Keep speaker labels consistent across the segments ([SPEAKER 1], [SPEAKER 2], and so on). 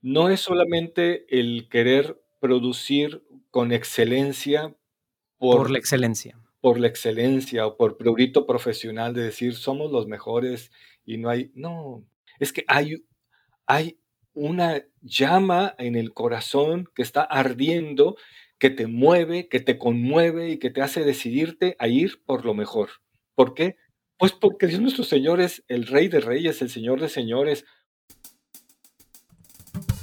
[SPEAKER 1] no es solamente el querer producir con excelencia
[SPEAKER 2] por, la excelencia.
[SPEAKER 1] Por la excelencia o por prurito profesional de decir somos los mejores y no hay, no, es que hay, hay una llama en el corazón que está ardiendo, que te mueve, que te conmueve y que te hace decidirte a ir por lo mejor. ¿Por qué? Pues porque Dios nuestro Señor es el Rey de Reyes, el Señor de Señores.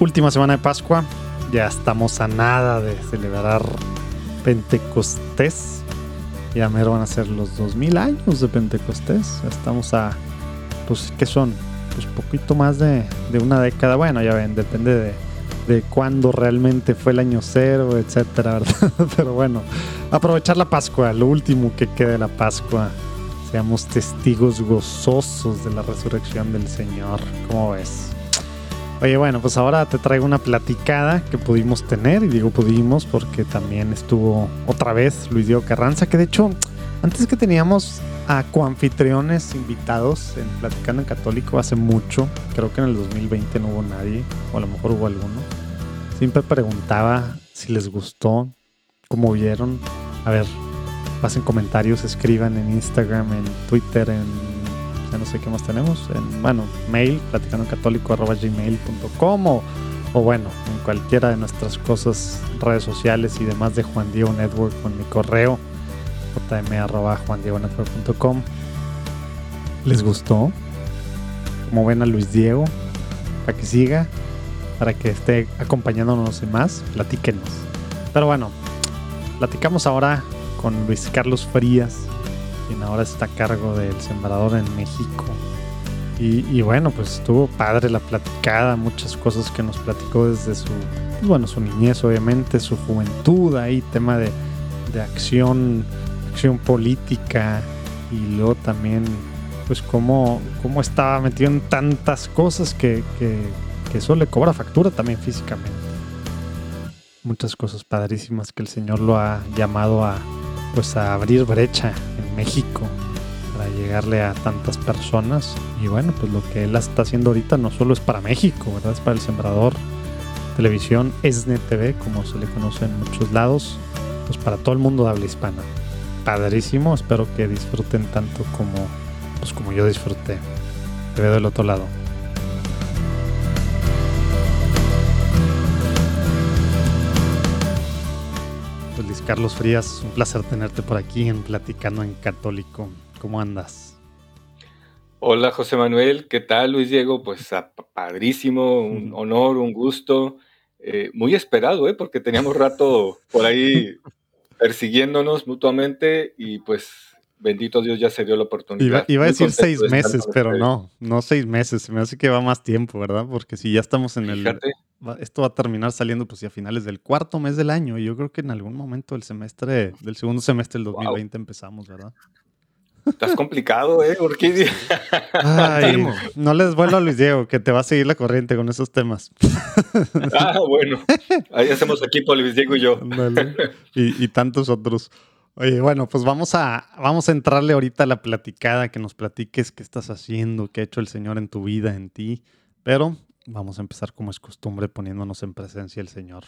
[SPEAKER 3] Última semana de Pascua, ya estamos a nada de celebrar Pentecostés. Ya mero van a ser los 2000 años de Pentecostés. Estamos a, pues, ¿qué son? Pues poquito más de, una década. Bueno, ya ven, depende de, de cuándo realmente fue el año cero, etcétera, ¿verdad? Pero bueno, aprovechar la Pascua, lo último que quede de la Pascua. Seamos testigos gozosos de la resurrección del Señor. ¿Cómo ves? Oye, bueno, pues ahora te traigo una platicada que pudimos tener, y digo pudimos porque también estuvo otra vez Luis Diego Carranza, que de hecho, antes que teníamos a coanfitriones invitados en Platicando en Católico hace mucho, creo que en el 2020 no hubo nadie, o a lo mejor hubo alguno, siempre preguntaba si les gustó, cómo vieron. A ver, pasen comentarios, escriban en Instagram, en Twitter, en ya no sé qué más tenemos, en, bueno, mail, platicandocatólico.gmail.com o, o bueno, en cualquiera de nuestras cosas, redes sociales y demás de Juan Diego Network con mi correo, jm.juandiegonetwork.com. ¿Les gustó? Como ven a Luis Diego, para que siga, para que esté acompañándonos en más, platíquenos. Pero bueno, platicamos ahora con Luis Carlos Frías, quien ahora está a cargo del Sembrador en México. Y, bueno, pues estuvo padre la platicada, muchas cosas que nos platicó desde su, pues bueno, su niñez, obviamente, su juventud, ahí tema de, acción, acción política y luego también, pues cómo, cómo estaba metido en tantas cosas que, que, que eso le cobra factura también físicamente. Muchas cosas padrísimas que el Señor lo ha llamado a, pues a abrir brecha México para llegarle a tantas personas. Y bueno, pues lo que él está haciendo ahorita no solo es para México, ¿verdad? Es para el Sembrador Televisión, ESNE TV, como se le conoce en muchos lados, pues para todo el mundo de habla hispana. Padrísimo, espero que disfruten tanto como, pues como yo disfruté. Te veo del otro lado. Luis Carlos Frías, un placer tenerte por aquí en Platicando en Católico. ¿Cómo andas?
[SPEAKER 1] Hola José Manuel, ¿qué tal Luis Diego? Pues ah, padrísimo, un honor, un gusto, eh, muy esperado, ¿eh? porque teníamos rato por ahí persiguiéndonos mutuamente y pues bendito Dios ya se dio la oportunidad.
[SPEAKER 3] Iba, a decir seis meses, pero no, no seis meses, me hace que va más tiempo, ¿verdad? Porque si ya estamos en el... esto va a terminar saliendo pues ya a finales del cuarto mes del año y yo creo que en algún momento del semestre, del segundo semestre del 2020 empezamos, ¿verdad?
[SPEAKER 1] Estás complicado, ¿eh, Orquídea?
[SPEAKER 3] Ay, no les vuelvo a Luis Diego, que te va a seguir la corriente con esos temas.
[SPEAKER 1] Ah, bueno. Ahí hacemos equipo Luis Diego y yo.
[SPEAKER 3] y tantos otros. Oye, bueno, pues vamos a, vamos a entrarle ahorita a la platicada, que nos platiques qué estás haciendo, qué ha hecho el Señor en tu vida, en ti. Pero vamos a empezar como es costumbre poniéndonos en presencia del Señor.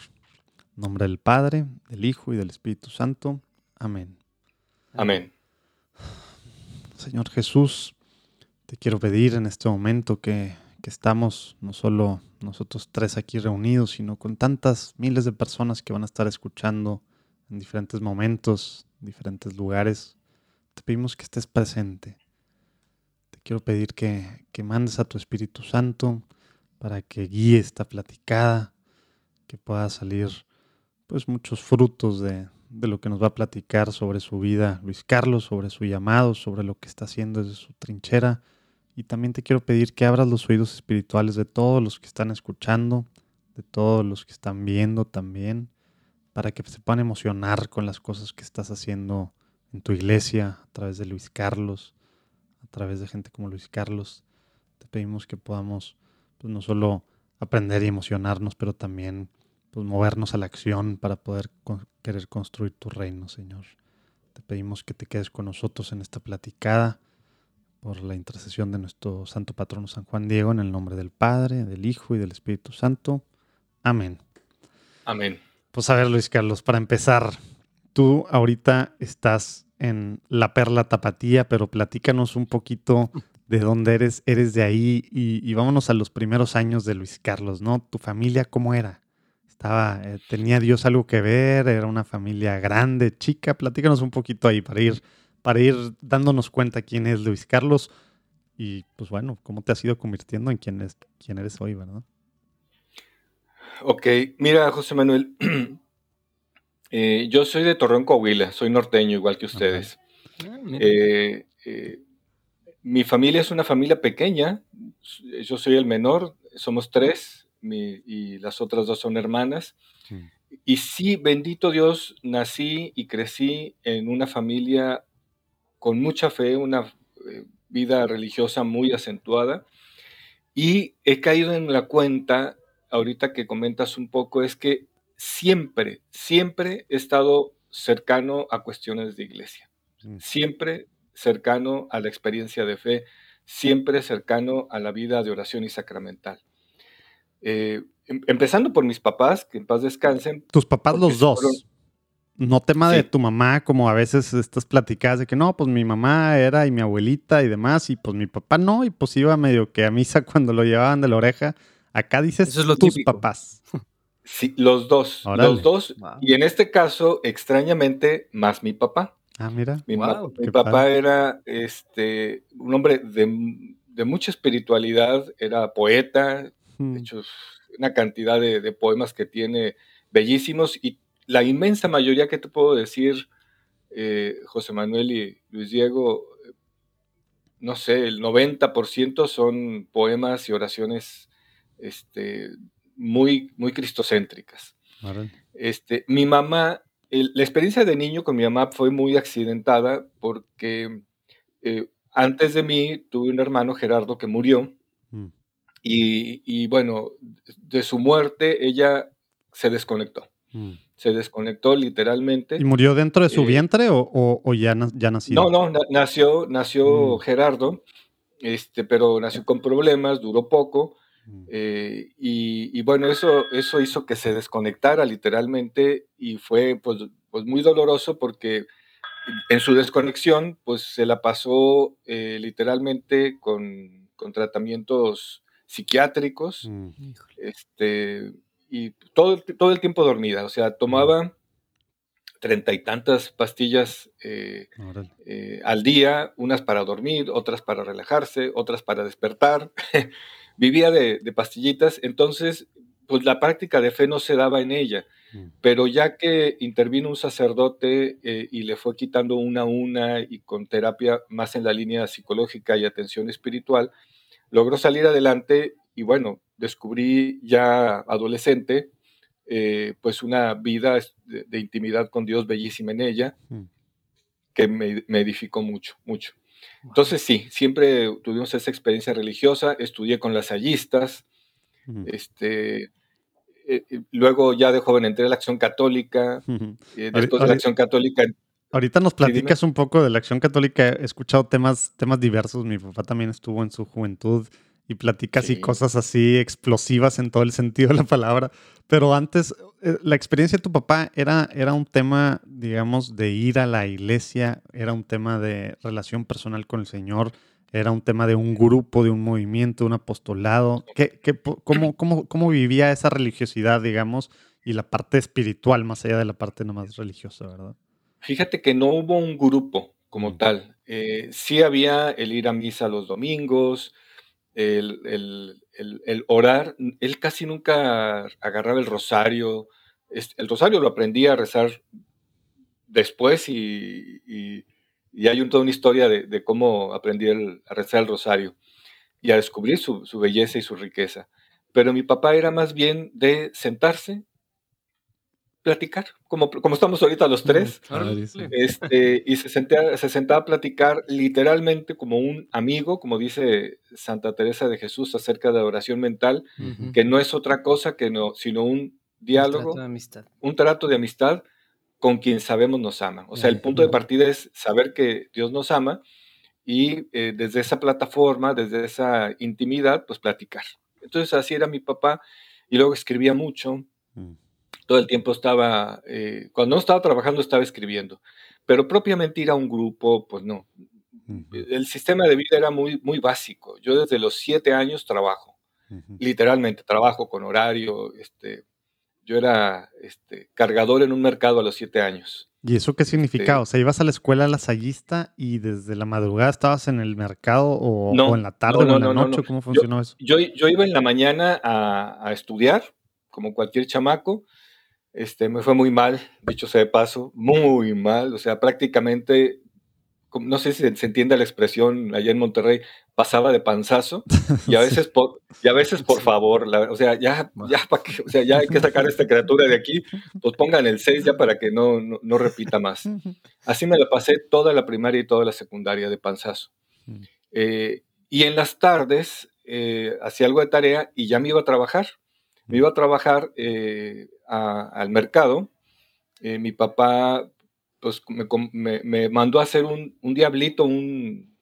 [SPEAKER 3] En nombre del Padre, del Hijo y del Espíritu Santo. Amén.
[SPEAKER 1] Amén.
[SPEAKER 3] Señor Jesús, te quiero pedir en este momento que, que estamos no solo nosotros tres aquí reunidos, sino con tantas miles de personas que van a estar escuchando en diferentes momentos diferentes lugares. Te pedimos que estés presente. Te quiero pedir que, que mandes a tu Espíritu Santo para que guíe esta platicada, que pueda salir pues muchos frutos de, de lo que nos va a platicar sobre su vida Luis Carlos, sobre su llamado, sobre lo que está haciendo desde su trinchera Y también te quiero pedir que abras los oídos espirituales de todos los que están escuchando, de todos los que están viendo también, para que se puedan emocionar con las cosas que estás haciendo en tu iglesia, a través de Luis Carlos, a través de gente como Luis Carlos. Te pedimos que podamos, pues no solo aprender y emocionarnos, pero también pues, movernos a la acción para poder querer construir tu reino, Señor. Te pedimos que te quedes con nosotros en esta platicada por la intercesión de nuestro santo patrono San Juan Diego, en el nombre del Padre, del Hijo y del Espíritu Santo. Amén.
[SPEAKER 1] Amén.
[SPEAKER 3] Pues a ver, Luis Carlos, para empezar, tú ahorita estás en la perla tapatía, pero platícanos un poquito de dónde eres, eres de ahí y, vámonos a los primeros años de Luis Carlos, ¿no? ¿Tu familia cómo era? Estaba, eh, ¿Tenía Dios algo que ver? ¿Era una familia grande, chica? Platícanos un poquito ahí para ir para ir dándonos cuenta quién es Luis Carlos y pues bueno, cómo te has ido convirtiendo en quién, es, quién eres hoy, ¿verdad?
[SPEAKER 1] Ok, mira José Manuel, eh, yo soy de Torreón, Coahuila, soy norteño igual que ustedes. Ah, eh, eh, mi familia es una familia pequeña, yo soy el menor, somos tres y las otras dos son hermanas. Y sí, bendito Dios, nací y crecí en una familia con mucha fe, una eh, vida religiosa muy acentuada. Y he caído en la cuenta, ahorita que comentas un poco, es que siempre, siempre he estado cercano a cuestiones de iglesia. Mm. Siempre cercano a la experiencia de fe, siempre cercano a la vida de oración y sacramental. Eh, em, empezando por mis papás, que en paz descansen.
[SPEAKER 3] Tus papás los dos no tema de tu mamá, como a veces estas platicadas de que no, pues mi mamá era y mi abuelita y demás, y pues mi papá no, y pues iba medio que a misa cuando lo llevaban de la oreja. Acá dices Eso es lo tus papás.
[SPEAKER 1] Sí, los dos, los dos, y en este caso, extrañamente, más mi papá.
[SPEAKER 3] Ah, mira.
[SPEAKER 1] Mi, papá era este, un hombre de, de, mucha espiritualidad, era poeta, de hmm. hecho, una cantidad de, de poemas que tiene bellísimos y la inmensa mayoría que te puedo decir, eh, José Manuel y Luis Diego, no sé, el 90% son poemas y oraciones este, muy, muy cristocéntricas. Este, mi mamá, la experiencia de niño con mi mamá fue muy accidentada porque eh, antes de mí tuve un hermano, Gerardo, que murió. Mm. Y, bueno, de su muerte ella se desconectó. Mm se desconectó literalmente.
[SPEAKER 3] ¿Y murió dentro de su eh, vientre o, ya, ya nació?
[SPEAKER 1] No, no, nació, nació mm. Gerardo, este, pero nació con problemas, duró poco. Eh, y, bueno, eso, eso hizo que se desconectara literalmente y fue pues, pues muy doloroso porque en su desconexión pues se la pasó eh, literalmente con, con, tratamientos psiquiátricos. Mm. Este, y todo, todo el tiempo dormida, o sea, tomaba treinta y tantas pastillas eh, eh, al día, unas para dormir, otras para relajarse, otras para despertar. Vivía de, pastillitas, entonces, pues la práctica de fe no se daba en ella. Mm. Pero ya que intervino un sacerdote eh, y le fue quitando una a una y con terapia más en la línea psicológica y atención espiritual, logró salir adelante y bueno, descubrí ya adolescente, eh, pues una vida de, intimidad con Dios bellísima en ella, mm. que me, edificó mucho, mucho. Entonces sí, siempre tuvimos esa experiencia religiosa, estudié con las hallistas, este, eh, eh, luego ya de joven entré a la acción católica, después de la acción católica...
[SPEAKER 3] Ahorita nos platicas un poco de la acción católica, he escuchado temas, temas diversos, mi papá también estuvo en su juventud y platicas y cosas así explosivas en todo el sentido de la palabra. Pero antes, eh, la experiencia de tu papá era, era un tema, digamos, de ir a la iglesia, era un tema de relación personal con el Señor, era un tema de un grupo, de un movimiento, de un apostolado. ¿Qué, qué, cómo, cómo, cómo, vivía esa religiosidad, digamos, y la parte espiritual más allá de la parte nomás religiosa, verdad?
[SPEAKER 1] Fíjate que no hubo un grupo como tal. Eh, sí había el ir a misa los domingos, el, orar, él casi nunca agarraba el rosario. El rosario lo aprendí a rezar después y, hay un, toda una historia de, cómo aprendí a rezar el rosario. y a descubrir su, belleza y su riqueza. Pero mi papá era más bien de sentarse, platicar, como, como estamos ahorita los tres, este, y se, se sentaba a platicar literalmente como un amigo, como dice Santa Teresa de Jesús acerca de oración mental, que no es otra cosa que no, sino un diálogo, un trato de amistad, un trato de amistad con quien sabemos nos ama. O sea, el punto de partida es saber que Dios nos ama y eh, desde esa plataforma, desde esa intimidad, pues platicar. Entonces así era mi papá y luego escribía mucho. Mm. Todo el tiempo estaba, eh, cuando no estaba trabajando estaba escribiendo, pero propiamente ir a un grupo, pues no. El sistema de vida era muy, muy básico. Yo desde los siete años trabajo, literalmente trabajo con horario. Este, yo era este, cargador en un mercado a los siete años.
[SPEAKER 3] ¿Y eso qué significaba? O sea, ibas a la escuela lasallista y desde la madrugada estabas en el mercado o, en la tarde o en la noche. ¿Cómo funcionó eso?
[SPEAKER 1] Yo, yo, iba en la mañana a, estudiar, como cualquier chamaco. Este, me fue muy mal, dicho sea de paso, muy mal. O sea, prácticamente no sé si se entiende la expresión allá en Monterrey, pasaba de panzazo y a veces por, y a veces por favor, o sea, ya, ya, para que, o sea, ya hay que sacar a esta criatura de aquí, pues pongan el 6 ya para que no, no, repita más. Así me la pasé toda la primaria y toda la secundaria de panzazo. Mm. Eh, y en las tardes eh, hacía algo de tarea y ya me iba a trabajar. Me iba a trabajar eh, al mercado. mi papá pues me, mandó a hacer un, diablito, un,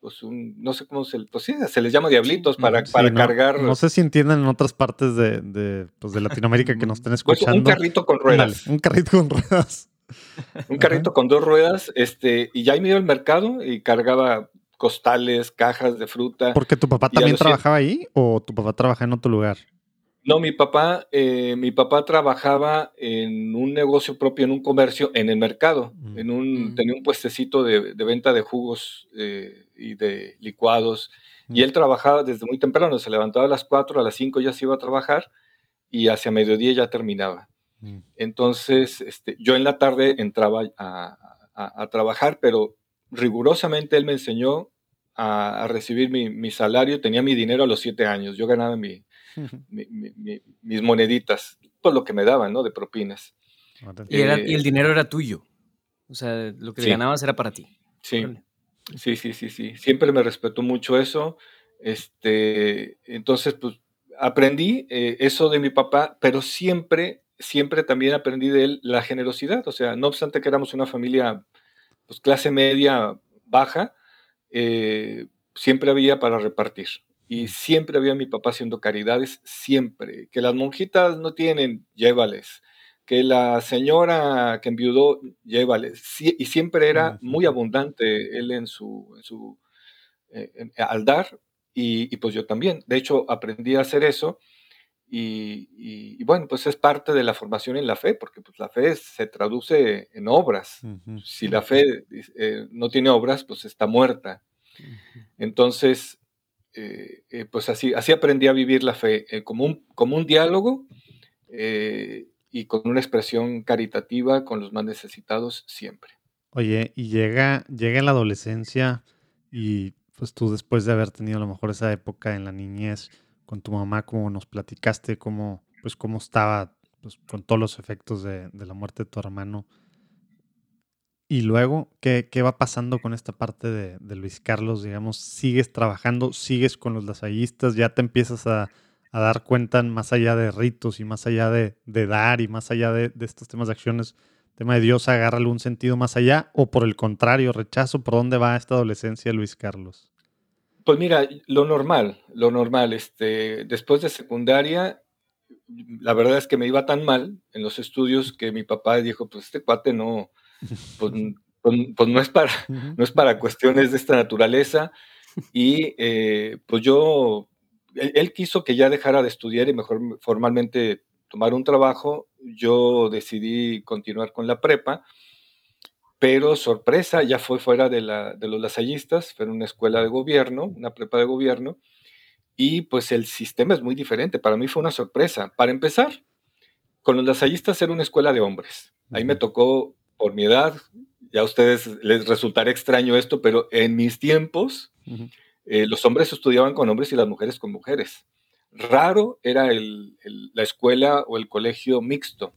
[SPEAKER 1] pues un, no sé cómo se, pues sí, se les llama diablitos para, para cargar.
[SPEAKER 3] No sé si entienden en otras partes de, pues de Latinoamérica que nos estén pues, escuchando.
[SPEAKER 1] un carrito con ruedas.
[SPEAKER 3] un carrito con ruedas.
[SPEAKER 1] un carrito con dos ruedas, este, y ya me iba al mercado y cargaba costales, cajas de fruta.
[SPEAKER 3] ¿Porque tu papá también trabajaba ahí o tu papá trabaja en otro lugar?
[SPEAKER 1] No, mi papá, eh, mi papá trabajaba en un negocio propio, en un comercio, en el mercado. Mm. En un, mm. Tenía un puestecito de, venta de jugos eh, y de licuados. Y mm. él trabajaba desde muy temprano, se levantaba a las 4, a las 5 ya se iba a trabajar y hacia mediodía ya terminaba. Entonces, este, yo en la tarde entraba a, trabajar, pero rigurosamente él me enseñó a, recibir mi, mi, salario. Tenía mi dinero a los 7 años. Yo ganaba mi, mis moneditas, por lo que me daban, ¿no? De propinas.
[SPEAKER 2] Y, el dinero era tuyo. O sea, lo que ganabas era para ti.
[SPEAKER 1] Sí. Sí, sí, sí, sí. Siempre me respetó mucho eso. Este, entonces, pues, aprendí eh, eso de mi papá, pero siempre, siempre también aprendí de él la generosidad. O sea, no obstante que éramos una familia, pues, clase media baja, eh, siempre había para repartir. Y siempre había mi papá haciendo caridades, siempre. Que las monjitas no tienen, llévales. Que la señora que enviudó, llévales. y siempre era muy abundante él en su, en su eh, al dar, y, pues yo también. De hecho, aprendí a hacer eso. Y, bueno, pues es parte de la formación en la fe, porque pues la fe se traduce en obras. Si la fe eh, no tiene obras, pues está muerta. Entonces, eh, eh, pues así, así aprendí a vivir la fe, eh, como, un, como un diálogo y con una expresión caritativa con los más necesitados siempre.
[SPEAKER 3] Oye, y llega, llega la adolescencia y pues tú después de haber tenido a lo mejor esa época en la niñez con tu mamá, como nos platicaste, cómo, pues cómo estaba pues, con todos los efectos de, de la muerte de tu hermano, y luego, ¿qué, va pasando con esta parte de, Luis Carlos? Digamos, sigues trabajando, sigues con los lasallistas, ya te empiezas a, dar cuenta más allá de ritos y más allá de, dar y más allá de, estos temas de acciones, tema de Dios, agarra algún sentido más allá o por el contrario, rechazo, ¿por dónde va esta adolescencia Luis Carlos?
[SPEAKER 1] Pues mira, lo normal, lo normal, este, después de secundaria, la verdad es que me iba tan mal en los estudios que mi papá dijo, pues este cuate no, pues, pues, pues, no, es para, no es para cuestiones de esta naturaleza. Y eh, pues yo, él, quiso que ya dejara de estudiar y mejor formalmente tomar un trabajo. Yo decidí continuar con la prepa, pero sorpresa, ya fue fuera de, la, de los lasallistas, fue en una escuela de gobierno, una prepa de gobierno, y pues el sistema es muy diferente. Para mí fue una sorpresa. Para empezar, con los lasallistas era una escuela de hombres. Ahí me tocó por mi edad, ya a ustedes les resultará extraño esto, pero en mis tiempos, eh, los hombres estudiaban con hombres y las mujeres con mujeres. Raro era la escuela o el colegio mixto.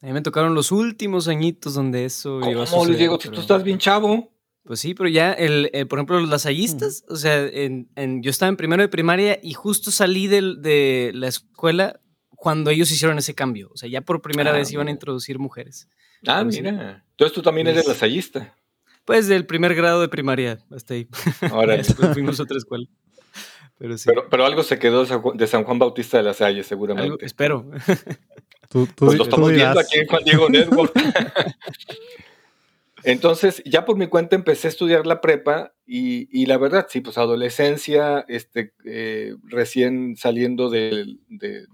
[SPEAKER 2] A mí me tocaron los últimos añitos donde eso
[SPEAKER 1] iba a suceder, Diego? Si tú estás bien chavo.
[SPEAKER 2] Pues sí, pero ya, el, eh, por ejemplo, los lasallistas, o sea, en, yo estaba en primero de primaria y justo salí de, la escuela cuando ellos hicieron ese cambio. O sea, ya por primera ah, vez iban a introducir mujeres.
[SPEAKER 1] Ah, mira. Entonces tú también eres lasallista.
[SPEAKER 2] Pues del primer grado de primaria hasta ahí. Ahora Después fuimos a otra escuela.
[SPEAKER 1] Pero, sí. pero, algo se quedó de San Juan Bautista de la Salle, seguramente.
[SPEAKER 2] espero.
[SPEAKER 1] Tú, pues lo estamos viendo aquí en Juan Diego Network. Entonces, ya por mi cuenta empecé a estudiar la prepa y, la verdad, sí, pues adolescencia, este, eh, recién saliendo de,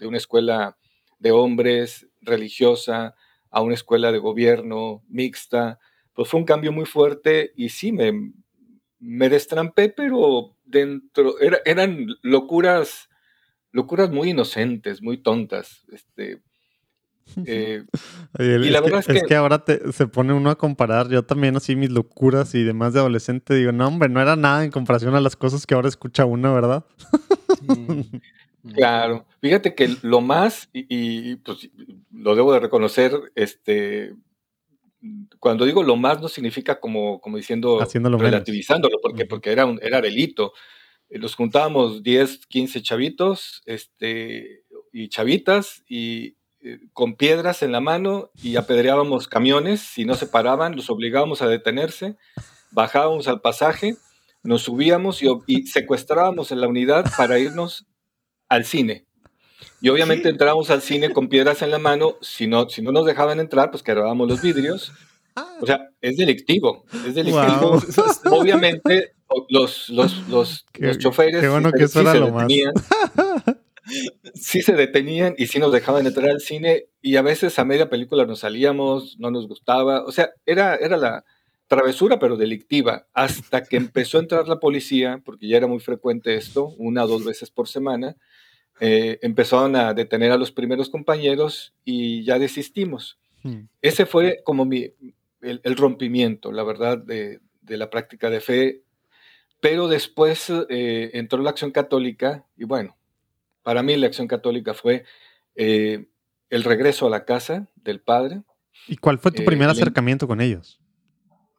[SPEAKER 1] una escuela de hombres religiosa a una escuela de gobierno mixta, pues fue un cambio muy fuerte y sí, me, me destrampé, pero dentro, eran locuras, locuras muy inocentes, muy tontas. Este,
[SPEAKER 3] eh, y la verdad es que, es que ahora se pone uno a comparar. Yo también, así, mis locuras y demás de adolescente, digo, no, hombre, no era nada en comparación a las cosas que ahora escucha uno, ¿verdad?
[SPEAKER 1] Claro. Fíjate que lo más, y, pues lo debo de reconocer, este. Cuando digo lo más, no significa como, como diciendo relativizándolo, porque, porque era, un, era delito. Los juntábamos 10, 15 chavitos este, y chavitas, y, eh, con piedras en la mano y apedreábamos camiones, si no se paraban, los obligábamos a detenerse, bajábamos al pasaje, nos subíamos y, secuestrábamos en la unidad para irnos al cine. Y obviamente entrábamos al cine con piedras en la mano, si no, si no nos dejaban entrar, pues quebrábamos los vidrios. O sea, es delictivo, es delictivo. Obviamente los, los, los, los choferes...
[SPEAKER 3] Qué bueno que eso era lo más
[SPEAKER 1] sí se detenían y sí nos dejaban entrar al cine y a veces a media película nos salíamos, no nos gustaba, o sea, era, era la travesura pero delictiva, hasta que empezó a entrar la policía, porque ya era muy frecuente esto, una o dos veces por semana, eh, empezaron a detener a los primeros compañeros y ya desistimos. Hmm. Ese fue como mi, el, rompimiento, la verdad, de, la práctica de fe, pero después eh, entró la acción católica y bueno, para mí la acción católica fue eh, el regreso a la casa del padre.
[SPEAKER 3] ¿Y cuál fue tu primer eh, acercamiento con ellos?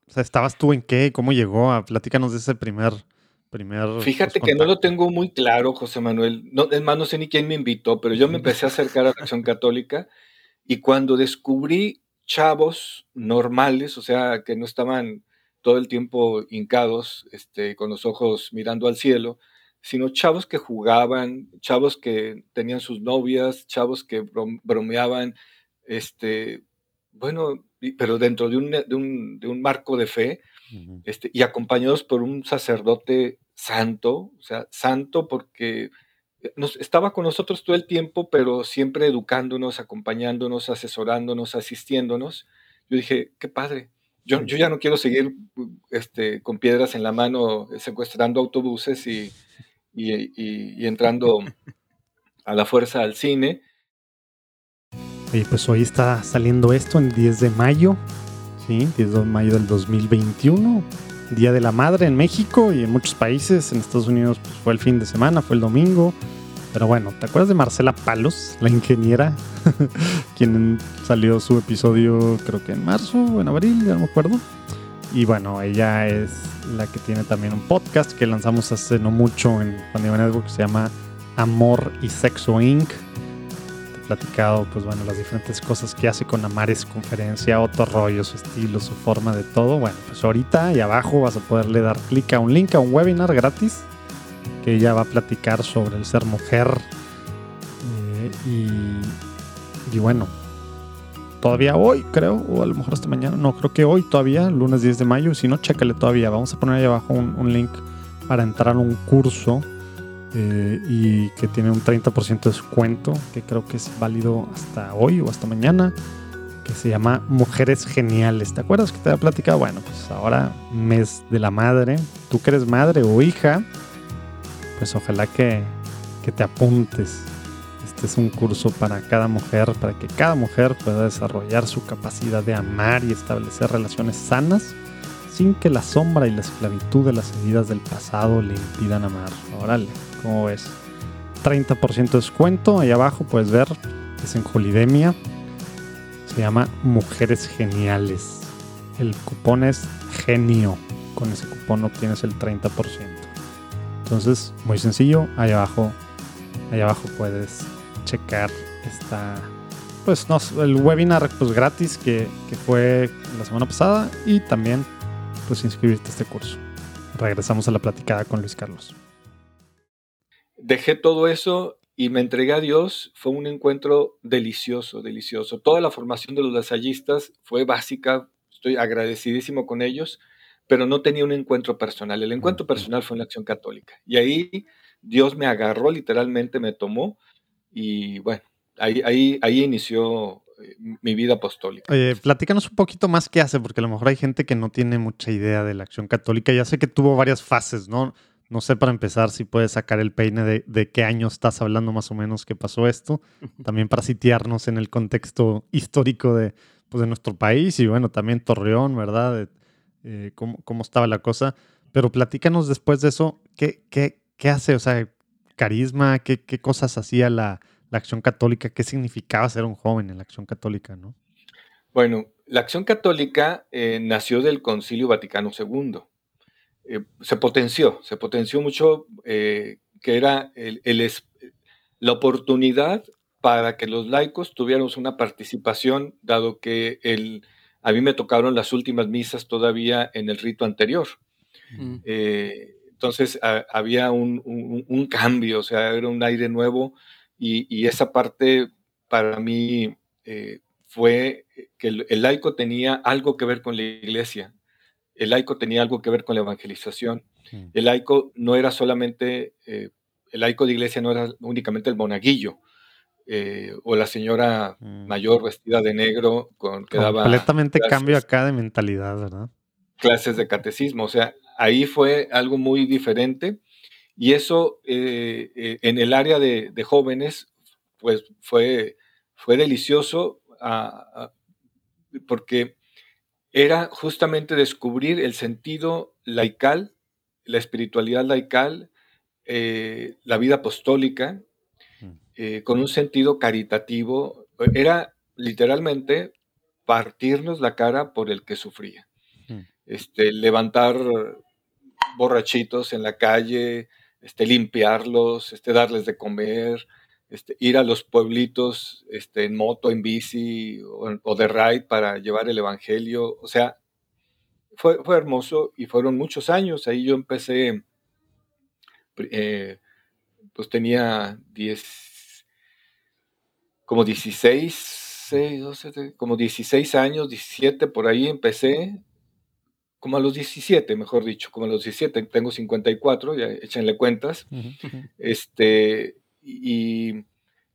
[SPEAKER 3] O sea, ¿estabas tú en qué? ¿Cómo llegó? A, platícanos de ese primer... primer
[SPEAKER 1] Fíjate pues, que no lo tengo muy claro, José Manuel. No, es más, no sé ni quién me invitó, pero yo me empecé a acercar a la acción católica y cuando descubrí chavos normales, o sea, que no estaban todo el tiempo hincados, este, con los ojos mirando al cielo, sino chavos que jugaban, chavos que tenían sus novias, chavos que bromeaban, este, bueno, pero dentro de un, de un, de un marco de fe, este, y acompañados por un sacerdote santo, o sea, santo porque nos, estaba con nosotros todo el tiempo, pero siempre educándonos, acompañándonos, asesorándonos, asistiéndonos. Yo dije, qué padre. Yo, yo ya no quiero seguir este, con piedras en la mano secuestrando autobuses y, y, entrando a la fuerza al cine.
[SPEAKER 3] Oye, pues hoy está saliendo esto en 10 de mayo, ¿sí? 10 de mayo del 2021, Día de la Madre en México y en muchos países. En Estados Unidos pues, fue el fin de semana, fue el domingo. Pero bueno, ¿te acuerdas de Marcela Palos, la ingeniera? Quien salió su episodio creo que en marzo o en abril, ya no me acuerdo. Y bueno, ella es la que tiene también un podcast que lanzamos hace no mucho en Pandemia Network que se llama Amor y Sexo Inc. Platicado, pues bueno, las diferentes cosas que hace con Amares Conferencia, otro rollo, su estilo, su forma de todo. Bueno, pues ahorita y abajo vas a poderle dar clic a un link a un webinar gratis que ella va a platicar sobre el ser mujer. Eh, y, bueno, todavía hoy, creo, o a lo mejor hasta mañana. No, creo que hoy todavía, lunes 10 de mayo. Si no, chécale todavía. Vamos a poner ahí abajo un, link para entrar a un curso eh, y que tiene un 30% de descuento, que creo que es válido hasta hoy o hasta mañana, que se llama Mujeres Geniales. ¿Te acuerdas que te había platicado? Bueno, pues ahora mes de la madre. Tú que eres madre o hija, pues ojalá que, que te apuntes este es un curso para cada mujer, para que cada mujer pueda desarrollar su capacidad de amar y establecer relaciones sanas sin que la sombra y la esclavitud de las heridas del pasado le impidan amar. Órale, ¿cómo ves? 30% de descuento, ahí abajo puedes ver, es en Holidemia. Se llama Mujeres Geniales. El cupón es genio. Con ese cupón obtienes el 30%. Entonces, muy sencillo, ahí abajo, ahí abajo puedes checar esta pues no, el webinar pues gratis que, que, fue la semana pasada y también pues inscribirte a este curso. Regresamos a la platicada con Luis Carlos.
[SPEAKER 1] Dejé todo eso y me entregué a Dios. Fue un encuentro delicioso, delicioso. Toda la formación de los lasallistas fue básica. Estoy agradecidísimo con ellos, pero no tenía un encuentro personal. El encuentro personal fue en la acción católica. Y ahí Dios me agarró, literalmente me tomó y bueno, ahí, ahí, ahí inició eh, mi vida apostólica.
[SPEAKER 3] Oye, platícanos un poquito más qué hace, porque a lo mejor hay gente que no tiene mucha idea de la acción católica. Ya sé que tuvo varias fases, ¿no? No sé para empezar si puedes sacar el peine de, de qué año estás hablando más o menos que pasó esto. También para sitiarnos en el contexto histórico de, pues, de nuestro país y bueno, también Torreón, ¿verdad? Eh, cómo, cómo, estaba la cosa. Pero platícanos después de eso, ¿qué, qué, qué hace? O sea, carisma, qué, qué cosas hacía la, la acción católica, qué significaba ser un joven en la acción católica, ¿no?
[SPEAKER 1] Bueno, la acción católica eh, nació del Concilio Vaticano II. Eh, se potenció, se potenció mucho, eh, que era el, la oportunidad para que los laicos tuviéramos una participación, dado que el, a mí me tocaron las últimas misas todavía en el rito anterior. Mm. entonces había un, un, cambio, o sea, era un aire nuevo y, esa parte para mí eh, fue que el, laico tenía algo que ver con la iglesia, el laico tenía algo que ver con la evangelización, mm. el laico no era solamente, eh, el laico de iglesia no era únicamente el monaguillo, eh, o la señora mm. mayor vestida de negro con que
[SPEAKER 3] daba completamente cambio acá de mentalidad, ¿verdad?
[SPEAKER 1] Clases de catecismo, o sea, ahí fue algo muy diferente y eso eh, en el área de, jóvenes, pues fue, fue delicioso porque era justamente descubrir el sentido laical, la espiritualidad laical, eh, la vida apostólica, mm. con un sentido caritativo. Era literalmente partirnos la cara por el que sufría. Mm. Este, levantar borrachitos en la calle, este, limpiarlos, este, darles de comer, este, ir a los pueblitos este, en moto, en bici o, de ride para llevar el Evangelio. O sea, fue, fue, hermoso y fueron muchos años. Ahí yo empecé, eh, pues tenía 10, como 16, como 16 años, 17, por ahí empecé como a los 17, mejor dicho, como a los 17, tengo 54, ya échenle cuentas. Este, y,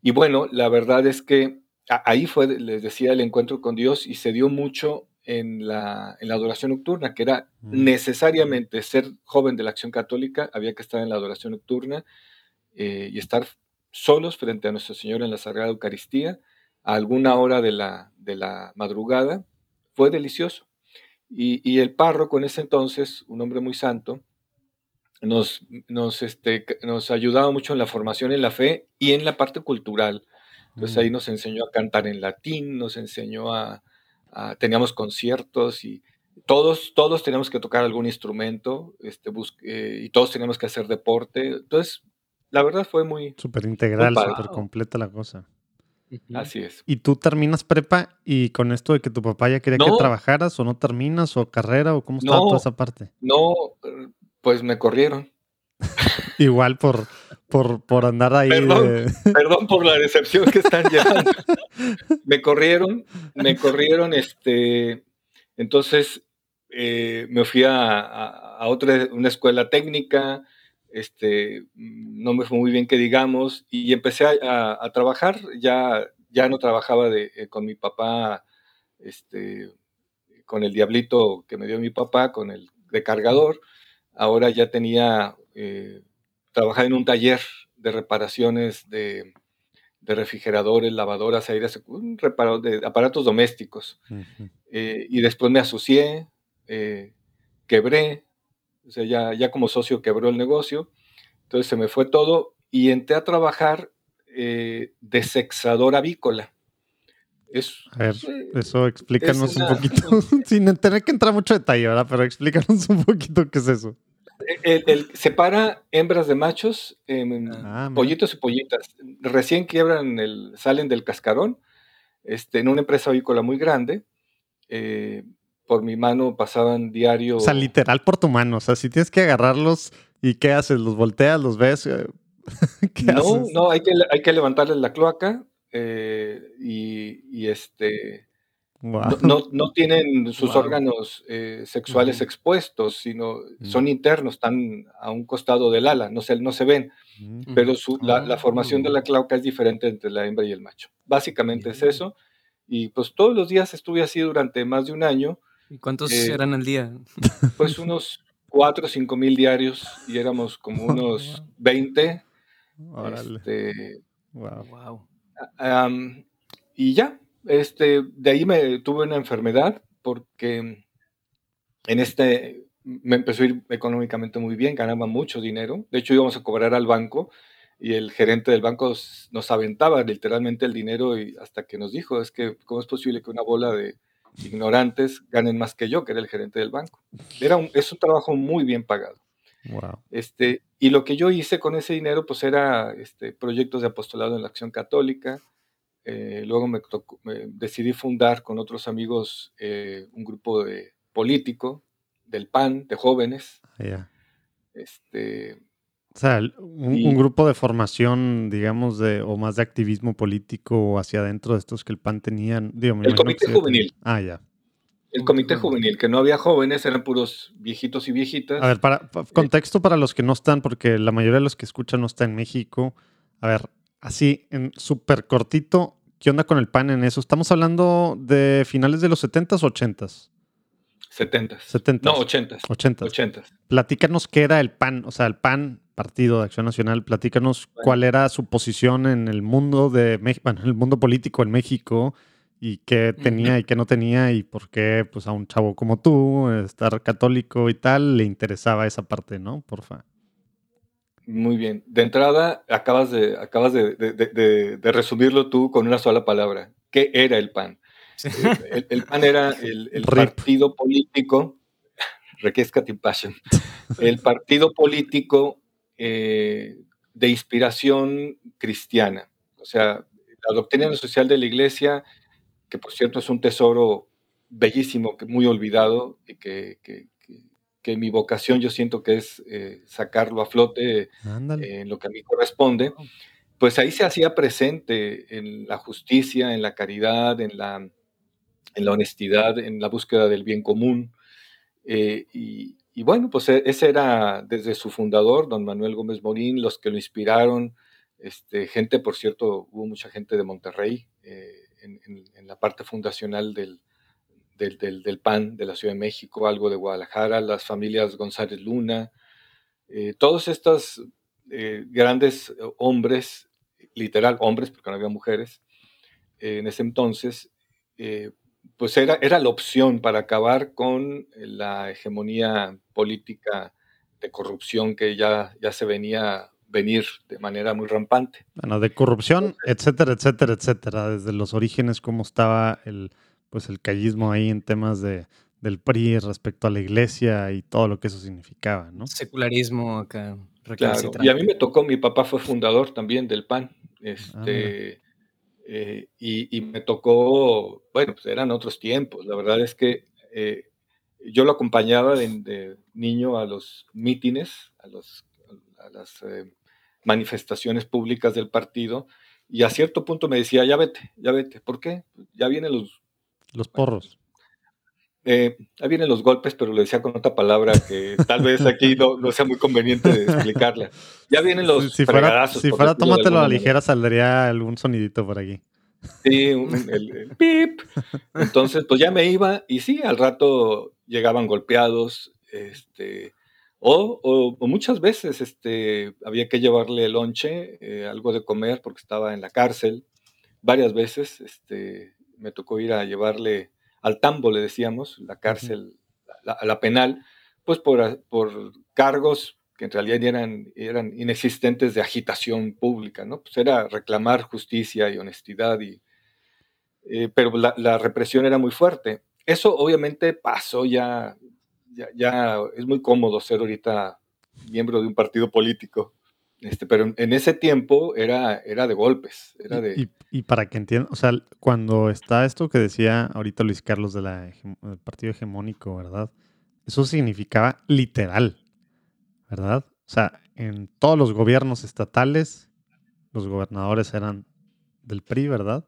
[SPEAKER 1] y, bueno, la verdad es que ahí fue, les decía, el encuentro con Dios y se dio mucho en la, en la adoración nocturna, que era mm. necesariamente ser joven de la acción católica, había que estar en la adoración nocturna eh, y estar solos frente a Nuestro Señor en la Sagrada Eucaristía a alguna hora de la, de la madrugada. Fue delicioso y, el párroco en ese entonces, un hombre muy santo, nos, nos, este, nos ayudaba mucho en la formación en la fe y en la parte cultural. Entonces ahí mm. nos enseñó a cantar en latín, nos enseñó a, teníamos conciertos y todos, todos teníamos que tocar algún instrumento este, eh, y todos teníamos que hacer deporte. Entonces, la verdad fue muy...
[SPEAKER 3] Súper integral, súper completa la cosa.
[SPEAKER 1] Así es.
[SPEAKER 3] ¿Y tú terminas prepa y con esto de que tu papá ya quería que trabajaras o no terminas o carrera o cómo está toda esa parte?
[SPEAKER 1] No, pues me corrieron.
[SPEAKER 3] Igual por, por, por andar ahí.
[SPEAKER 1] Perdón, perdón por la decepción que están llevando. me corrieron, me corrieron, este, entonces eh, me fui a, a, otra, una escuela técnica, este, no me fue muy bien que digamos, y empecé a, trabajar, ya, ya no trabajaba de, eh, con mi papá, este, con el diablito que me dio mi papá, con el recargador, ahora ya tenía, eh, trabajaba en un taller de reparaciones de, refrigeradores, lavadoras, aires, un de aparatos domésticos. Eh, y después me asocié, quebré, o sea, ya, ya como socio quebró el negocio, entonces se me fue todo y entré a trabajar eh, de sexador avícola.
[SPEAKER 3] Es, a ver, eh, eso explícanos un poquito, sin tener que entrar mucho detalle, ¿verdad? Pero explícanos un poquito qué es eso.
[SPEAKER 1] El, separa hembras de machos, ah, pollitos y pollitas. Recién quiebran, el, salen del cascarón, este, en una empresa avícola muy grande. Eh, por mi mano pasaban diario.
[SPEAKER 3] O sea, literal por tu mano. O sea, si tienes que agarrarlos y ¿qué haces? ¿Los volteas? ¿Los ves?
[SPEAKER 1] no, no, hay que, hay que levantarles la cloaca eh, y, este. No, tienen sus órganos eh, sexuales expuestos, sino mm. son internos, están a un costado del ala, no se, no se ven. Mm. Pero la, formación de la oh. cloaca es diferente entre la hembra y el macho. Básicamente es eso. Y pues todos los días estuve así durante más de un año.
[SPEAKER 2] ¿Y cuántos eh, eran al día?
[SPEAKER 1] Pues unos 4 o 5 mil diarios y éramos como unos 20. Este, wow. Y ya, este, de ahí me tuve una enfermedad porque en este me empezó a ir económicamente muy bien, ganaba mucho dinero. De hecho, íbamos a cobrar al banco y el gerente del banco nos aventaba literalmente el dinero y hasta que nos dijo, es que, ¿cómo es posible que una bola de ignorantes ganen más que yo, que era el gerente del banco? Era es un trabajo muy bien pagado. Este, y lo que yo hice con ese dinero, pues era este, proyectos de apostolado en la acción católica. Eh, luego me, decidí fundar con otros amigos eh, un grupo de político del PAN, de jóvenes.
[SPEAKER 3] Este, o sea, un, grupo de formación, digamos, de, o más de activismo político hacia adentro de estos que el PAN tenía.
[SPEAKER 1] el comité juvenil.
[SPEAKER 3] Ah, ya.
[SPEAKER 1] El comité juvenil, que no había jóvenes, eran puros viejitos y viejitas.
[SPEAKER 3] A ver, para, contexto para los que no están, porque la mayoría de los que escuchan no está en México. A ver, así, en súper cortito, ¿qué onda con el PAN en eso? ¿Estamos hablando de finales de los 70s o 80s?
[SPEAKER 1] 70s. No, 80s.
[SPEAKER 3] 80s. Platícanos qué era el PAN, o sea, el PAN, Partido de Acción Nacional, platícanos cuál era su posición en el mundo de México, en el mundo político en México y qué tenía y qué no tenía y por qué pues a un chavo como tú, estar católico y tal, le interesaba esa parte, ¿no? Porfa.
[SPEAKER 1] Muy bien. De entrada, acabas de, acabas de resumirlo tú con una sola palabra. ¿Qué era el PAN? El, PAN era el, partido político, el partido político eh, de inspiración cristiana. O sea, la doctrina social de la iglesia, que por cierto es un tesoro bellísimo, que muy olvidado, y que, que, mi vocación yo siento que es eh, sacarlo a flote en lo que a mí corresponde, pues ahí se hacía presente en la justicia, en la caridad, en la en la honestidad, en la búsqueda del bien común. Eh, y, bueno, pues e, ese era desde su fundador, don Manuel Gómez Morín, los que lo inspiraron. Este, gente, por cierto, hubo mucha gente de Monterrey eh, en, la parte fundacional del, del, PAN de la Ciudad de México, algo de Guadalajara, las familias González Luna, eh, todos estos grandes hombres, literal hombres, porque no había mujeres, en ese entonces, pues era, era la opción para acabar con la hegemonía política de corrupción que ya, ya se venía venir de manera muy rampante.
[SPEAKER 3] Bueno, de corrupción, etcétera, etcétera, etcétera, desde los orígenes, cómo estaba el, pues el callismo ahí en temas de, del PRI respecto a la iglesia y todo lo que eso significaba, ¿no?
[SPEAKER 2] Secularismo acá.
[SPEAKER 1] Claro, y a mí me tocó, mi papá fue fundador también del PAN, este, eh, y, me tocó, bueno, pues eran otros tiempos. La verdad es que eh, yo lo acompañaba de, niño a los mítines, a, los, a las eh, manifestaciones públicas del partido, y a cierto punto me decía, ya vete, ya vete. ¿Por qué? Ya vienen los...
[SPEAKER 3] Los porros.
[SPEAKER 1] Eh, ahí vienen los golpes, pero lo decía con otra palabra que tal vez aquí no, sea muy conveniente de explicarla. Ya vienen los
[SPEAKER 3] si fuera, si fuera tómatelo a la ligera, saldría algún sonidito por aquí.
[SPEAKER 1] Sí, el, pip. Entonces, pues ya me iba y sí, al rato llegaban golpeados, este, o, muchas veces este, había que llevarle el lonche, eh, algo de comer porque estaba en la cárcel. Varias veces este, me tocó ir a llevarle al tambo, le decíamos, la cárcel, a la, penal, pues por, por cargos que en realidad eran, eran inexistentes de agitación pública, ¿no? Pues era reclamar justicia y honestidad, y, eh, pero la, represión era muy fuerte. Eso obviamente pasó ya, ya, es muy cómodo ser ahorita miembro de un partido político, este, pero en, ese tiempo era, era de golpes, era de...
[SPEAKER 3] Y, para que entiendan, o sea, cuando está esto que decía ahorita Luis Carlos de la, del partido hegemónico, ¿verdad? Eso significaba literal, ¿verdad? O sea, en todos los gobiernos estatales, los gobernadores eran del PRI, ¿verdad?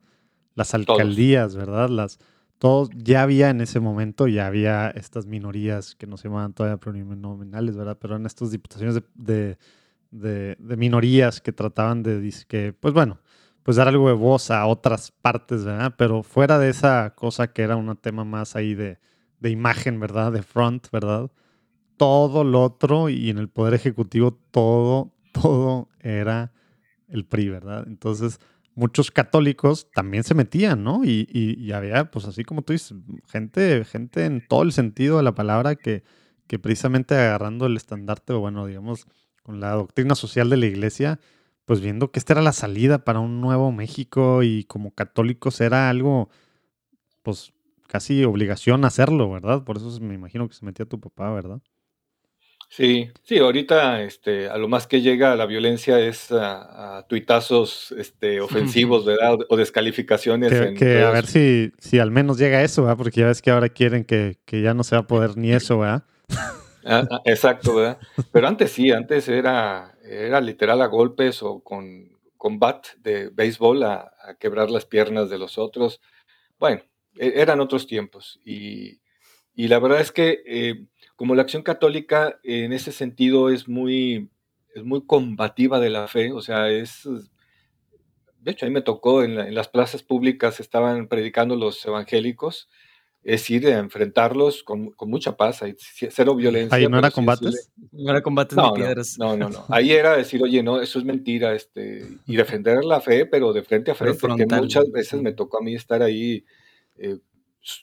[SPEAKER 3] Las alcaldías, ¿verdad? Las, todos, ya había en ese momento, ya había estas minorías que no se llamaban todavía plurinominales, ¿verdad? Pero eran estas diputaciones de, minorías que trataban de, que, pues bueno, pues dar algo de voz a otras partes, ¿verdad? Pero fuera de esa cosa que era un tema más ahí de, de imagen, ¿verdad? De front, ¿verdad? todo lo otro y en el Poder Ejecutivo todo, todo era el PRI, ¿verdad? Entonces, muchos católicos también se metían, ¿no? Y, y, había, pues así como tú dices, gente, gente en todo el sentido de la palabra que, que precisamente agarrando el estandarte, o bueno, digamos, con la doctrina social de la iglesia, pues viendo que esta era la salida para un nuevo México y como católicos era algo, pues casi obligación hacerlo, ¿verdad? Por eso me imagino que se metía tu papá, ¿verdad?
[SPEAKER 1] Sí, sí, ahorita este, a lo más que llega la violencia es a, tuitazos este, ofensivos, ¿verdad? O descalificaciones.
[SPEAKER 3] Que, a ver si, si al menos llega eso, ¿verdad? Porque ya ves que ahora quieren que, ya no se va a poder ni eso, ¿verdad?
[SPEAKER 1] Ah, ah, exacto, ¿verdad? Pero antes sí, antes era, era literal a golpes o con, con bat de béisbol a, quebrar las piernas de los otros. Bueno, e, eran otros tiempos. Y, la verdad es que... Eh, como la acción católica en ese sentido es muy, es muy combativa de la fe, o sea, es, de hecho, a mí me tocó en, las plazas públicas estaban predicando los evangélicos, es ir a enfrentarlos con, mucha paz, cero violencia.
[SPEAKER 3] ¿Ahí no era combates?
[SPEAKER 2] no era combates ni piedras.
[SPEAKER 1] No, no, no, Ahí era decir, oye, no, eso es mentira, este, y defender la fe, pero de frente a frente, porque muchas veces me tocó a mí estar ahí, eh,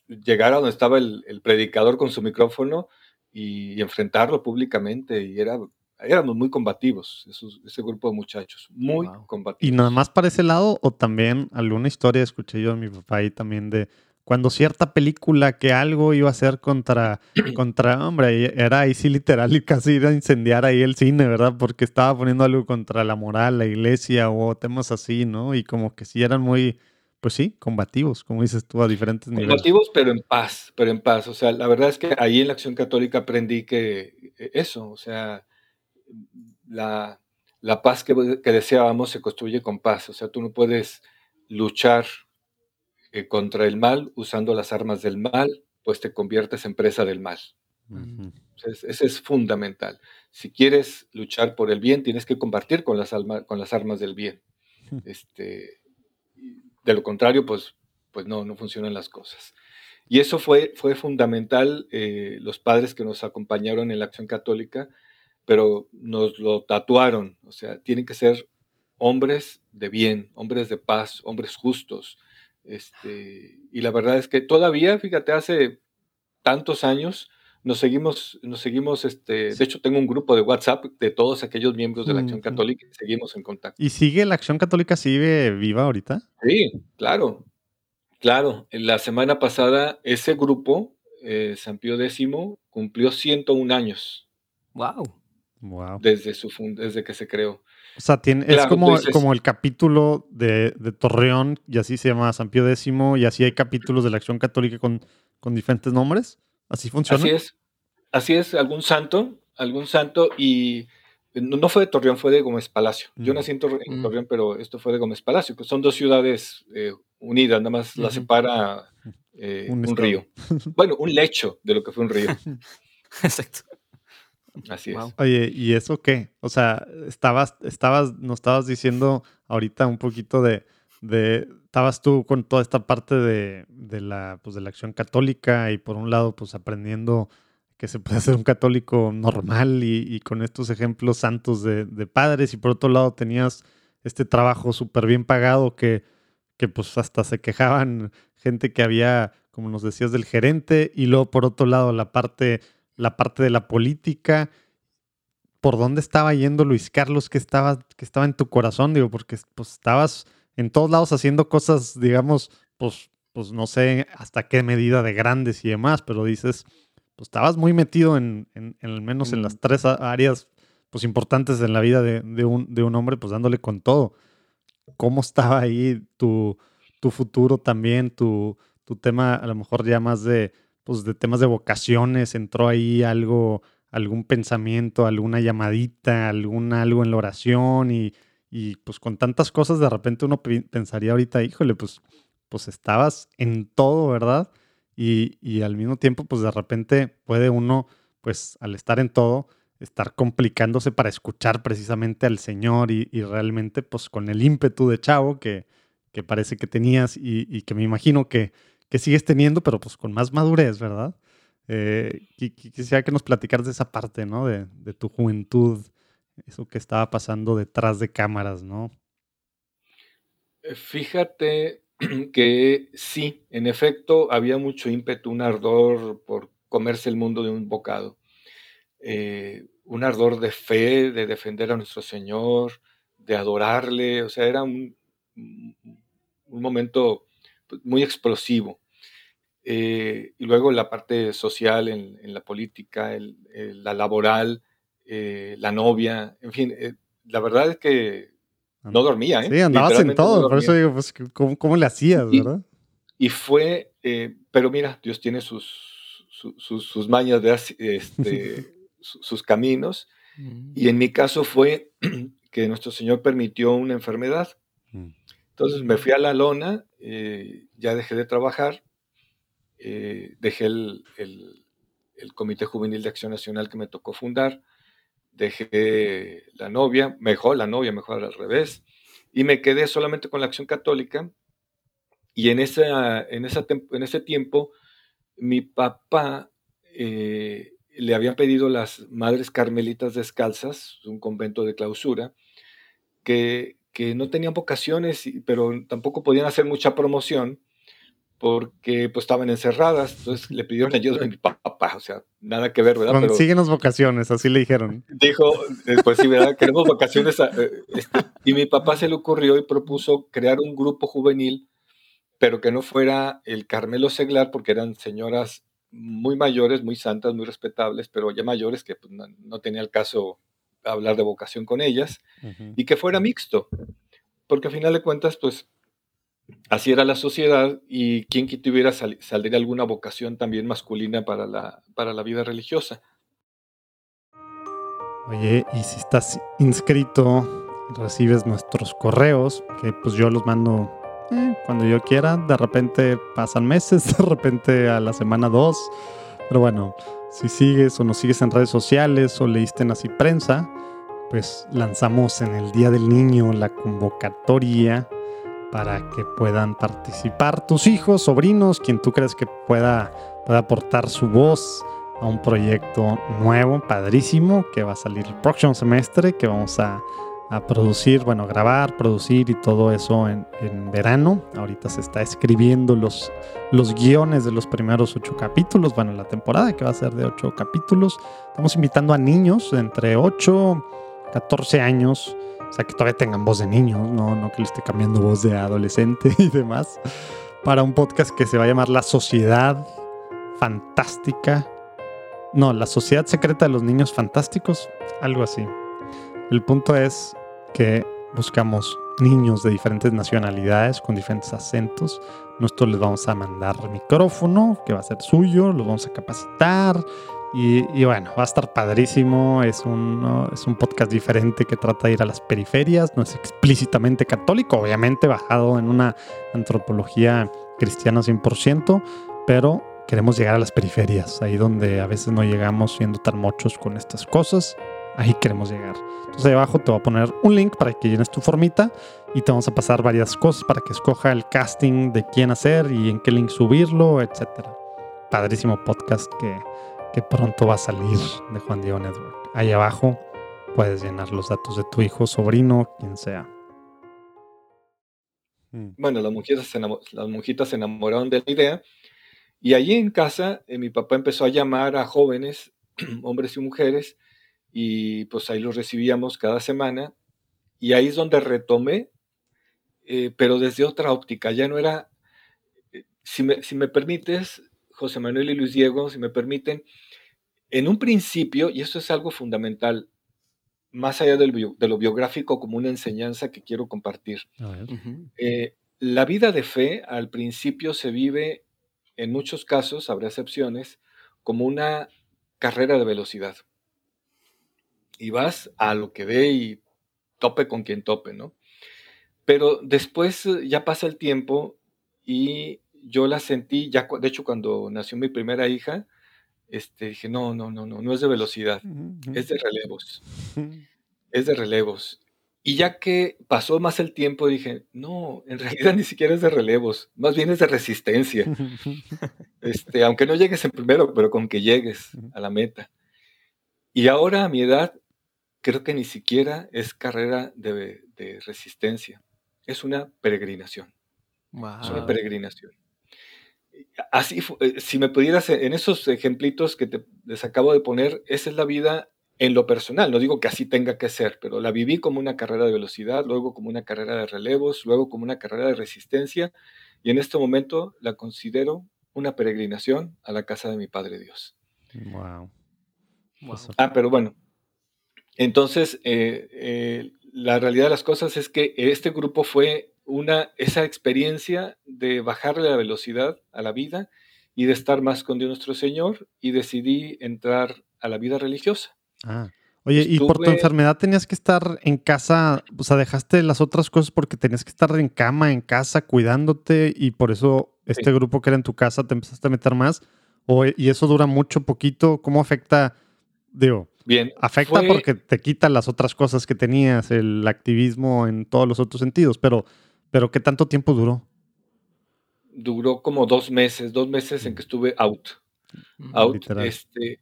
[SPEAKER 1] llegar a donde estaba el, el predicador con su micrófono, y, enfrentarlo públicamente y era, éramos muy combativos, ese grupo de muchachos, muy combativos.
[SPEAKER 3] ¿Y nada más para ese lado o también alguna historia escuché yo de mi papá ahí también de cuando cierta película que algo iba a ser contra, contra, hombre, era ahí sí literal y casi ir a incendiar ahí el cine, ¿verdad? Porque estaba poniendo algo contra la moral, la iglesia o temas así, ¿no? Y como que sí eran muy, pues sí, combativos, como dices tú, a diferentes niveles.
[SPEAKER 1] Combativos, pero en paz, pero en paz. O sea, la verdad es que ahí en la Acción Católica aprendí que eh, eso, o sea, la, paz que, deseábamos se construye con paz. O sea, tú no puedes luchar eh, contra el mal usando las armas del mal, pues te conviertes en presa del mal. Ese es fundamental. Si quieres luchar por el bien, tienes que compartir con las, con las armas del bien. Este, de lo contrario, pues, pues no, no funcionan las cosas. Y eso fue, fue fundamental, eh, los padres que nos acompañaron en la acción católica, pero nos lo tatuaron, o sea, tienen que ser hombres de bien, hombres de paz, hombres justos. Este, y la verdad es que todavía, fíjate, hace tantos años, nos seguimos, nos seguimos, este, de hecho tengo un grupo de WhatsApp de todos aquellos miembros de la Acción Católica y seguimos en contacto.
[SPEAKER 3] ¿Y sigue la Acción Católica, sigue viva ahorita?
[SPEAKER 1] Sí, claro, claro. La semana pasada ese grupo, eh, San Pío X, cumplió 101 años.
[SPEAKER 2] Wow.
[SPEAKER 3] Wow.
[SPEAKER 1] Desde, su desde que se creó.
[SPEAKER 3] O sea, tiene, es como, como el capítulo de, Torreón, y así se llama San Pío X, y así hay capítulos de la Acción Católica con, con diferentes nombres. ¿Así funciona?
[SPEAKER 1] Así es. Así es, algún santo, algún santo y no, fue de Torreón, fue de Gómez Palacio. Yo mm. nací en, mm. Torreón, pero esto fue de Gómez Palacio, que son dos ciudades eh, unidas, nada más la separa eh, un, río. bueno, un lecho de lo que fue un río.
[SPEAKER 2] Exacto.
[SPEAKER 1] Así es.
[SPEAKER 3] Oye, ¿y eso qué? O sea, estabas, estabas, nos estabas diciendo ahorita un poquito de, de estabas tú con toda esta parte de, la, pues de la acción católica y por un lado pues aprendiendo que se puede ser un católico normal y, con estos ejemplos santos de, padres y por otro lado tenías este trabajo súper bien pagado que, que pues hasta se quejaban gente que había, como nos decías, del gerente y luego por otro lado la parte la parte de la política. ¿Por dónde estaba yendo Luis Carlos? ¿Qué estaba, qué estaba en tu corazón? Digo, porque pues, estabas en todos lados haciendo cosas, digamos, pues, pues no sé hasta qué medida de grandes y demás, pero dices, pues estabas muy metido en, en, al menos en las tres áreas pues importantes en la vida de, de, un, de un hombre, pues dándole con todo. ¿Cómo estaba ahí tu, tu futuro también, tu, tu tema a lo mejor ya más de, pues de temas de vocaciones, entró ahí algo, algún pensamiento, alguna llamadita, algún algo en la oración y, y pues con tantas cosas de repente uno pensaría ahorita, híjole, pues, pues estabas en todo, ¿verdad? Y, y, al mismo tiempo, pues de repente puede uno, pues al estar en todo, estar complicándose para escuchar precisamente al Señor y, y realmente, pues con el ímpetu de chavo que, que parece que tenías y, y que me imagino que, que, sigues teniendo, pero pues con más madurez, ¿verdad? Eh, quisiera que nos platicaras de esa parte, ¿no? De, de tu juventud eso que estaba pasando detrás de cámaras, ¿no?
[SPEAKER 1] Eh, fíjate que sí, en efecto, había mucho ímpetu, un ardor por comerse el mundo de un bocado, eh, un ardor de fe, de defender a nuestro Señor, de adorarle, o sea, era un, un momento pues, muy explosivo. Eh, y luego la parte social en, la política, la laboral, eh, la novia, en fin, eh, la verdad es que no dormía, ¿eh?
[SPEAKER 3] Sí, andabas en todo, no por eso digo, pues, ¿cómo, cómo le hacías,
[SPEAKER 1] y,
[SPEAKER 3] verdad?
[SPEAKER 1] Y fue, eh, pero mira, Dios tiene sus, sus, sus mañas, de, este, sus caminos, mm. y en mi caso fue que nuestro Señor permitió una enfermedad. Mm. Entonces me fui a la lona, eh, ya dejé de trabajar, dejé el, el, el, Comité Juvenil de Acción Nacional que me tocó fundar, dejé la novia, mejor la novia, mejor al revés, y me quedé solamente con la acción católica. Y en, esa, en, esa, en ese tiempo, mi papá eh, le habían pedido las Madres Carmelitas Descalzas, un convento de clausura, que, que no tenían vocaciones, pero tampoco podían hacer mucha promoción porque pues estaban encerradas, entonces le pidieron ayuda a mi papá, o sea, nada que ver, ¿verdad?
[SPEAKER 3] Consíguenos vocaciones, así le dijeron.
[SPEAKER 1] Dijo, eh, pues sí, ¿verdad? Queremos vocaciones. Eh, este, y mi papá se le ocurrió y propuso crear un grupo juvenil, pero que no fuera el Carmelo Seglar, porque eran señoras muy mayores, muy santas, muy respetables, pero ya mayores que pues, no, no, tenía el caso hablar de vocación con ellas, uh -huh. y que fuera mixto, porque a final de cuentas, pues así era la sociedad y quien que tuviera sal, salir alguna vocación también masculina para la, para la vida religiosa.
[SPEAKER 3] Oye, y si estás inscrito, recibes nuestros correos, que pues yo los mando eh, cuando yo quiera, de repente pasan meses, de repente a la semana dos, pero bueno, si sigues o nos sigues en redes sociales o leíste en Así Prensa, pues lanzamos en el Día del Niño la convocatoria para que puedan participar tus hijos, sobrinos, quien tú crees que pueda, pueda aportar su voz a un proyecto nuevo, padrísimo, que va a salir el próximo semestre, que vamos a, a producir, bueno, grabar, producir y todo eso en, en, verano. Ahorita se está escribiendo los, los guiones de los primeros ocho capítulos, bueno, la temporada que va a ser de ocho capítulos. Estamos invitando a niños de entre 8, 14 años, o sea, que todavía tengan voz de niños, no, no que le esté cambiando voz de adolescente y demás, para un podcast que se va a llamar La Sociedad Fantástica. No, La Sociedad Secreta de los Niños Fantásticos, algo así. El punto es que buscamos niños de diferentes nacionalidades con diferentes acentos. Nosotros les vamos a mandar micrófono que va a ser suyo, los vamos a capacitar y, y, bueno, va a estar padrísimo. Es un, ¿no? es un podcast diferente que trata de ir a las periferias. No es explícitamente católico, obviamente, bajado en una antropología cristiana 100%, pero queremos llegar a las periferias, ahí donde a veces no llegamos siendo tan mochos con estas cosas. Ahí queremos llegar. Entonces, ahí abajo te voy a poner un link para que llenes tu formita y te vamos a pasar varias cosas para que escoja el casting de quién hacer y en qué link subirlo, etcétera. Padrísimo podcast que que pronto va a salir de Juan Diego Network. Ahí abajo puedes llenar los datos de tu hijo, sobrino, quien sea.
[SPEAKER 1] Hmm. Bueno, las monjitas, se las monjitas se enamoraron de la idea y allí en casa eh, mi papá empezó a llamar a jóvenes hombres y mujeres, y pues ahí los recibíamos cada semana, y ahí es donde retomé, eh, pero desde otra óptica, ya no era, eh, si me, si me permites, José Manuel y Luis Diego, si me permiten, en un principio, y eso es algo fundamental, más allá de lo biográfico como una enseñanza que quiero compartir. Eh, la vida de fe al principio se vive, en muchos casos, habrá excepciones, como una carrera de velocidad. Y vas a lo que ve y tope con quien tope, ¿no? Pero después eh, ya pasa el tiempo y yo la sentí, ya de hecho cuando nació mi primera hija, este, dije, no, no, no, no, no es de velocidad, es de relevos. Es de relevos. Y ya que pasó más el tiempo, dije, no, en realidad ni siquiera es de relevos, más bien es de resistencia. Este, aunque no llegues en primero, pero con que llegues a la meta. Y ahora a mi edad, creo que ni siquiera es carrera de, resistencia, es una peregrinación. Es una peregrinación así, eh, si me pudieras, eh, en esos ejemplitos que te, les acabo de poner, esa es la vida en lo personal. No digo que así tenga que ser, pero la viví como una carrera de velocidad, luego como una carrera de relevos, luego como una carrera de resistencia, y en este momento la considero una peregrinación a la casa de mi Padre Dios. Wow. Ah, pero bueno. Entonces, eh, la realidad de las cosas es que este grupo fue una, esa experiencia de bajarle la velocidad a la vida y de estar más con Dios nuestro Señor y decidí entrar a la vida religiosa.
[SPEAKER 3] Ah. Oye, y por tu enfermedad tenías que estar en casa, o sea, dejaste las otras cosas porque tenías que estar en cama, en casa, cuidándote y por eso este grupo que era en tu casa te empezaste a meter más. O, y eso dura mucho, poquito. ¿Cómo afecta? Digo,
[SPEAKER 1] Bien.
[SPEAKER 3] Afecta porque te quita las otras cosas que tenías, el activismo en todos los otros sentidos, pero ¿Pero qué tanto tiempo duró?
[SPEAKER 1] Duró como dos meses, dos meses en que estuve out. Out. Este,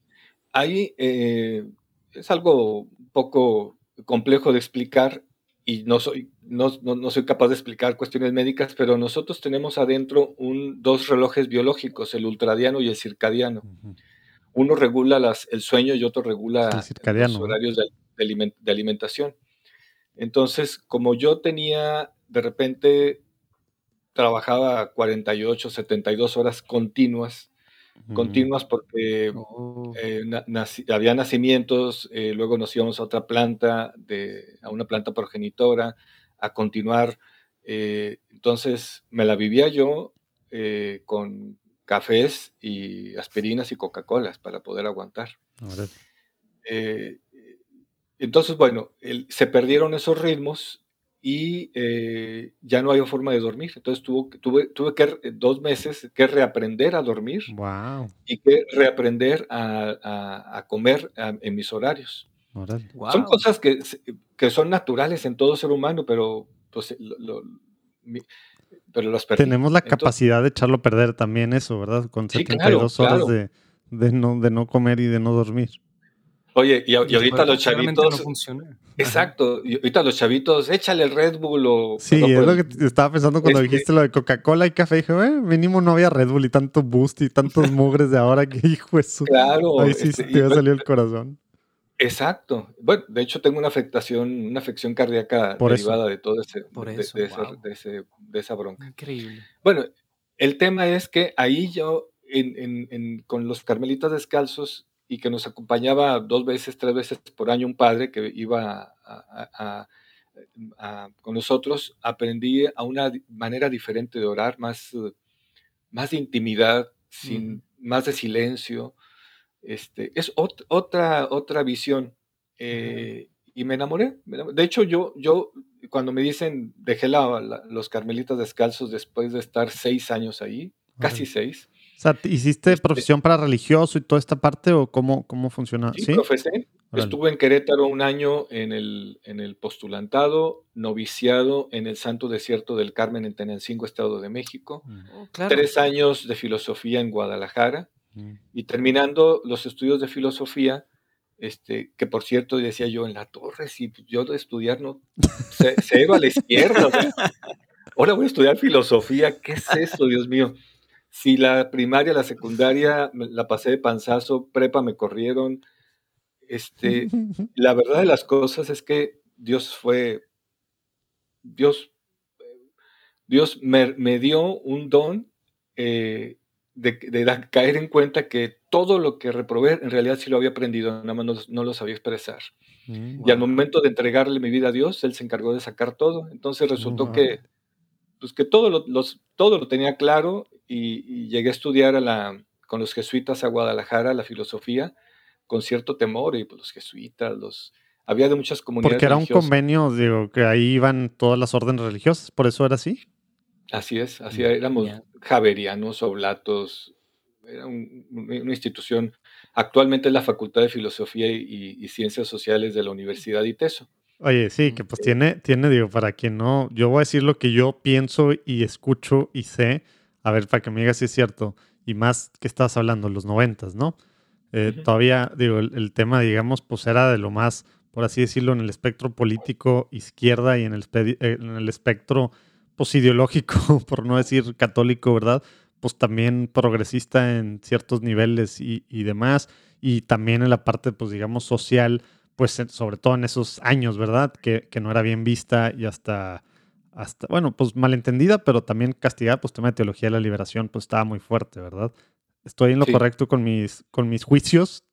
[SPEAKER 1] ahí eh, es algo un poco complejo de explicar y no soy, no, soy capaz de explicar cuestiones médicas, pero nosotros tenemos adentro un, dos relojes biológicos, el ultradiano y el circadiano. Uno regula las, el sueño y otro regula los horarios de, alimentación. Entonces, como yo tenía de repente trabajaba 48, 72 horas continuas, continuas porque oh. eh, había nacimientos, eh, luego nos íbamos a otra planta, de, a una planta progenitora, a continuar. Eh, entonces me la vivía yo con cafés y aspirinas y Coca-Colas para poder aguantar. entonces, bueno, se perdieron esos ritmos y eh, ya no había forma de dormir. Entonces tuve, tuve, tuve que eh, dos meses que reaprender a dormir y que reaprender a, comer en mis horarios. Son cosas que, que, son naturales en todo ser humano, pero, pues, pero las
[SPEAKER 3] Tenemos la capacidad de echarlo a perder también eso, ¿verdad? Con 72 horas De, de, no, de no comer y de no dormir.
[SPEAKER 1] Oye, y, ahorita los chavitos. No funciona. Exacto. Y ahorita los chavitos, échale el Red Bull o.
[SPEAKER 3] Sí, es lo que estaba pensando cuando dijiste lo de Coca-Cola y café. Dije, eh, mínimo no había Red Bull y tanto boost y tantos mugres de ahora que hijo eso. Claro. Ahí sí este, te iba a salir el corazón.
[SPEAKER 1] Exacto. Bueno, de hecho tengo una afectación, una afección cardíaca derivada de todo ese, de, de, esa bronca.
[SPEAKER 2] Increíble.
[SPEAKER 1] Bueno, el tema es que ahí yo, en, en, con los carmelitas descalzos, y que nos acompañaba dos veces, tres veces por año un padre que iba con nosotros, aprendí a una manera diferente de orar, más, más de intimidad, sin, más de silencio. Este, es otra, otra visión. Eh, y me enamoré, De hecho, yo, yo cuando me dicen, dejé los carmelitas descalzos después de estar seis años ahí, casi seis,
[SPEAKER 3] sea, ¿hiciste este profesión para religioso y toda esta parte o cómo, cómo funciona?
[SPEAKER 1] Sí, profesé. Estuve en Querétaro un año en el, en el postulantado, noviciado en el Santo Desierto del Carmen en Tenancingo, Estado de México. Mm. Oh, Tres años de filosofía en Guadalajara. Mm. Y terminando los estudios de filosofía, este, que por cierto decía yo en la torre, si yo de estudiar no, cero a la izquierda. Ahora voy a estudiar filosofía, ¿qué es eso, Dios mío? Si la primaria, la secundaria la pasé de panzazo, prepa me corrieron, este, la verdad de las cosas es que Dios fue, Dios, Dios me, dio un don eh, de, caer en cuenta que todo lo que reprobé en realidad sí lo había aprendido, nada más no, lo sabía expresar. Mm, y al momento de entregarle mi vida a Dios, Él se encargó de sacar todo. Entonces resultó que, pues que todo, lo, los, todo lo tenía claro y, llegué a estudiar a la, con los jesuitas a Guadalajara la filosofía con cierto temor y pues, los jesuitas, los... Había de muchas comunidades.
[SPEAKER 3] Porque era un convenio, digo, que ahí iban todas las órdenes religiosas, por eso era así.
[SPEAKER 1] Así es, así mm, éramos javerianos, oblatos, era una institución, actualmente es la Facultad de Filosofía y, Ciencias Sociales de la Universidad de ITESO.
[SPEAKER 3] Oye, sí, que pues tiene, tiene, digo, para quien no, yo voy a decir lo que yo pienso y escucho y sé, a ver, para que me digas si es cierto, y más que estás hablando, los noventas, ¿no? Eh, todavía, digo, el, tema, digamos, pues era de lo más, por así decirlo, en el espectro político izquierda y en el, eh, en el espectro pues, ideológico, por no decir católico, ¿verdad? Pues también progresista en ciertos niveles y, demás, y también en la parte, pues digamos, social, pues sobre todo en esos años, ¿verdad? Que, no era bien vista y hasta, hasta, bueno, pues malentendida, pero también castigada, pues tema de teología de la liberación, pues estaba muy fuerte, ¿verdad? Estoy en lo correcto con mis, con mis juicios.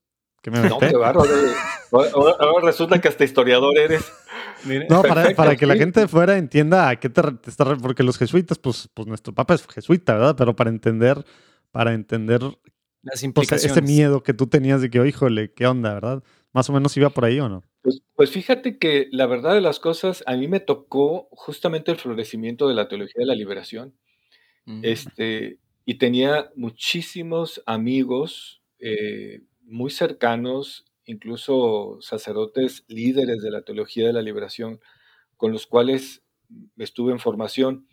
[SPEAKER 3] Que me no, qué
[SPEAKER 1] ahora, resulta que hasta historiador eres.
[SPEAKER 3] no, para, que la gente de fuera entienda a qué te, está porque los jesuitas, pues, pues nuestro papa es jesuita, ¿verdad? Pero para entender, para entender
[SPEAKER 2] las implicaciones.
[SPEAKER 3] ese miedo que tú tenías de que, oh, híjole, ¿qué onda, verdad? Más o menos iba por ahí o no?
[SPEAKER 1] Pues, pues, fíjate que la verdad de las cosas, a mí me tocó justamente el florecimiento de la teología de la liberación. Mm. Este, y tenía muchísimos amigos eh, muy cercanos incluso sacerdotes líderes de la teología de la liberación, con los cuales estuve en formación.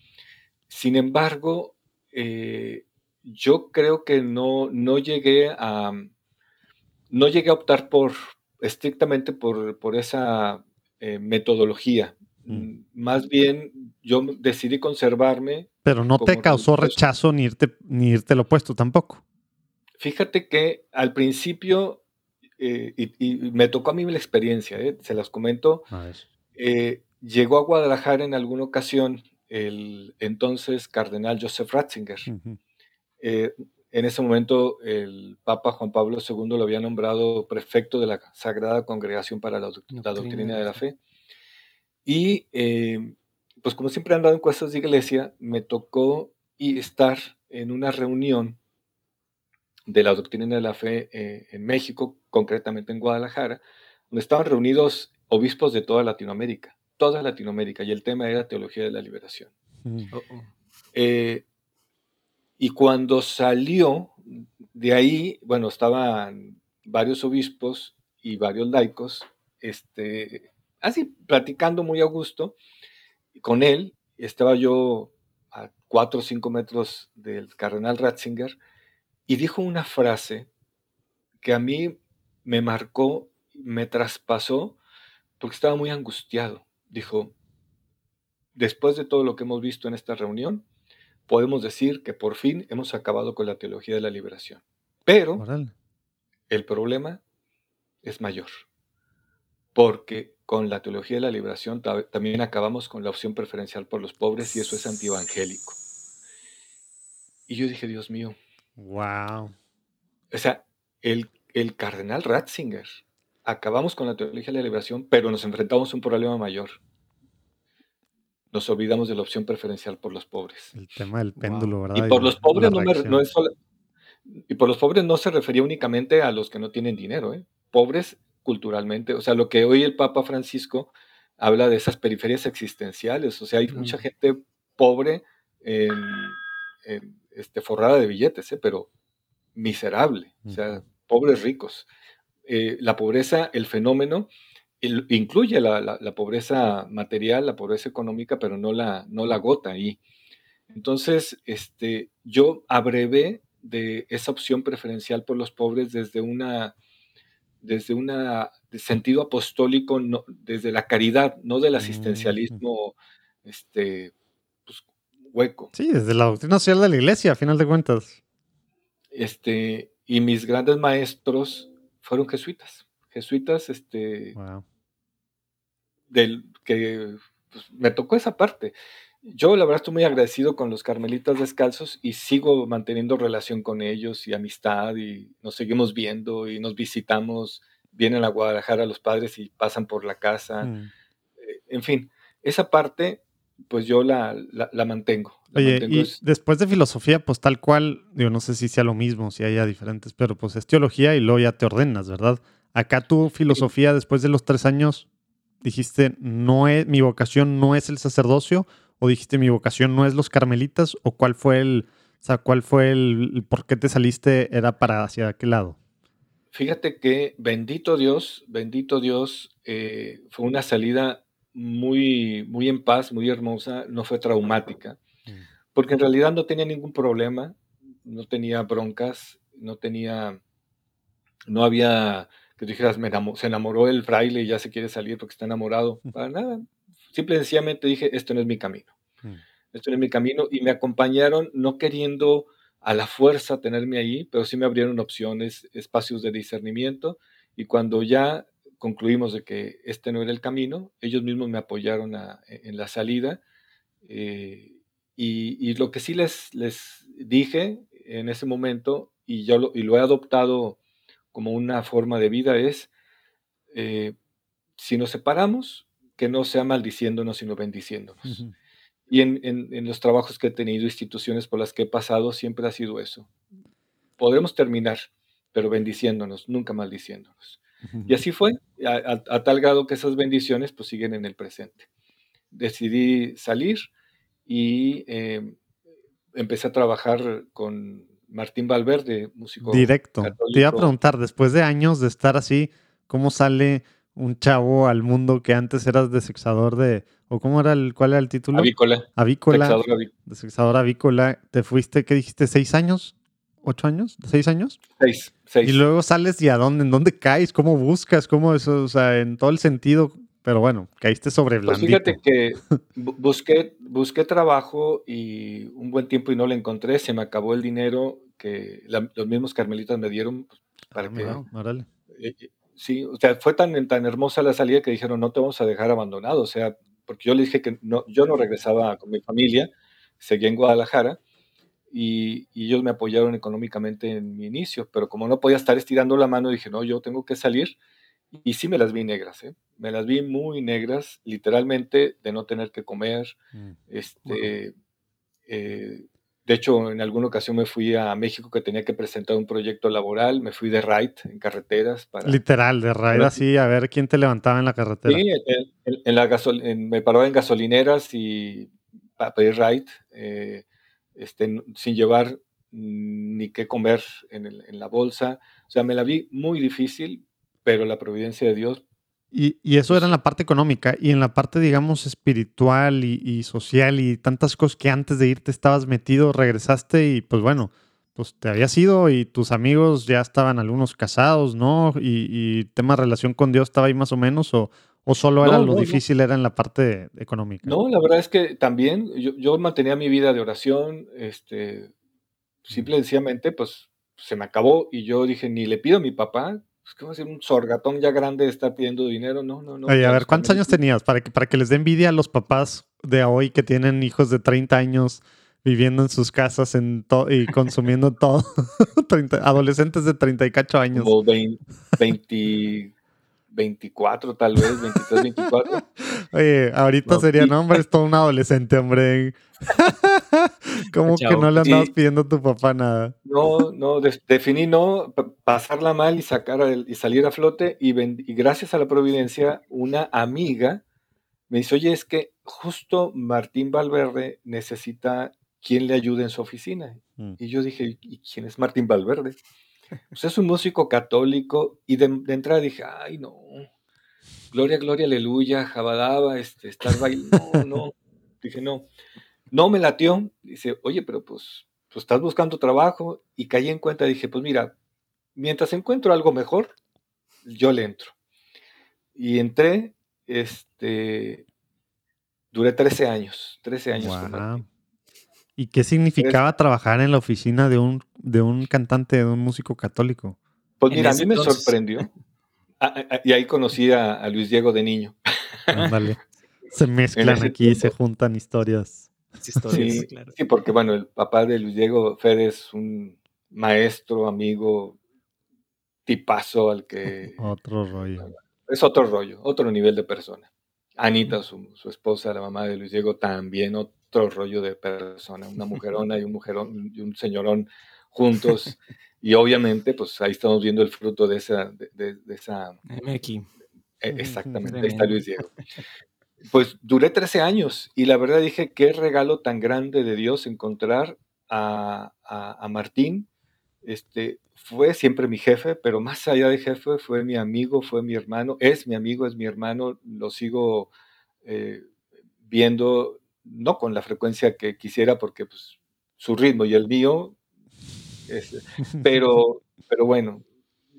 [SPEAKER 1] Sin embargo, eh, yo creo que no, no, llegué a, no llegué a optar por estrictamente por, por esa eh, metodología. Mm. Más bien, yo decidí conservarme.
[SPEAKER 3] Pero no te causó rechazo ni irte, ni irte lo opuesto tampoco.
[SPEAKER 1] Fíjate que al principio eh, y, me tocó a mí la experiencia, ¿eh? se las comento. Llegó a Guadalajara en alguna ocasión el entonces cardenal Joseph Ratzinger. En ese momento el Papa Juan Pablo II lo había nombrado prefecto de la Sagrada Congregación para la, Doctrina de la Fe. Y pues como siempre han dado encuestas de iglesia, me tocó estar en una reunión de la doctrina de la fe eh, en México, concretamente en Guadalajara, donde estaban reunidos obispos de toda Latinoamérica, toda Latinoamérica, y el tema era teología de la liberación. Oh, oh. Eh, y cuando salió de ahí, bueno, estaban varios obispos y varios laicos, este, así platicando muy a gusto con él, estaba yo a cuatro o cinco metros del cardenal Ratzinger, y dijo una frase que a mí me marcó, me traspasó, porque estaba muy angustiado. Dijo, después de todo lo que hemos visto en esta reunión, podemos decir que por fin hemos acabado con la teología de la liberación. Pero el problema es mayor, porque con la teología de la liberación también acabamos con la opción preferencial por los pobres y eso es antievangélico. Y yo dije, Dios mío,
[SPEAKER 3] Wow.
[SPEAKER 1] O sea, el, el cardenal Ratzinger. Acabamos con la teología de la liberación, pero nos enfrentamos a un problema mayor. Nos olvidamos de la opción preferencial por los pobres.
[SPEAKER 3] El tema del péndulo, ¿verdad?
[SPEAKER 1] Y por los pobres no, es solo, y por los pobres no se refería únicamente a los que no tienen dinero, ¿eh? pobres culturalmente. O sea, lo que hoy el Papa Francisco habla de esas periferias existenciales. O sea, hay mucha gente pobre en, este, forrada de billetes, ¿eh? pero miserable, o sea, pobres ricos. Eh, la pobreza, el fenómeno, incluye la, pobreza material, la pobreza económica, pero no la, no la agota ahí. Entonces, este, yo abrevé de esa opción preferencial por los pobres desde una desde un sentido apostólico, desde la caridad, no del asistencialismo este, hueco.
[SPEAKER 3] Sí, desde la doctrina social de la iglesia, a final de cuentas.
[SPEAKER 1] Este, y mis grandes maestros fueron jesuitas. Jesuitas, este,
[SPEAKER 3] Wow.
[SPEAKER 1] del que pues, me tocó esa parte. Yo la verdad estoy muy agradecido con los carmelitas descalzos y sigo manteniendo relación con ellos y amistad y nos seguimos viendo y nos visitamos, vienen a Guadalajara los padres y pasan por la casa.
[SPEAKER 3] Mm.
[SPEAKER 1] Eh, En fin, esa parte pues yo la, la- la mantengo. la
[SPEAKER 3] Oye,
[SPEAKER 1] mantengo,
[SPEAKER 3] y
[SPEAKER 1] es-
[SPEAKER 3] después de filosofía, pues tal cual, digo, no sé si sea lo mismo, si haya diferentes, pero pues es teología y luego ya te ordenas, ¿verdad? Acá tu filosofía, después de los tres años, dijiste, no es, mi vocación no es el sacerdocio, o dijiste, mi vocación no es los carmelitas, o cuál fue el, o sea, cuál fue el, el por qué te saliste, era para hacia qué lado.
[SPEAKER 1] Fíjate que bendito Dios, bendito Dios, eh, fue una salida muy, muy en paz, muy hermosa, no fue traumática, porque en realidad no tenía ningún problema, no tenía broncas, no tenía, no había que tú dijeras, me enamo- se enamoró el fraile y ya se quiere salir porque está enamorado, para nada. Simple y sencillamente dije, esto no es mi camino,
[SPEAKER 3] Mm.
[SPEAKER 1] esto no es mi camino, y me acompañaron no queriendo a la fuerza tenerme ahí, pero sí me abrieron opciones, espacios de discernimiento, y cuando ya concluimos de que este no era el camino, ellos mismos me apoyaron a- en la salida, eh, y, y lo que sí les, les dije en ese momento, y yo lo, y lo he adoptado como una forma de vida, es, eh, si nos separamos, que no sea maldiciéndonos, sino bendiciéndonos.
[SPEAKER 3] Ujú.
[SPEAKER 1] Y en, en- en los trabajos que he tenido, instituciones por las que he pasado, siempre ha sido eso. Podremos terminar, pero bendiciéndonos, nunca maldiciéndonos. Y así fue, a, a- a tal grado que esas bendiciones pues siguen en el presente. Decidí salir y eh, empecé a trabajar con Martín Valverde, músico
[SPEAKER 3] Directo. Te iba a preguntar, después de años de estar así, ¿cómo sale un chavo al mundo que antes eras desexador de, o cómo era el, cuál era el título?
[SPEAKER 1] Avícola,
[SPEAKER 3] Avícola.
[SPEAKER 1] sexador aví-
[SPEAKER 3] Desexador avícola. ¿Te fuiste, qué dijiste, seis años? ¿Ocho años? ¿Seis años?
[SPEAKER 1] seis, seis.
[SPEAKER 3] Y luego sales y a dónde, en dónde caes, cómo buscas, cómo eso, o sea, en todo el sentido. Pero bueno, caíste sobre
[SPEAKER 1] Pues
[SPEAKER 3] blandito.
[SPEAKER 1] fíjate que bu- busqué, busqué trabajo y un buen tiempo y no lo encontré, se me acabó el dinero que la- los mismos carmelitas me dieron pues, para
[SPEAKER 3] Ah,
[SPEAKER 1] que
[SPEAKER 3] mira, órale.
[SPEAKER 1] eh, eh, sí, o sea, fue tan, tan hermosa la salida que dijeron, no te vamos a dejar abandonado, o sea, porque yo les dije que no, yo no regresaba con mi familia, seguía en Guadalajara y, y ellos me apoyaron económicamente en mi inicio, pero como no podía estar estirando la mano, dije, no, yo tengo que salir y sí me las vi negras, ¿eh? me las vi muy negras, literalmente, de no tener que comer,
[SPEAKER 3] Mm.
[SPEAKER 1] este, eh, de hecho, en alguna ocasión me fui a México que tenía que presentar un proyecto laboral, me fui de ride en carreteras para...
[SPEAKER 3] Literal, de raid
[SPEAKER 1] Ahora
[SPEAKER 3] así, a ver quién te levantaba en la carretera.
[SPEAKER 1] Sí, en, en- en la gasol- en- me paraba en gasolineras y para pedir ride, eh, este, sin llevar mm, ni qué comer en, el- en la bolsa. O sea, me la vi muy difícil, pero la providencia de Dios,
[SPEAKER 3] Y, y eso era en la parte económica y en la parte, digamos, espiritual y, y social y tantas cosas que antes de irte estabas metido, regresaste y pues bueno, pues te habías ido y tus amigos ya estaban algunos casados, ¿no? Y, y tema relación con Dios estaba ahí más o menos o, o solo era
[SPEAKER 1] No,
[SPEAKER 3] lo
[SPEAKER 1] no, no.
[SPEAKER 3] difícil, era en la parte económica.
[SPEAKER 1] No, la verdad es que también yo, yo mantenía mi vida de oración, este, simple y sencillamente, pues se me acabó y yo dije, ni le pido a mi papá, pues va a ser un sorgatón ya grande de estar pidiendo dinero, no, no, no.
[SPEAKER 3] Oye, a ver, ¿cuántos años tenías? Para que, para que les dé envidia a los papás de hoy que tienen hijos de 30 años viviendo en sus casas en to- y consumiendo todo. 30 adolescentes de 38 años.
[SPEAKER 1] Como 20, 20, 24 tal vez, 23, 24.
[SPEAKER 3] Oye, ahorita
[SPEAKER 1] No,
[SPEAKER 3] sería, no, hombre, es todo un adolescente, hombre. ¿Cómo que no le andabas
[SPEAKER 1] Sí.
[SPEAKER 3] pidiendo a tu papá nada?
[SPEAKER 1] No, no, de- definí no, pa- pasarla mal y sacar y salir a flote y, gracias a la providencia una amiga me dice, oye, es que justo Martín Valverde necesita quien le ayude en su oficina.
[SPEAKER 3] Mm.
[SPEAKER 1] Y yo dije, ¿y quién es Martín Valverde? Pues es un músico católico y de, de entrada dije, ay no, gloria, gloria, aleluya, jabadaba, este, estar bailando, no, no. Dije, no, no me latió. Dice, oye, pero pues, pues estás buscando trabajo y caí en cuenta, dije, pues mira, mientras encuentro algo mejor, yo le entro. Y entré, este, duré 13 años, 13 años. Martín.
[SPEAKER 3] ¿Y qué significaba trabajar en la oficina de un, de un cantante, de un músico católico?
[SPEAKER 1] Pues mira, a mí me sorprendió. Ah, ah, ah, y ahí conocí a, Luis Diego de niño.
[SPEAKER 3] Ándale. Se mezclan aquí, se juntan historias.
[SPEAKER 1] sí, sí, porque bueno, el papá de Luis Diego Fede es un maestro, amigo, tipazo al que...
[SPEAKER 3] Otro rollo.
[SPEAKER 1] Es otro rollo, otro nivel de persona. Anita, su, su esposa, la mamá de Luis Diego, también otro rollo de persona. Una mujerona y un mujerón y un señorón juntos. Y obviamente, pues ahí estamos viendo el fruto de esa... De, esa
[SPEAKER 2] MX.
[SPEAKER 1] E, exactamente, ahí está Luis Diego. Pues duré 13 años y la verdad dije, qué regalo tan grande de Dios encontrar a, a, Martín. Este, fue siempre mi jefe, pero más allá de jefe, fue mi amigo, fue mi hermano, es mi amigo, es mi hermano, lo sigo eh, viendo, no con la frecuencia que quisiera, porque pues, su ritmo y el mío, pero, pero bueno,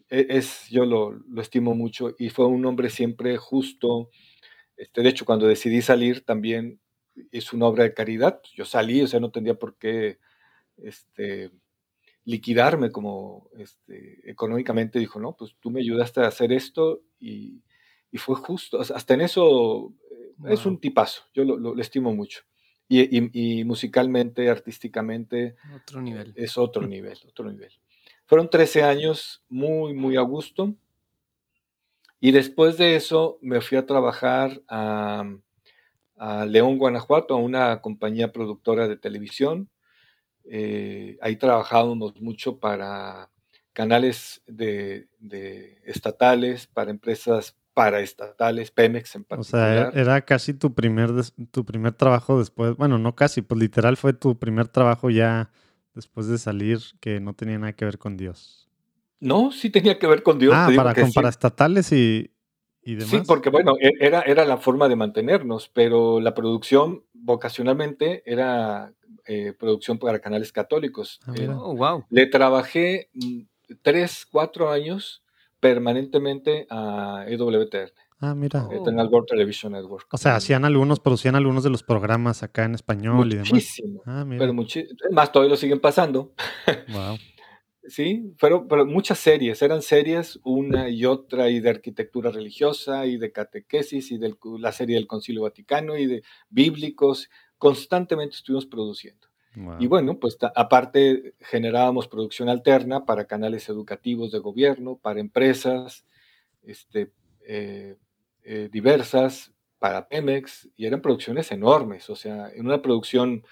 [SPEAKER 1] e, es, yo lo, lo, estimo mucho y fue un hombre siempre justo, este, de hecho, cuando decidí salir también es una obra de caridad. Yo salí, o sea, no tendría por qué este, liquidarme como este, económicamente. Dijo, no, pues tú me ayudaste a hacer esto y, fue justo. Hasta en eso eh, es un tipazo. Yo lo, estimo mucho. Y, musicalmente, artísticamente.
[SPEAKER 2] Otro nivel.
[SPEAKER 1] Es otro nivel, otro nivel. Fueron 13 años muy, muy a gusto. Y después de eso me fui a trabajar a, León, Guanajuato, a una compañía productora de televisión. Eh, ahí trabajábamos mucho para canales de, estatales, para empresas paraestatales, Pemex en particular.
[SPEAKER 3] O sea, era casi tu primer, tu primer trabajo después, bueno, no casi, pues literal fue tu primer trabajo ya después de salir que no tenía nada que ver con Dios.
[SPEAKER 1] No, sí tenía que ver con Dios.
[SPEAKER 3] Ah, para, con, estatales y, demás.
[SPEAKER 1] Sí, porque bueno, e, era, era la forma de mantenernos, pero la producción vocacionalmente era eh, producción para canales católicos.
[SPEAKER 2] Ah, eh, oh, wow.
[SPEAKER 1] Le trabajé mm, tres, cuatro años permanentemente a EWTN.
[SPEAKER 3] Ah, mira.
[SPEAKER 1] Eternal World Television Network.
[SPEAKER 3] O sea, hacían algunos, producían algunos de los programas acá en español y demás.
[SPEAKER 1] Muchísimo. Ah, mira. Pero muchísimo. Más, todavía lo siguen pasando. Wow. Sí, pero, pero muchas series, eran series una y otra, y de arquitectura religiosa, y de catequesis, y de la serie del Concilio Vaticano, y de bíblicos, constantemente estuvimos produciendo. Y bueno, pues aparte generábamos producción alterna para canales educativos de gobierno, para empresas este, eh, eh, diversas, para Pemex, y eran producciones enormes, o sea, en una producción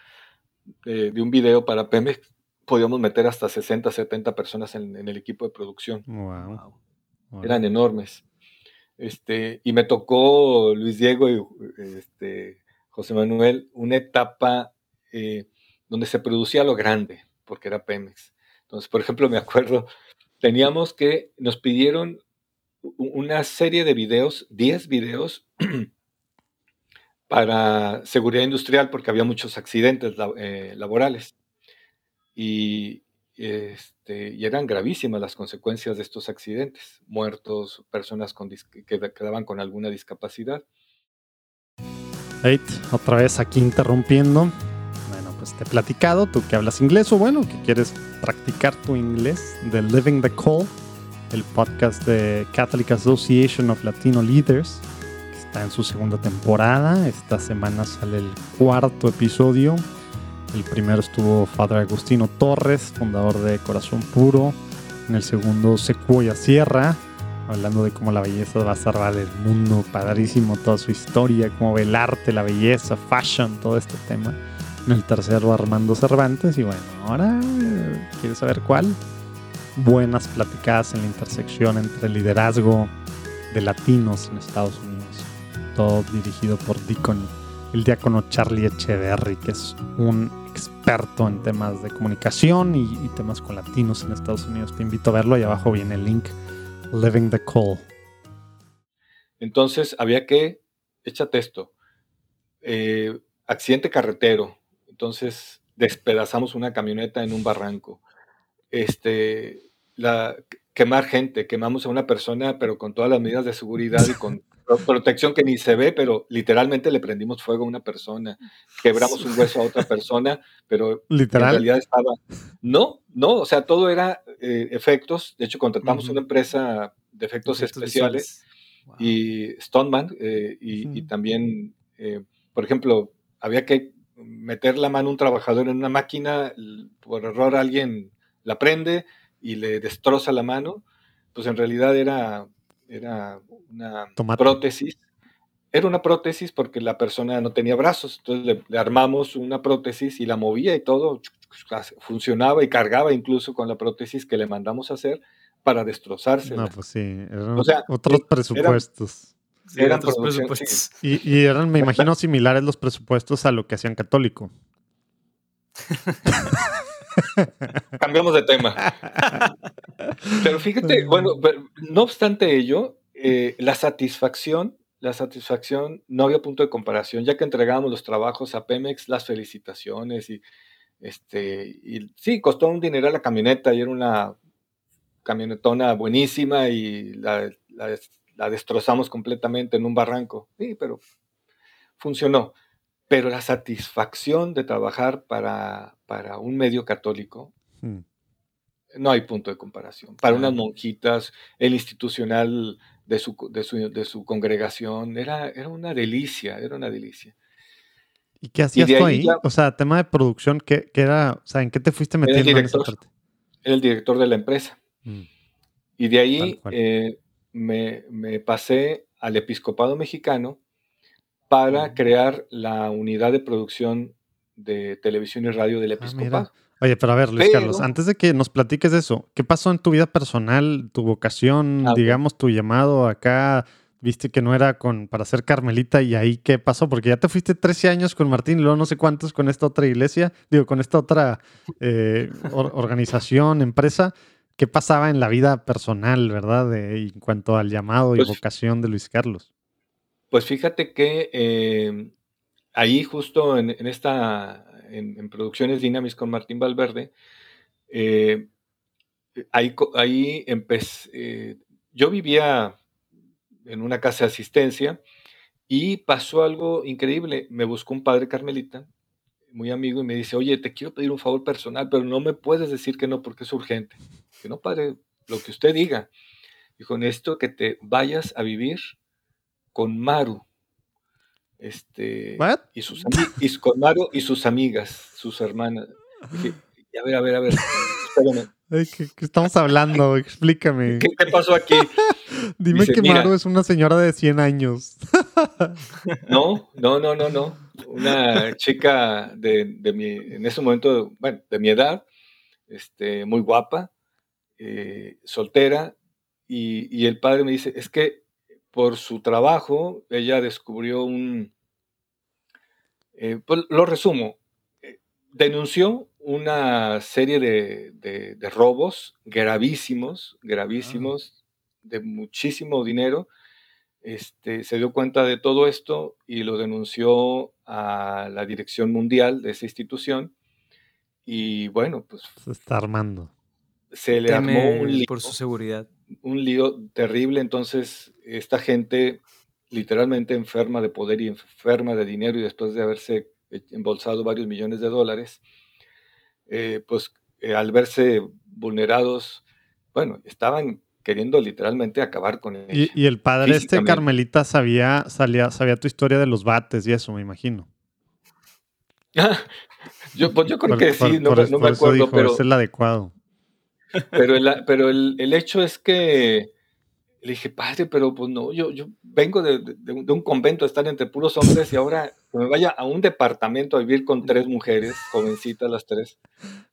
[SPEAKER 1] de un video para Pemex podíamos meter hasta 60, 70 personas en, el equipo de producción.
[SPEAKER 3] Wow.
[SPEAKER 1] Eran enormes. Este, y me tocó Luis Diego y este, José Manuel una etapa eh, donde se producía lo grande, porque era Pemex. Entonces, por ejemplo, me acuerdo, teníamos que, nos pidieron una serie de videos, 10 videos, para seguridad industrial, porque había muchos accidentes eh, laborales y, este, y eran gravísimas las consecuencias de estos accidentes, muertos, personas que quedaban con alguna discapacidad.
[SPEAKER 3] Hey, otra vez aquí interrumpiendo. Pues platicado, tú que hablas inglés o bueno, que quieres practicar tu inglés, de Living the Call, el podcast de Catholic Association of Latino Leaders, que está en su segunda temporada. Esta semana sale el cuarto episodio el primero estuvo Padre Agustino Torres, fundador de Corazón Puro. En el segundo, Secuoya Sierra, hablando de cómo la belleza va a salvar el mundo. Padrísimo toda su historia, cómo ve el arte, la belleza, fashion, todo este tema. El tercero, Armando Cervantes. Y bueno, ahora, ¿quieres saber cuál? Buenas platicadas en la intersección entre el liderazgo de latinos en Estados Unidos. Todo dirigido por Deacon, el diácono Charlie Echeverry, que es un experto en temas de comunicación y, temas con latinos en Estados Unidos. Te invito a verlo. Ahí abajo viene el link Living the Call.
[SPEAKER 1] Entonces había que, échate esto, eh, accidente carretero. Entonces despedazamos una camioneta en un barranco. Este, la, quemar gente, quemamos a una persona, pero con todas las medidas de seguridad y con protección que ni se ve, pero literalmente le prendimos fuego a una persona, quebramos un hueso a otra persona, pero
[SPEAKER 3] ¿Literal?
[SPEAKER 1] en realidad estaba... No, no, o sea, todo era eh, efectos. De hecho, contratamos una empresa de efectos, especiales y Stoneman, eh, y, también, eh, por ejemplo, había que meter la mano a un trabajador en una máquina, por error alguien la prende y le destroza la mano, pues en realidad era, era una prótesis. Era una prótesis porque la persona no tenía brazos, entonces le, armamos una prótesis y la movía y todo funcionaba y cargaba incluso con la prótesis que le mandamos a hacer para destrozarse.
[SPEAKER 3] No, pues sí, eran otros e,
[SPEAKER 2] Eran, otros presupuestos.
[SPEAKER 3] Y, y, eran, me imagino, similares los presupuestos a lo que hacían católico.
[SPEAKER 1] Cambiamos de tema. Pero fíjate, bueno, no obstante ello, eh, la satisfacción, la satisfacción no había punto de comparación, ya que entregábamos los trabajos a Pemex, las felicitaciones y este, y sí, costó un dinero la camioneta y era una camionetona buenísima y la, la destrozamos completamente en un barranco. Sí, pero funcionó. Pero la satisfacción de trabajar para, para un medio católico, hmm. no hay punto de comparación. Para unas monjitas, el institucional de su, de su, congregación, era, era una delicia, era una delicia.
[SPEAKER 3] ¿Y qué hacías tú ahí? O sea, tema de producción, ¿qué, era? O sea, ¿en qué te fuiste metiendo
[SPEAKER 1] en esa parte? Era el director de la empresa. Hmm. Y de ahí eh, me, me, pasé al episcopado mexicano para crear la unidad de producción de televisión y radio del ah, episcopado.
[SPEAKER 3] Oye, pero a ver, Luis Carlos, antes de que nos platiques eso, ¿qué pasó en tu vida personal, tu vocación, ah, digamos, tu llamado acá? Viste que no era con para ser carmelita y ahí qué pasó, porque ya te fuiste 13 años con Martín y luego no sé cuántos con esta otra iglesia, digo, con esta otra eh, organización, empresa. ¿Qué pasaba en la vida personal, verdad, en cuanto al llamado y pues vocación de Luis Carlos?
[SPEAKER 1] Pues fíjate que em, ahí justo en, esta, en, Producciones Dinamis con Martín Valverde, eh, ahí, ahí empecé, eh, yo vivía en una casa de asistencia y pasó algo increíble. Me buscó un padre carmelita, muy amigo, y me dice, oye, te quiero pedir un favor personal, pero no me puedes decir que no porque es urgente. Que no, padre, lo que usted diga. Dijo, necesito que te vayas a vivir con Maru. Este, y sus y con Maru y sus amigas, sus hermanas. a ver, a ver, a ver.
[SPEAKER 3] ¿Qué, estamos hablando? Explícame.
[SPEAKER 1] ¿Qué, pasó aquí?
[SPEAKER 3] Dime que Maru es una señora de 100 años.
[SPEAKER 1] no, no, no, no, no. Una chica de, de mi, en ese momento, bueno, de mi edad, este, muy guapa, eh, soltera, y, y, el padre me dice, es que por su trabajo, ella descubrió un, eh, pues, lo resumo, eh, denunció una serie de, robos gravísimos, gravísimos, de muchísimo dinero. Este, se dio cuenta de todo esto y lo denunció a la dirección mundial de esa institución. Y bueno, pues...
[SPEAKER 3] Se está armando.
[SPEAKER 1] Se le armó un lío.
[SPEAKER 2] Por su seguridad.
[SPEAKER 1] Un lío terrible. Entonces, esta gente literalmente enferma de poder y enferma de dinero y después de haberse embolsado varios millones de dólares, eh, pues eh, al verse vulnerados, bueno, estaban queriendo literalmente acabar con
[SPEAKER 3] él. Y, el padre este Carmelita sabía, salía, sabía tu historia de los bates y eso, me imagino.
[SPEAKER 1] yo, pues yo creo que sí, no, me acuerdo, pero
[SPEAKER 3] es el adecuado.
[SPEAKER 1] Pero, pero el, el, hecho es que le dije, padre, pero pues no, yo, yo vengo de, un convento, de estar entre puros hombres y ahora que me vaya a un departamento a vivir con tres mujeres, jovencitas las tres.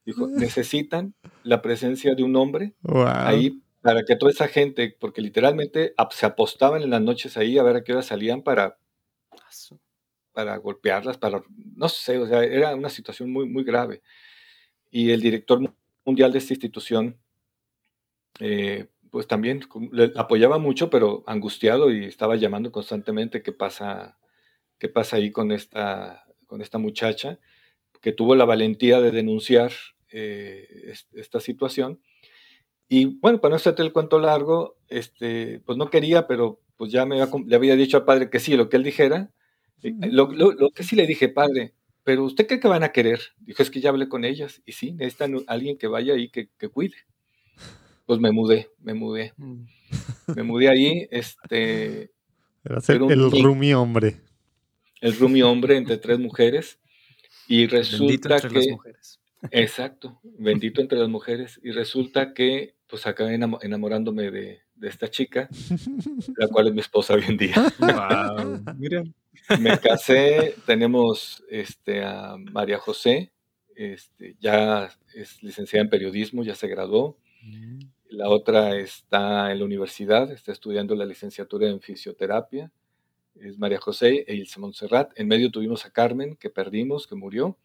[SPEAKER 1] Dijo, necesitan la presencia de un hombre ahí para que toda esa gente, porque literalmente se apostaban en las noches ahí a ver a qué hora salían para, para golpearlas, para, no sé, o sea, era una situación muy, muy grave. Y el director mundial de esta institución, eh, pues también le apoyaba mucho, pero angustiado y estaba llamando constantemente qué pasa, qué pasa ahí con esta, con esta muchacha, que tuvo la valentía de denunciar eh, esta situación. Y bueno, para no hacerte el cuento largo, este, pues no quería, pero pues ya me le había dicho al padre que sí, lo que él dijera. Lo, que sí le dije, padre, pero ¿usted cree que van a querer? Dijo, es que ya hablé con ellas. Y sí, necesitan alguien que vaya ahí que, que cuide. Pues me mudé, me mudé. Mm. Me mudé ahí, este...
[SPEAKER 3] Era el rumi hombre.
[SPEAKER 1] El rumi hombre entre tres mujeres. Y resulta que... Las mujeres. Exacto, bendito entre las mujeres. Y resulta que pues acabé enamorándome de, esta chica, la cual es mi esposa hoy en día. Wow, Me casé, tenemos este, a María José, este, ya es licenciada en periodismo, ya se graduó. Mm. La otra está en la universidad, está estudiando la licenciatura en fisioterapia. Es María José e Ilse Montserrat. En medio tuvimos a Carmen, que perdimos, que murió.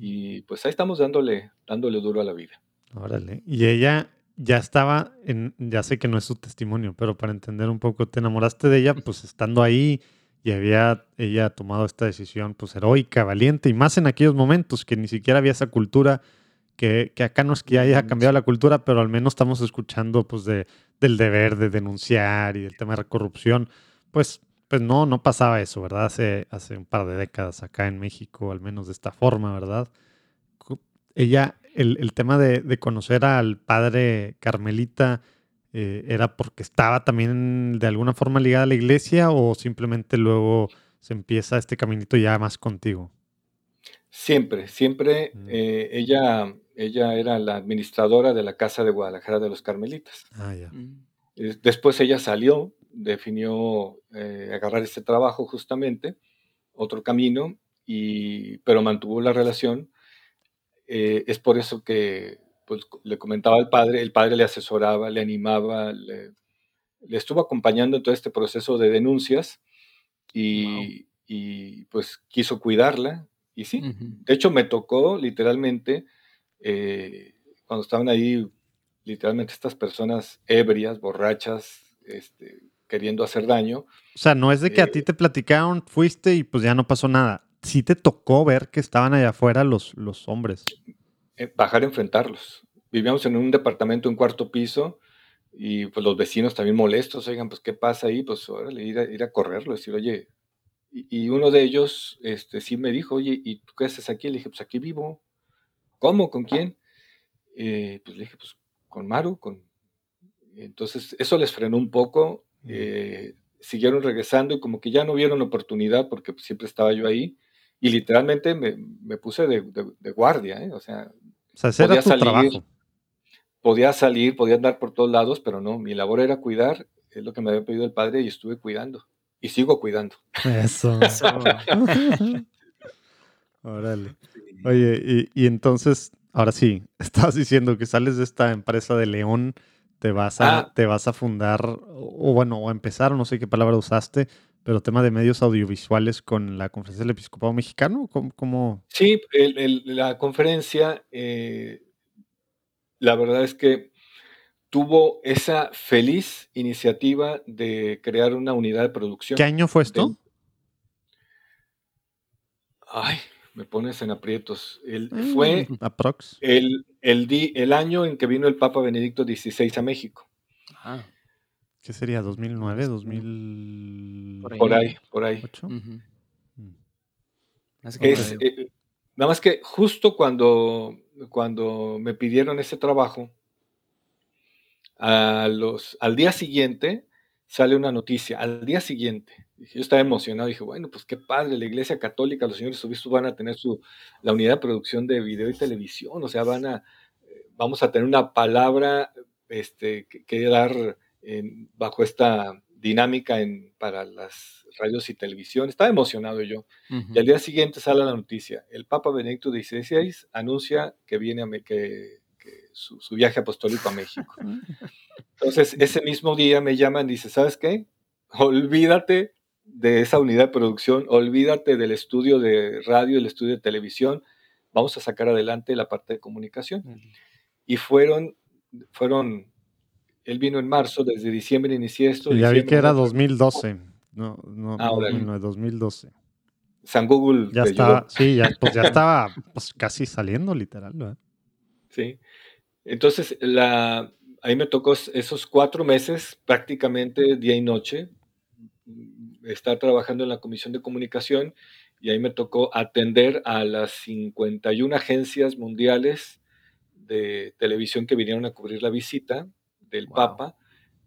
[SPEAKER 1] Y pues ahí estamos dándole, dándole duro a la vida.
[SPEAKER 3] Órale. Y ella ya estaba en, ya sé que no es su testimonio, pero para entender un poco, te enamoraste de ella, pues estando ahí y había ella tomado esta decisión, pues heroica, valiente, y más en aquellos momentos que ni siquiera había esa cultura, que, que acá no es que haya cambiado la cultura, pero al menos estamos escuchando pues de, del deber de denunciar y del tema de la corrupción, pues pues no, no pasaba eso, ¿verdad? Hace, hace un par de décadas acá en México, al menos de esta forma, ¿verdad? Ella, el, tema de, conocer al padre Carmelita, eh, ¿era porque estaba también de alguna forma ligada a la iglesia o simplemente luego se empieza este caminito ya más contigo?
[SPEAKER 1] Siempre, siempre mm. eh, ella, ella era la administradora de la Casa de Guadalajara de los Carmelitas. Ah, ya. Mm. Después ella salió definió eh, agarrar este trabajo justamente, otro camino, y, pero mantuvo la relación. Eh, es por eso que pues, le comentaba al padre, el padre le asesoraba, le animaba, le, estuvo acompañando en todo este proceso de denuncias y, pues quiso cuidarla. Y sí, de hecho me tocó literalmente, eh, cuando estaban ahí, literalmente estas personas ebrias, borrachas, este, queriendo hacer daño.
[SPEAKER 3] O sea, no es de que a eh, ti te platicaron, fuiste y pues ya no pasó nada. Sí te tocó ver que estaban allá afuera los, los hombres.
[SPEAKER 1] Eh, bajar a enfrentarlos. Vivíamos en un departamento, un cuarto piso, y pues los vecinos también molestos, oigan, pues qué pasa ahí, pues órale, ir a, ir a correrlo, decir, oye, y, uno de ellos este, sí me dijo, oye, ¿y tú qué haces aquí? Le dije, pues aquí vivo. ¿Cómo? ¿Con quién? Eh, pues le dije, pues con Maru, con... Entonces, eso les frenó un poco eh, siguieron regresando y como que ya no vieron oportunidad porque siempre estaba yo ahí y literalmente me, puse de, guardia, ¿eh? o sea,
[SPEAKER 3] podía salir,
[SPEAKER 1] podía salir, podía andar por todos lados, pero no, mi labor era cuidar, es lo que me había pedido el padre y estuve cuidando y sigo cuidando.
[SPEAKER 3] Eso. Órale. Oye, y, y, entonces, ahora sí, estabas diciendo que sales de esta empresa de León te vas a, ah. te vas a fundar, o bueno, o empezar, no sé qué palabra usaste, pero tema de medios audiovisuales con la Conferencia del Episcopado Mexicano, ¿cómo?
[SPEAKER 1] Sí, la conferencia, eh, la verdad es que tuvo esa feliz iniciativa de crear una unidad de producción.
[SPEAKER 3] ¿Qué año fue esto?
[SPEAKER 1] Ay, me pones en aprietos. El, mm. fue
[SPEAKER 3] Aprox.
[SPEAKER 1] El, el, el, año en que vino el Papa Benedicto XVI a México.
[SPEAKER 3] Ah. ¿Qué sería? ¿2009? ¿2000?
[SPEAKER 1] Por ahí, por ahí. Mm. Eh, nada más que justo cuando, cuando me pidieron ese trabajo, a los, al día siguiente sale una noticia, al día siguiente, yo estaba emocionado, dije, bueno, pues qué padre, la Iglesia Católica, los señores obispos van a tener su, la unidad de producción de video y televisión, o sea, van a, eh, vamos a tener una palabra este, que, dar bajo esta dinámica en, para las radios y televisión. Estaba emocionado yo. Y al día siguiente sale la noticia. El Papa Benedicto XVI anuncia que viene a, que, su, su, viaje apostólico a México. Entonces, ese mismo día me llaman y dice, ¿sabes qué? Olvídate de esa unidad de producción, olvídate del estudio de radio, el estudio de televisión, vamos a sacar adelante la parte de comunicación. Y fueron, fueron, él vino en marzo, desde diciembre inicié esto.
[SPEAKER 3] ya vi que era 2012, no, no, ah, no, 2012.
[SPEAKER 1] San Google.
[SPEAKER 3] Ya estaba, sí, ya, pues ya estaba pues, casi saliendo, literal.
[SPEAKER 1] Sí. Entonces, la, ahí me tocó esos cuatro meses, prácticamente día y noche, estar trabajando en la Comisión de Comunicación y ahí me tocó atender a las 51 agencias mundiales de televisión que vinieron a cubrir la visita del Papa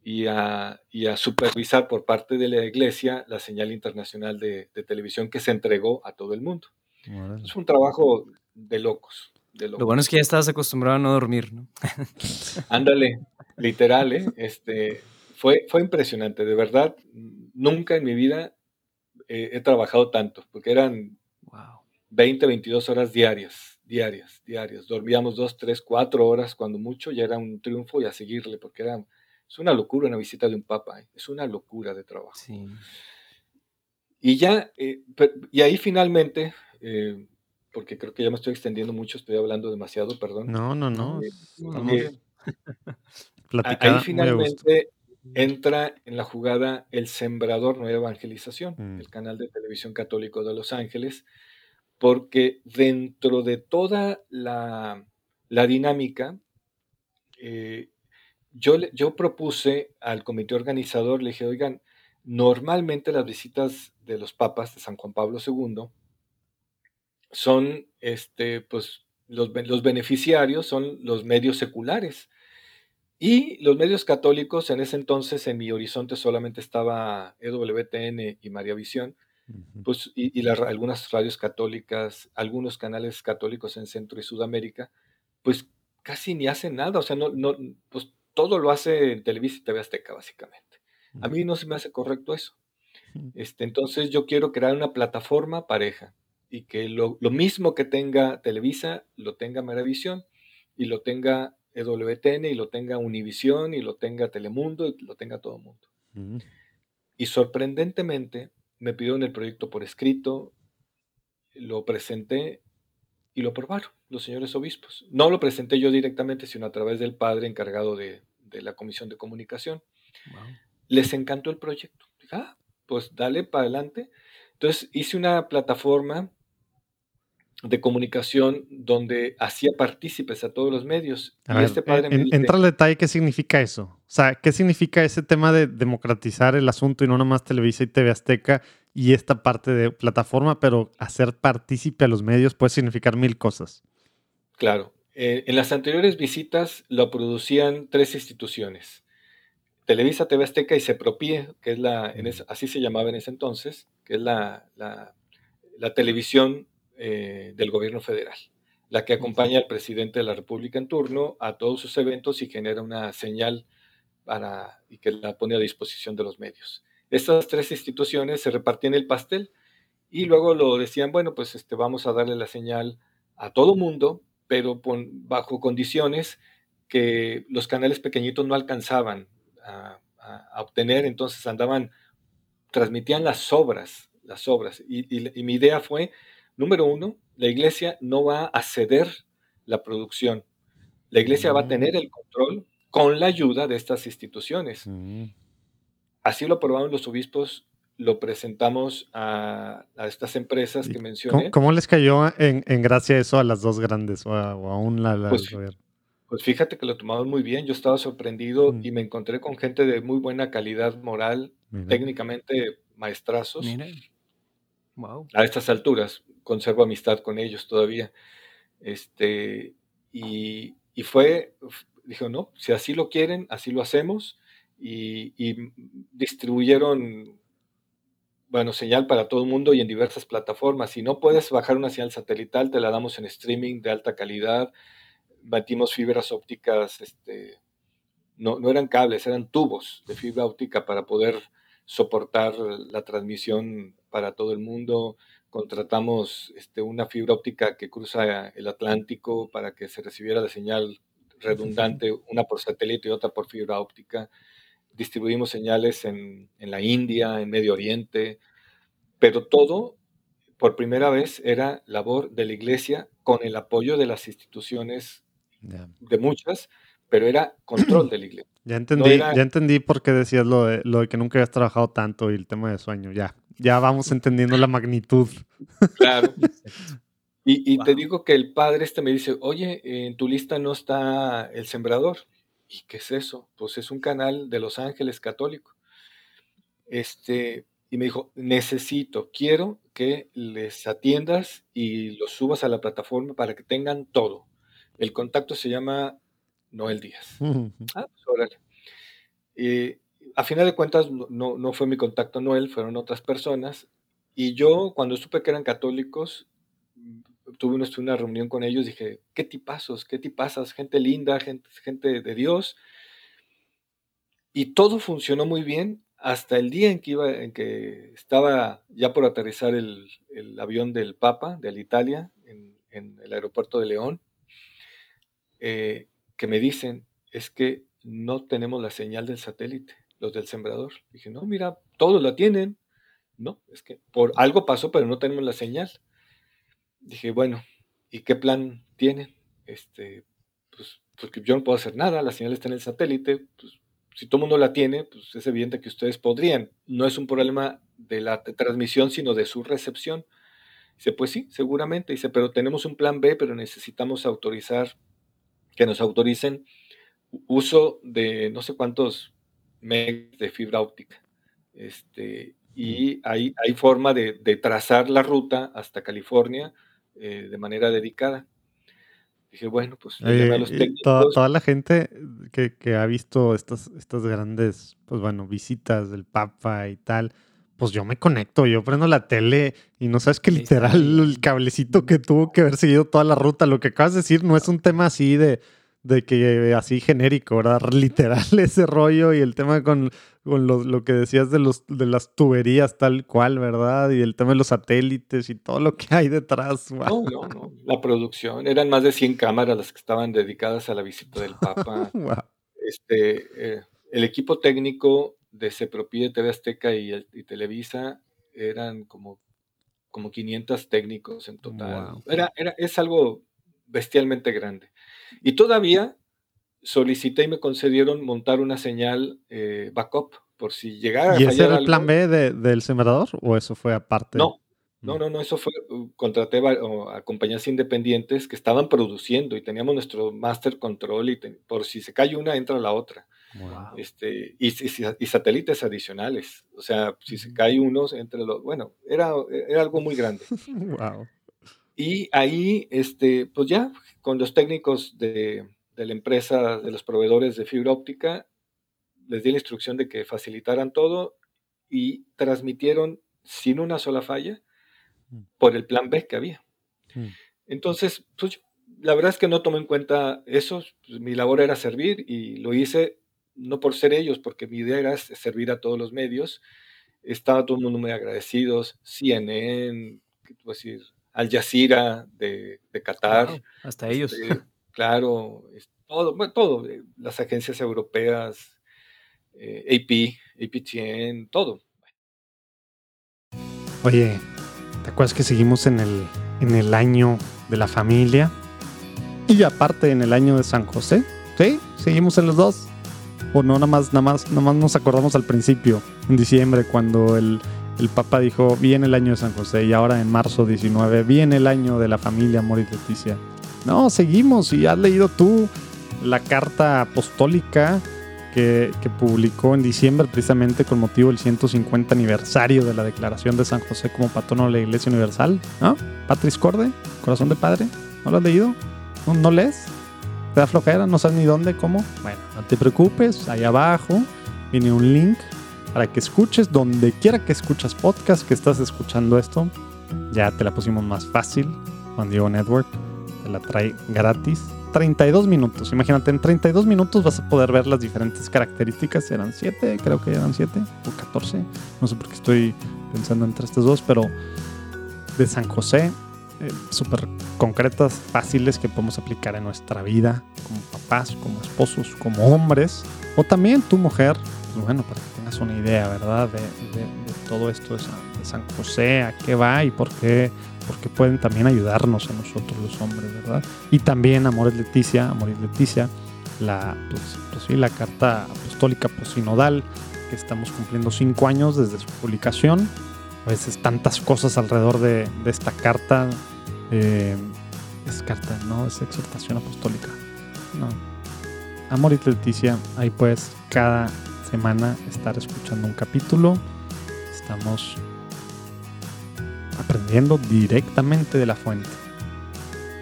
[SPEAKER 1] y a, supervisar por parte de la Iglesia la señal internacional de, televisión que se entregó a todo el mundo. Es un trabajo de locos,
[SPEAKER 2] Lo bueno es que ya estabas acostumbrado a no dormir, ¿no?
[SPEAKER 1] Ándale, literal, ¿eh? Este, fue, fue impresionante, de verdad, nunca en mi vida he trabajado tanto, porque eran 20, 22 horas diarias, diarias, diarias. Dormíamos dos, tres, cuatro horas cuando mucho, ya era un triunfo y a seguirle, porque era, es una locura una visita de un papa, ¿eh? es una locura de trabajo. Y ya, eh, y ahí finalmente, eh, porque creo que ya me estoy extendiendo mucho, estoy hablando demasiado, perdón.
[SPEAKER 3] No, no, no.
[SPEAKER 1] ahí finalmente entra en la jugada El Sembrador Nueva Evangelización, mm. el canal de televisión católico de Los Ángeles, porque dentro de toda la, dinámica, eh, yo, yo propuse al comité organizador, le dije, oigan, normalmente las visitas de los papas de San Juan Pablo II son, este, pues, los, los beneficiarios son los medios seculares. Y los medios católicos, en ese entonces en mi horizonte solamente estaba EWTN y María Visión, pues, y, algunas radios católicas, algunos canales católicos en Centro y Sudamérica, pues casi ni hacen nada, o sea, no, no, pues todo lo hace Televisa y TV Azteca, básicamente. A mí no se me hace correcto eso. Este, entonces yo quiero crear una plataforma pareja y que lo, lo mismo que tenga Televisa, lo tenga Maravisión y lo tenga EWTN y lo tenga Univisión y lo tenga Telemundo y lo tenga todo el mundo. Mm. Y sorprendentemente me pidieron el proyecto por escrito, lo presenté y lo aprobaron los señores obispos. No lo presenté yo directamente, sino a través del padre encargado de, la comisión de comunicación. Les encantó el proyecto. ah, pues dale para adelante. Entonces hice una plataforma de comunicación donde hacía partícipes a todos los medios.
[SPEAKER 3] y este padre entra al detalle qué significa eso. O sea, ¿qué significa ese tema de democratizar el asunto y no nomás Televisa y TV Azteca y esta parte de plataforma, pero hacer partícipe a los medios puede significar mil cosas?
[SPEAKER 1] Claro. Eh, en las anteriores visitas lo producían tres instituciones. Televisa, TV Azteca y Sepropie, que es la, así se llamaba en ese entonces, que es la, la, la televisión eh, del gobierno federal, la que acompaña al presidente de la República en turno a todos sus eventos y genera una señal para, y que la pone a disposición de los medios. Estas tres instituciones se repartían el pastel y luego lo decían, bueno, pues este, vamos a darle la señal a todo mundo, pero bajo condiciones que los canales pequeñitos no alcanzaban a, obtener, entonces andaban, transmitían las obras, las obras. y mi idea fue Número uno, la iglesia no va a ceder la producción. La iglesia va a tener el control con la ayuda de estas instituciones. Mm. Así lo aprobaron los obispos, lo presentamos a, estas empresas que mencioné.
[SPEAKER 3] ¿Cómo, les cayó en, gracia eso a las dos grandes o, a, aún la,
[SPEAKER 1] pues, pues, fíjate que lo tomaron muy bien, yo estaba sorprendido mm. y me encontré con gente de muy buena calidad moral, técnicamente maestrazos. A estas alturas, conservo amistad con ellos todavía. Este, y, fue, dijo, no, si así lo quieren, así lo hacemos. Y, distribuyeron, bueno, señal para todo el mundo y en diversas plataformas. Si no puedes bajar una señal satelital, te la damos en streaming de alta calidad. Batimos fibras ópticas, este, no, no eran cables, eran tubos de fibra óptica para poder soportar la transmisión para todo el mundo contratamos este, una fibra óptica que cruza el Atlántico para que se recibiera la señal redundante, una por satélite y otra por fibra óptica. Distribuimos señales en, la India, en Medio Oriente, pero todo por primera vez era labor de la iglesia con el apoyo de las instituciones, de muchas, pero era control de la iglesia.
[SPEAKER 3] Ya entendí, ya entendí por qué decías lo de, lo de que nunca habías trabajado tanto y el tema de sueño. Ya, ya vamos entendiendo la magnitud.
[SPEAKER 1] Claro. Y, te digo que el padre este me dice, oye, en tu lista no está El Sembrador. ¿Y qué es eso? Pues es un canal de Los Ángeles católico. Este, y me dijo, necesito, quiero que les atiendas y los subas a la plataforma para que tengan todo. El contacto se llama Noel Díaz. ah, pues órale. A final de cuentas, no, no fue mi contacto Noel, fueron otras personas. Y yo, cuando supe que eran católicos, tuve una, reunión con ellos, dije, qué tipazos, qué tipazas, gente linda, gente, gente de Dios. Y todo funcionó muy bien hasta el día en que, iba, en que estaba ya por aterrizar el, avión del Papa, de Italia, en, el aeropuerto de León, eh, que me dicen, es que no tenemos la señal del satélite, los del sembrador. Dije, no, mira, todos la tienen. No, es que por algo pasó, pero no tenemos la señal. Dije, bueno, ¿y qué plan tienen? Este, pues, porque yo no puedo hacer nada, la señal está en el satélite, pues si todo el mundo la tiene, pues es evidente que ustedes podrían. No es un problema de la transmisión, sino de su recepción. Dice, pues sí, seguramente. Dice, pero tenemos un plan B, pero necesitamos autorizar, que nos autoricen uso de no sé cuántos de fibra óptica. Este, y hay, hay forma de, trazar la ruta hasta California eh, de manera dedicada. Dije, bueno, pues
[SPEAKER 3] Toda, la gente que, ha visto estas, estas grandes, pues bueno, visitas del Papa y tal, pues yo me conecto, yo prendo la tele y no sabes que literal el cablecito que tuvo que haber seguido toda la ruta, lo que acabas de decir no es un tema así de, de que así genérico, ¿verdad? Literal ese rollo y el tema con, lo, que decías de, los, de las tuberías tal cual, ¿verdad? Y el tema de los satélites y todo lo que hay detrás.
[SPEAKER 1] No, no, no. La producción, eran más de 100 cámaras las que estaban dedicadas a la visita del Papa. Este, eh, el equipo técnico de Cepropí de TV Azteca y, Televisa eran como, como 500 técnicos en total. Era, era, es algo bestialmente grande. Y todavía solicité y me concedieron montar una señal eh, backup por si llegara
[SPEAKER 3] ¿Y ese era el plan B del sembrador o eso fue aparte?
[SPEAKER 1] No, no, mm. no, no, eso fue, uh, contraté a, compañías independientes que estaban produciendo y teníamos nuestro master control y por si se cae una, entra la otra. Este, y, y, satélites adicionales. O sea, si se cae uno, entre los. Bueno, era, era algo muy grande. wow. Y ahí, este, pues ya, con los técnicos de, la empresa, de los proveedores de fibra óptica, les di la instrucción de que facilitaran todo y transmitieron sin una sola falla mm. por el plan B que había. Mm. Entonces, pues la verdad es que no tomé en cuenta eso, pues, mi labor era servir y lo hice no por ser ellos, porque mi idea era servir a todos los medios. Estaba todo el mundo muy agradecidos, CNN, ¿qué te decir? Al Jazeera de, Qatar.
[SPEAKER 2] hasta ellos.
[SPEAKER 1] Este, claro, todo, bueno, todo, eh, las agencias europeas, eh, AP, APTN, todo.
[SPEAKER 3] Oye, ¿te acuerdas que seguimos en el, en el año de la familia? Y aparte en el año de San José, ¿sí? Seguimos en los dos. O no, nada más, nada más, nada más nos acordamos al principio, en diciembre, cuando el, el Papa dijo, viene el año de San José y ahora en marzo 19 viene el año de la familia y Leticia. No, seguimos y has leído tú la carta apostólica que, publicó en diciembre precisamente con motivo del 150 aniversario de la declaración de San José como patrono de la Iglesia Universal. ¿No? Patris Corde, Corazón de Padre. ¿No lo has leído? ¿No, no lees? ¿Te da flojera? ¿No sabes ni dónde? ¿Cómo? Bueno, no te preocupes, ahí abajo viene un link para que escuches donde quiera que escuchas podcast, que estás escuchando esto. Ya te la pusimos más fácil. Juan Diego Network te la trae gratis. 32 minutos. Imagínate, en 32 minutos vas a poder ver las diferentes características. Eran 7, creo que eran 7 o 14. No sé por qué estoy pensando entre estas dos, pero de San José, eh, súper concretas, fáciles que podemos aplicar en nuestra vida, como papás, como esposos, como hombres, o también tu mujer, pues bueno, para que tengas una idea, ¿verdad? De, todo esto de San, José, a qué va y por qué, porque pueden también ayudarnos a nosotros los hombres, ¿verdad? Y también Amores Leticia, Amores Leticia, la, pues, pues sí, la carta apostólica posinodal, que estamos cumpliendo cinco años desde su publicación. A veces tantas cosas alrededor de, esta carta. Eh, es carta, ¿no? Es exhortación apostólica. No. Amor y Leticia, ahí pues cada semana estar escuchando un capítulo, estamos aprendiendo directamente de la fuente.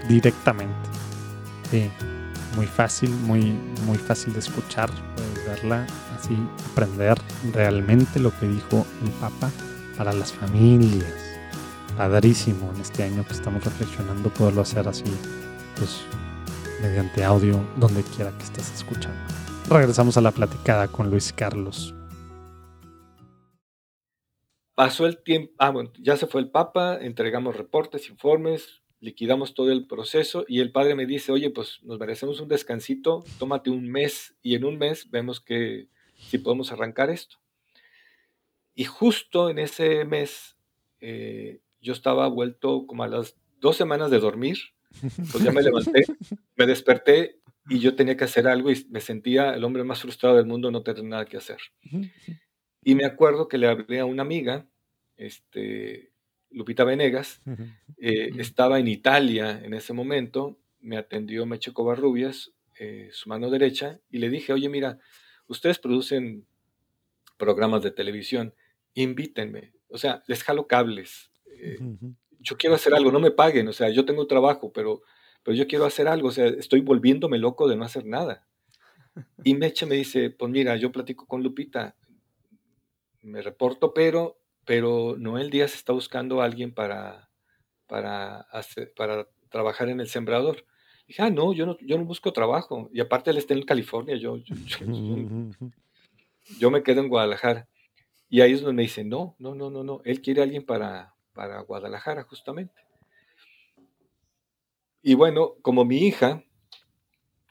[SPEAKER 3] Directamente. Muy fácil, muy, muy fácil de escuchar. Puedes verla así, aprender realmente lo que dijo el Papa para las familias. Padrísimo en este año que estamos reflexionando poderlo hacer así, pues mediante audio, donde quiera que estés escuchando. Regresamos a la platicada con Luis Carlos.
[SPEAKER 1] Pasó el tiempo, ah, bueno, ya se fue el Papa, entregamos reportes, informes, liquidamos todo el proceso y el padre me dice, oye, pues nos merecemos un descansito, tómate un mes y en un mes vemos que si podemos arrancar esto. Y justo en ese mes eh, yo estaba vuelto como a las dos semanas de dormir, pues ya me levanté, me desperté y yo tenía que hacer algo y me sentía el hombre más frustrado del mundo, no tener nada que hacer. Y me acuerdo que le hablé a una amiga, este, Lupita Venegas, eh, estaba en Italia en ese momento, me atendió Meche Covarrubias, eh, su mano derecha, y le dije, oye, mira, ustedes producen programas de televisión, invítenme, o sea, les jalo cables, eh, yo quiero hacer algo, no me paguen, o sea, yo tengo trabajo, pero, pero yo quiero hacer algo, o sea, estoy volviéndome loco de no hacer nada. Y Meche me dice, pues mira, yo platico con Lupita, me reporto, pero, pero Noel Díaz está buscando a alguien para, para, hacer, para trabajar en el sembrador. dije, ah, no, yo no, yo no busco trabajo. Y aparte él está en California, yo, yo, me quedo en Guadalajara. Y ahí es donde me dice, no, no, no, no, no, él quiere a alguien para, para Guadalajara, justamente. Y bueno, como mi hija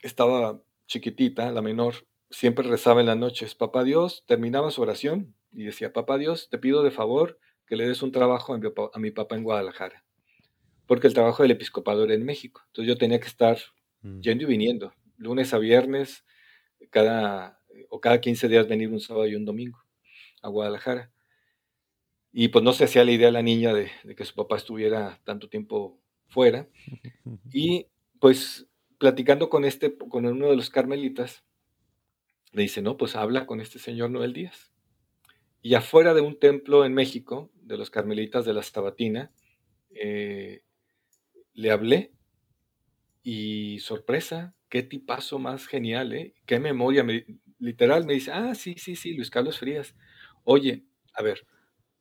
[SPEAKER 1] estaba chiquitita, la menor, siempre rezaba en las noches, papá Dios, terminaba su oración y decía, papá Dios, te pido de favor que le des un trabajo a mi, papá, en Guadalajara, porque el trabajo del episcopado era en México. Entonces yo tenía que estar mm. yendo y viniendo, lunes a viernes, cada, o cada 15 días venir un sábado y un domingo a Guadalajara. Y pues no se hacía la idea la niña de, de que su papá estuviera tanto tiempo fuera. Y pues platicando con este, con uno de los carmelitas, le dice, no, pues habla con este señor Noel Díaz. Y afuera de un templo en México, de los carmelitas de la Stabatina, eh, le hablé y sorpresa, qué tipazo más genial, ¿eh? Qué memoria, literal, me dice, ah, sí, sí, sí, Luis Carlos Frías. Oye, a ver,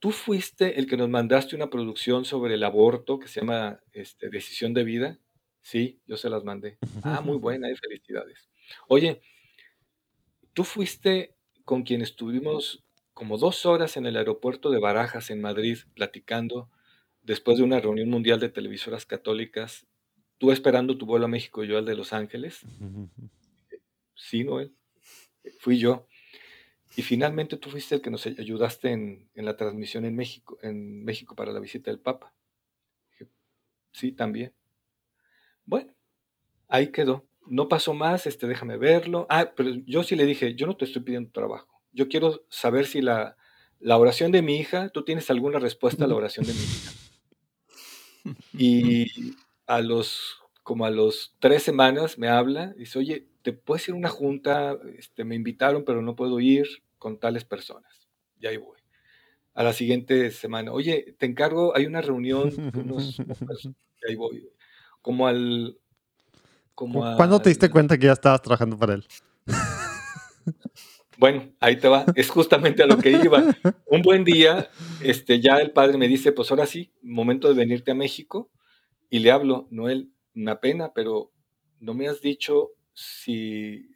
[SPEAKER 1] tú fuiste el que nos mandaste una producción sobre el aborto que se llama este, Decisión de Vida. Sí, yo se las mandé. Ah, muy buena, eh, felicidades. Oye, tú fuiste con quien estuvimos como dos horas en el aeropuerto de Barajas, en Madrid, platicando, después de una reunión mundial de televisoras católicas, tú esperando tu vuelo a México y yo al de Los Ángeles. Sí, Noel, fui yo. Y finalmente tú fuiste el que nos ayudaste en, la transmisión en México, en México para la visita del Papa. sí, también. Bueno, ahí quedó. No pasó más, este, déjame verlo. Ah, pero yo sí le dije, yo no te estoy pidiendo trabajo yo quiero saber si la, oración de mi hija, tú tienes alguna respuesta a la oración de mi hija. Y a los, como a los tres semanas me habla, y dice, oye, ¿te puedes ir a una junta? Este, me invitaron, pero no puedo ir con tales personas. Y ahí voy. A la siguiente semana, oye, te encargo, hay una reunión, unos, y ahí voy. Como al... Como
[SPEAKER 3] ¿Cuándo te diste cuenta que ya estabas trabajando para él?
[SPEAKER 1] Bueno, ahí te va, es justamente a lo que iba. Un buen día, este, ya el padre me dice, pues ahora sí, momento de venirte a México, y le hablo, Noel, una pena, pero no me has dicho si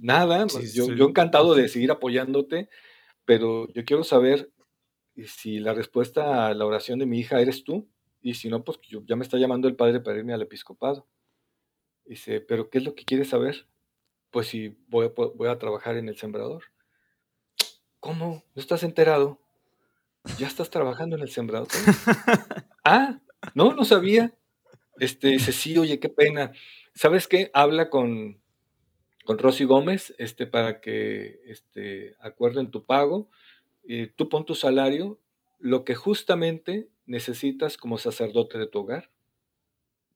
[SPEAKER 1] nada, pues, yo, yo encantado de seguir apoyándote, pero yo quiero saber si la respuesta a la oración de mi hija eres tú, y si no, pues ya me está llamando el padre para irme al episcopado. Dice, pero ¿qué es lo que quieres saber? pues si voy a, trabajar en el sembrador. ¿Cómo? ¿No estás enterado? ¿Ya estás trabajando en el sembrador? ah, no, no sabía. Este, dice, sí, oye, qué pena. ¿Sabes qué? Habla con, con Rosy Gómez este, para que este, acuerden tu pago. y tú pon tu salario, lo que justamente necesitas como sacerdote de tu hogar,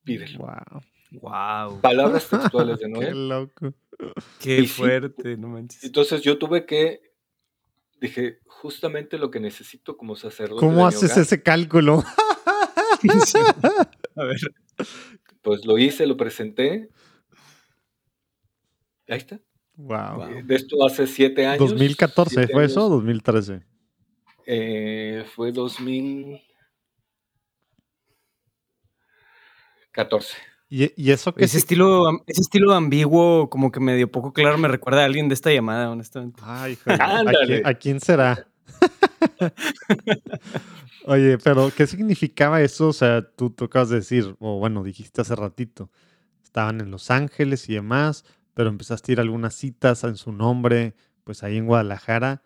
[SPEAKER 1] pídelo.
[SPEAKER 2] Wow. Wow.
[SPEAKER 1] Palabras textuales de Noé.
[SPEAKER 3] Qué loco.
[SPEAKER 2] Qué fuerte, no manches.
[SPEAKER 1] Entonces yo tuve que dije, justamente lo que necesito como sacerdote.
[SPEAKER 3] ¿Cómo haces ese cálculo?
[SPEAKER 1] A ver. Pues lo hice, lo presenté. Ahí está.
[SPEAKER 3] Wow.
[SPEAKER 1] Eh, de esto hace siete años.
[SPEAKER 3] 2014, ¿fue eso o 2013?
[SPEAKER 1] Eh, fue 2014.
[SPEAKER 3] ¿Y, eso
[SPEAKER 2] que ese estilo, ese estilo ambiguo, como que medio poco claro, me recuerda a alguien de esta llamada, honestamente.
[SPEAKER 3] Ay, ¿A, quién, será? Oye, pero ¿qué significaba eso? O sea, tú, de decir, o bueno, dijiste hace ratito, estaban en Los Ángeles y demás, pero empezaste a ir a algunas citas en su nombre, pues ahí en Guadalajara.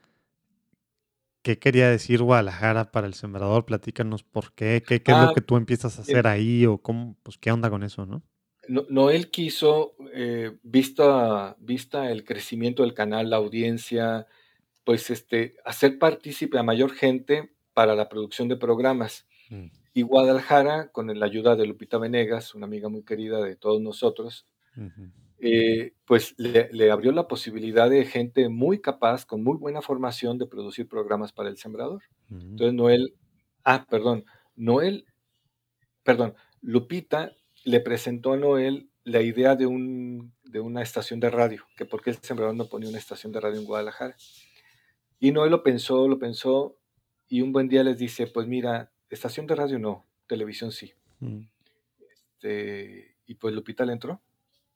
[SPEAKER 3] ¿Qué quería decir Guadalajara para el sembrador? Platícanos por qué, qué, es lo ah, que tú empiezas a hacer ahí o cómo, pues qué onda con eso, ¿no?
[SPEAKER 1] Noel quiso, eh, vista, vista el crecimiento del canal, la audiencia, pues este, hacer partícipe a mayor gente para la producción de programas. Mm. Y Guadalajara, con la ayuda de Lupita Venegas, una amiga muy querida de todos nosotros, eh, pues le, abrió la posibilidad de gente muy capaz, con muy buena formación, de producir programas para el sembrador. Entonces Noel, ah, perdón, Noel, perdón, Lupita le presentó a Noel la idea de, un, de una estación de radio, que por qué el sembrador no ponía una estación de radio en Guadalajara. Y Noel lo pensó, lo pensó, y un buen día les dice, pues mira, estación de radio no, televisión sí. Este, y pues Lupita le entró.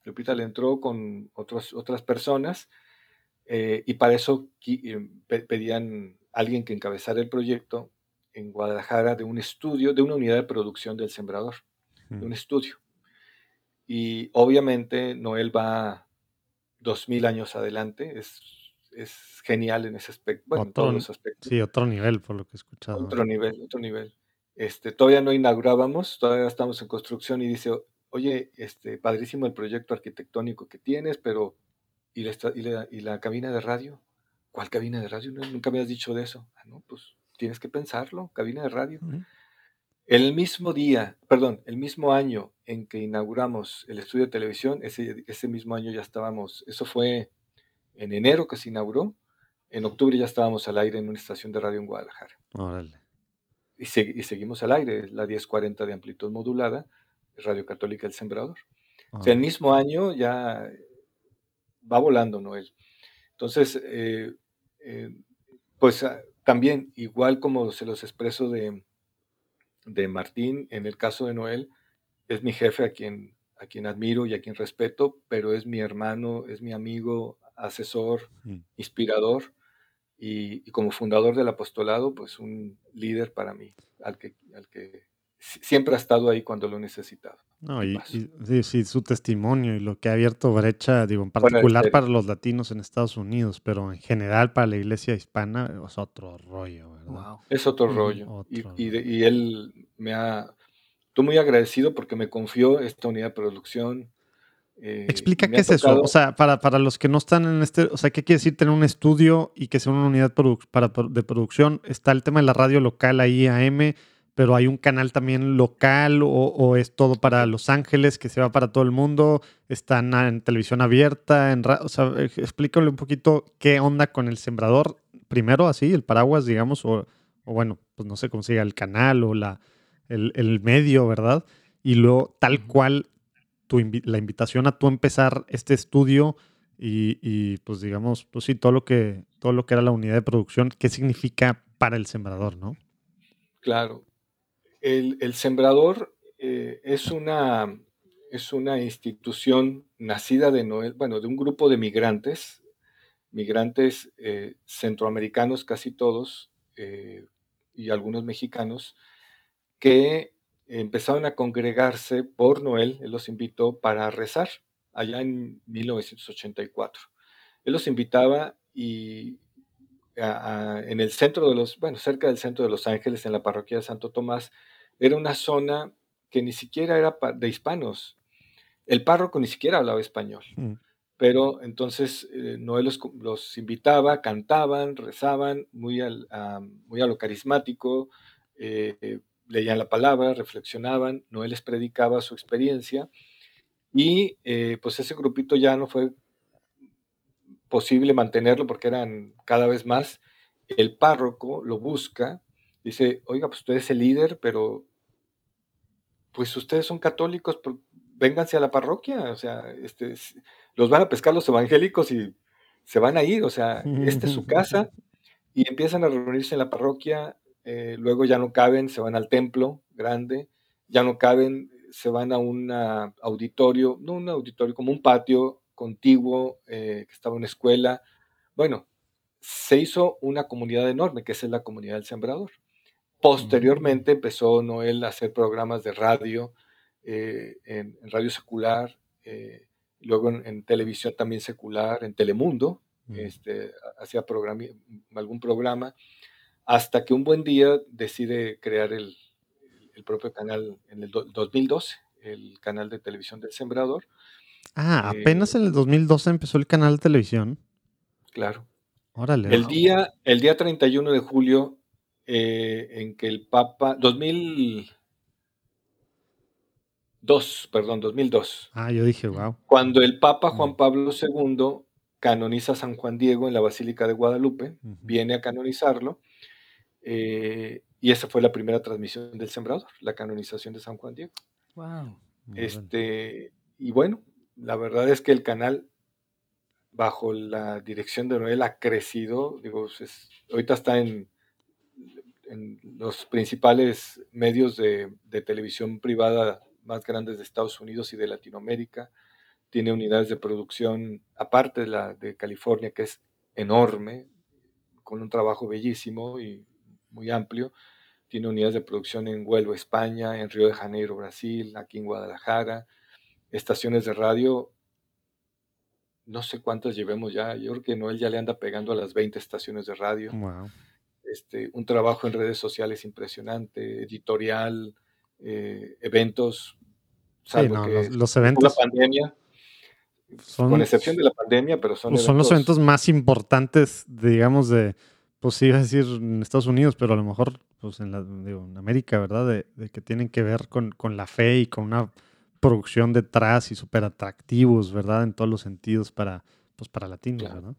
[SPEAKER 1] Lupita le entró con otros, otras personas eh, y para eso eh, pedían alguien que encabezara el proyecto en Guadalajara de un estudio, de una unidad de producción del sembrador, de un estudio. Y obviamente Noel va dos mil años adelante, es, es, genial en ese aspecto, bueno, en todos los aspectos.
[SPEAKER 3] Sí, otro nivel por lo que he escuchado.
[SPEAKER 1] Otro nivel, otro nivel. Este, todavía no inaugurábamos, todavía estamos en construcción y dice, oye, este, padrísimo el proyecto arquitectónico que tienes, pero ¿y la, y la, cabina de radio? ¿Cuál cabina de radio? nunca me has dicho de eso. Ah, no, pues tienes que pensarlo, cabina de radio. El mismo día, perdón, el mismo año en que inauguramos el estudio de televisión, ese, ese mismo año ya estábamos, eso fue en enero que se inauguró, en octubre ya estábamos al aire en una estación de radio en Guadalajara. Órale. Y, y, seguimos al aire, la 1040 de amplitud modulada, Radio Católica El Sembrador. O sea, el ah. mismo año ya va volando Noel. Entonces, eh, eh, pues ah, también, igual como se los expreso de, de Martín, en el caso de Noel, es mi jefe a quien, a quien admiro y a quien respeto, pero es mi hermano, es mi amigo, asesor, mm. inspirador y, y, como fundador del apostolado, pues un líder para mí, al que, al que siempre ha estado ahí cuando lo he necesitado.
[SPEAKER 3] No, y, sí, su testimonio y lo que ha abierto brecha, digo, en particular para los latinos en Estados Unidos, pero en general para la iglesia hispana es otro rollo, ¿verdad?
[SPEAKER 1] Es otro rollo. Y, él me ha, estoy muy agradecido porque me confió esta unidad de producción.
[SPEAKER 3] Eh, Explica qué es eso, o sea, para, para los que no están en este, o sea, ¿qué quiere decir tener un estudio y que sea una unidad para, de producción? Está el tema de la radio local ahí, AM, pero hay un canal también local o, es todo para Los Ángeles que se va para todo el mundo, están en televisión abierta, en o sea, explícale un poquito qué onda con el sembrador, primero así, el paraguas, digamos, o, bueno, pues no sé cómo se diga, el canal o la, el, medio, ¿verdad? Y luego tal cual tu, la invitación a tú empezar este estudio y, y, pues digamos, pues sí, todo lo que, todo lo que era la unidad de producción, ¿qué significa para el sembrador, no?
[SPEAKER 1] Claro, el, Sembrador eh, es, una, es una institución nacida de Noel, bueno, de un grupo de migrantes, migrantes eh, centroamericanos casi todos, eh, y algunos mexicanos, que empezaron a congregarse por Noel, él los invitó para rezar allá en 1984. Él los invitaba y en el centro de los, bueno, cerca del centro de Los Ángeles, en la parroquia de Santo Tomás, era una zona que ni siquiera era de hispanos. El párroco ni siquiera hablaba español. Mm. Pero entonces eh, Noé los, invitaba, cantaban, rezaban, muy, a, muy a lo carismático, eh, leían la palabra, reflexionaban, Noé les predicaba su experiencia y eh, pues ese grupito ya no fue posible mantenerlo porque eran cada vez más el párroco lo busca, dice, oiga, pues usted es el líder, pero pues ustedes son católicos, vénganse a la parroquia, o sea, este, los van a pescar los evangélicos y se van a ir, o sea, esta es su casa, y empiezan a reunirse en la parroquia, eh, luego ya no caben, se van al templo grande, ya no caben, se van a un auditorio, no un auditorio, como un patio contiguo, eh, que estaba una escuela. Bueno, se hizo una comunidad enorme, que es la comunidad del sembrador. Posteriormente empezó Noel a hacer programas de radio, eh, en, radio secular, luego en, televisión también secular, en Telemundo, este, hacía algún programa, hasta que un buen día decide crear el, propio canal en el 2012, el canal de televisión del Sembrador.
[SPEAKER 3] Ah, apenas en el 2012 empezó el canal de televisión.
[SPEAKER 1] Claro.
[SPEAKER 3] Órale.
[SPEAKER 1] El día, el día 31 de julio, eh, en que el Papa, 2000, Dos, perdón, 2002.
[SPEAKER 3] Ah, yo dije, wow.
[SPEAKER 1] Cuando el Papa Juan Pablo II canoniza a San Juan Diego en la Basílica de Guadalupe, viene a canonizarlo, eh, y esa fue la primera transmisión del Sembrador, la canonización de San Juan Diego.
[SPEAKER 2] Wow.
[SPEAKER 1] Este, y bueno, la verdad es que el canal, bajo la dirección de Noel, ha crecido, digo, ahorita está en, los principales medios de, de televisión privada más grandes de Estados Unidos y de Latinoamérica. Tiene unidades de producción, aparte de la de California, que es enorme, con un trabajo bellísimo y muy amplio. Tiene unidades de producción en Huelva, España, en Río de Janeiro, Brasil, aquí en Guadalajara. Estaciones de radio, no sé cuántas llevemos ya. Yo creo que Noel ya le anda pegando a las 20 estaciones de radio. Este, un trabajo en redes sociales impresionante, editorial, eh, eventos
[SPEAKER 3] los, eventos.
[SPEAKER 1] La pandemia, con excepción de la pandemia, pero son.
[SPEAKER 3] Pues son los eventos más importantes, digamos, de. Pues sí, iba a decir en Estados Unidos, pero a lo mejor pues en, la, en América, ¿verdad? De, que tienen que ver con, la fe y con una producción detrás y súper atractivos, ¿verdad? En todos los sentidos para, pues para latinos, ¿verdad?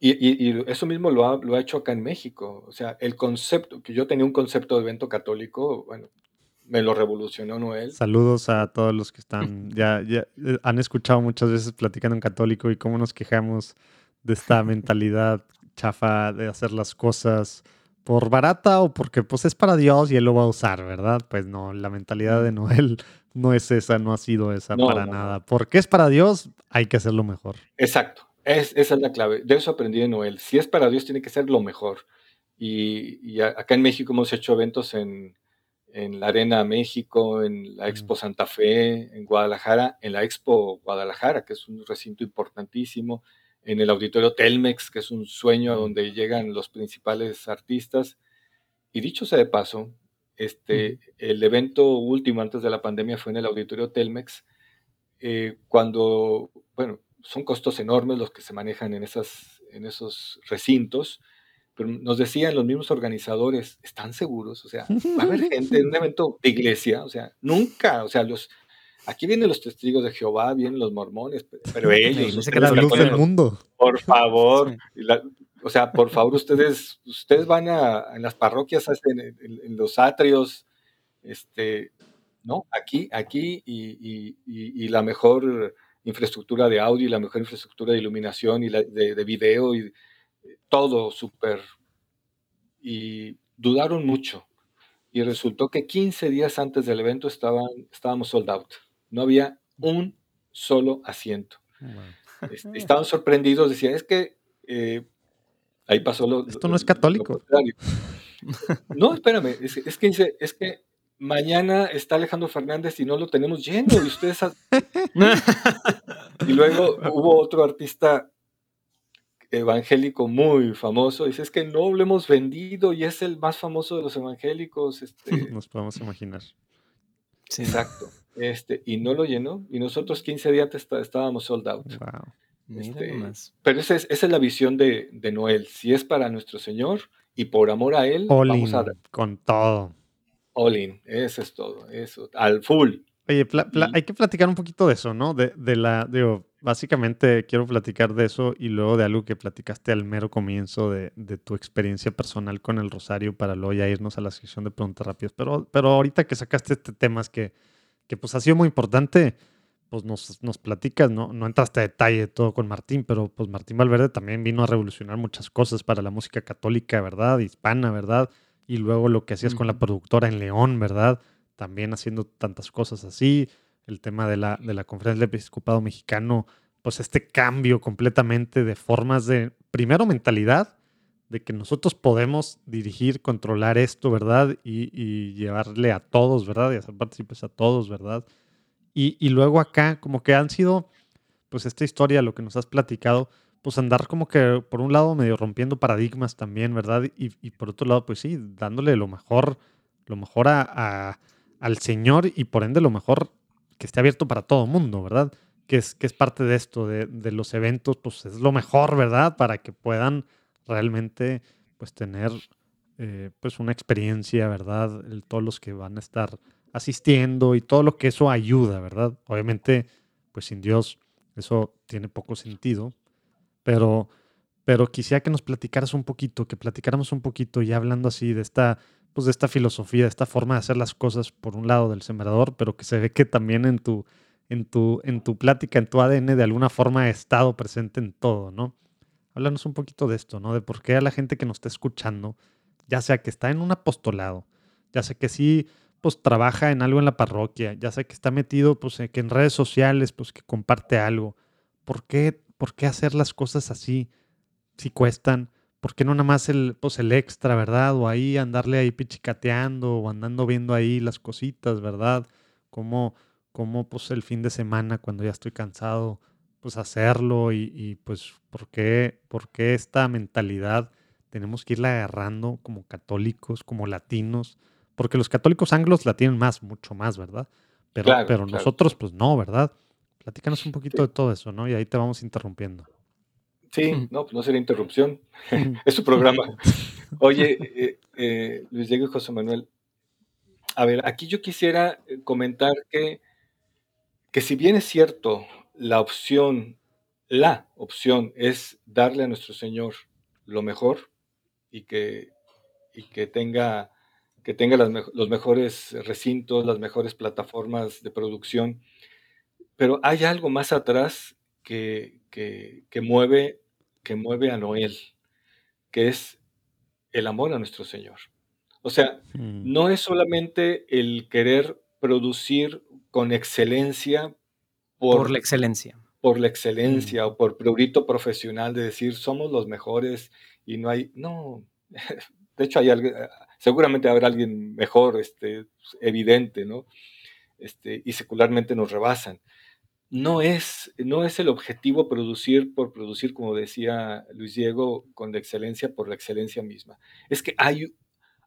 [SPEAKER 1] Y, y, eso mismo lo ha, lo ha hecho acá en México. O sea, el concepto, que yo tenía un concepto de evento católico, bueno, me lo revolucionó Noel.
[SPEAKER 3] Saludos a todos los que están, ya, ya eh, han escuchado muchas veces platicando en católico y cómo nos quejamos de esta mentalidad chafa de hacer las cosas por barata o porque pues es para Dios y Él lo va a usar, ¿verdad? Pues no, la mentalidad de Noel no es esa, no ha sido esa para nada. Porque es para Dios, hay que hacerlo mejor.
[SPEAKER 1] Exacto, es, esa es la clave. De eso aprendí de Noel. Si es para Dios, tiene que ser lo mejor. Y, y acá en México hemos hecho eventos en, en la Arena México, en la Expo Santa Fe, en Guadalajara, en la Expo Guadalajara, que es un recinto importantísimo, en el Auditorio Telmex, que es un sueño donde llegan los principales artistas. Y dicho sea de paso, este, el evento último antes de la pandemia fue en el Auditorio Telmex, eh, cuando, bueno, son costos enormes los que se manejan en, esas, en esos recintos, pero nos decían los mismos organizadores, ¿están seguros? O sea, va a haber gente en un evento de iglesia, o sea, nunca, o sea, los, aquí vienen los testigos de Jehová, vienen los mormones, pero ellos,
[SPEAKER 3] la luz del mundo.
[SPEAKER 1] Por favor, o sea, por favor, ustedes, ustedes van a, en las parroquias, en, en, los atrios, este, ¿no? Aquí, aquí y, y, y, la mejor infraestructura de audio y la mejor infraestructura de iluminación y la, de, de video y todo súper. Y dudaron mucho. Y resultó que 15 días antes del evento estaban, estábamos sold out. No había un solo asiento. Este, estaban sorprendidos, decían, es que eh, ahí pasó lo...
[SPEAKER 3] Esto no es católico.
[SPEAKER 1] no, espérame, es, que dice, es que mañana está Alejandro Fernández y no lo tenemos lleno y ustedes... y luego hubo otro artista evangélico muy famoso, dice, es que no lo hemos vendido y es el más famoso de los evangélicos. Este...
[SPEAKER 3] Nos podemos imaginar.
[SPEAKER 1] Exacto. Este, y no lo llenó, y nosotros 15 días estábamos sold out. Este, pero esa es, esa es, la visión de, de, Noel. Si es para nuestro Señor y por amor a Él,
[SPEAKER 3] vamos a... con todo.
[SPEAKER 1] All in, eso es todo, eso, al full.
[SPEAKER 3] Oye, hay que platicar un poquito de eso, ¿no? De, de la, digo, básicamente quiero platicar de eso y luego de algo que platicaste al mero comienzo de, tu experiencia personal con el Rosario para luego ya irnos a la sección de preguntas rápidas. Pero, pero ahorita que sacaste este tema es que, que pues ha sido muy importante, pues nos, nos platicas, ¿no? no entraste a detalle todo con Martín, pero pues Martín Valverde también vino a revolucionar muchas cosas para la música católica, ¿verdad? Hispana, ¿verdad? Y luego lo que hacías con la productora en León, ¿verdad? También haciendo tantas cosas así el tema de la, de la conferencia del episcopado mexicano, pues este cambio completamente de formas de, primero mentalidad, de que nosotros podemos dirigir, controlar esto, ¿verdad? Y, llevarle a todos, ¿verdad? Y hacer partícipes a todos, ¿verdad? Y, y, luego acá, como que han sido, pues esta historia, lo que nos has platicado, pues andar como que por un lado medio rompiendo paradigmas también, ¿verdad? Y, por otro lado, pues sí, dándole lo mejor, lo mejor a, al Señor y por ende lo mejor que esté abierto para todo mundo, ¿verdad? Que es, que es parte de esto, de, los eventos, pues es lo mejor, ¿verdad? Para que puedan realmente, pues tener, eh, pues una experiencia, ¿verdad? El, todos los que van a estar asistiendo y todo lo que eso ayuda, ¿verdad? Obviamente, pues sin Dios eso tiene poco sentido, pero, pero quisiera que nos platicaras un poquito, que platicáramos un poquito ya hablando así de esta pues, de esta filosofía, de esta forma de hacer las cosas por un lado del sembrador, pero que se ve que también en tu, en tu, en tu plática, en tu ADN, de alguna forma ha estado presente en todo, ¿no? Háblanos un poquito de esto, ¿no? De por qué a la gente que nos está escuchando, ya sea que está en un apostolado, ya sea que sí, pues trabaja en algo en la parroquia, ya sea que está metido, pues que en redes sociales, pues que comparte algo. ¿Por qué, por qué hacer las cosas así si cuestan? ¿por qué no nada más el, pues el extra, verdad? O ahí andarle ahí pichicateando o andando viendo ahí las cositas, ¿verdad? Como, como pues el fin de semana cuando ya estoy cansado, pues hacerlo y, pues ¿por qué, ¿por qué esta mentalidad tenemos que irla agarrando como católicos, como latinos? Porque los católicos anglos la tienen más, mucho más, ¿verdad? Pero, pero nosotros pues no, ¿verdad? Platícanos un poquito de todo eso, ¿no? Y ahí te vamos interrumpiendo.
[SPEAKER 1] Sí, no, pues no sería interrupción. es su programa. Oye, eh, eh, Luis Diego y José Manuel, a ver, aquí yo quisiera eh, comentar que, que si bien es cierto, la opción, la opción es darle a nuestro Señor lo mejor y que, y que tenga, que tenga los mejores recintos, las mejores plataformas de producción, pero hay algo más atrás que, que, mueve, que mueve a Noel, que es el amor a nuestro Señor. O sea, mm. no es solamente el querer producir con excelencia
[SPEAKER 2] por, la excelencia.
[SPEAKER 1] Por la excelencia mm. o por prurito profesional de decir somos los mejores y no hay, no, de hecho hay alguien, seguramente habrá alguien mejor, este, evidente, ¿no? Este, y secularmente nos rebasan no es, no es el objetivo producir por producir, como decía Luis Diego, con la excelencia por la excelencia misma. Es que hay,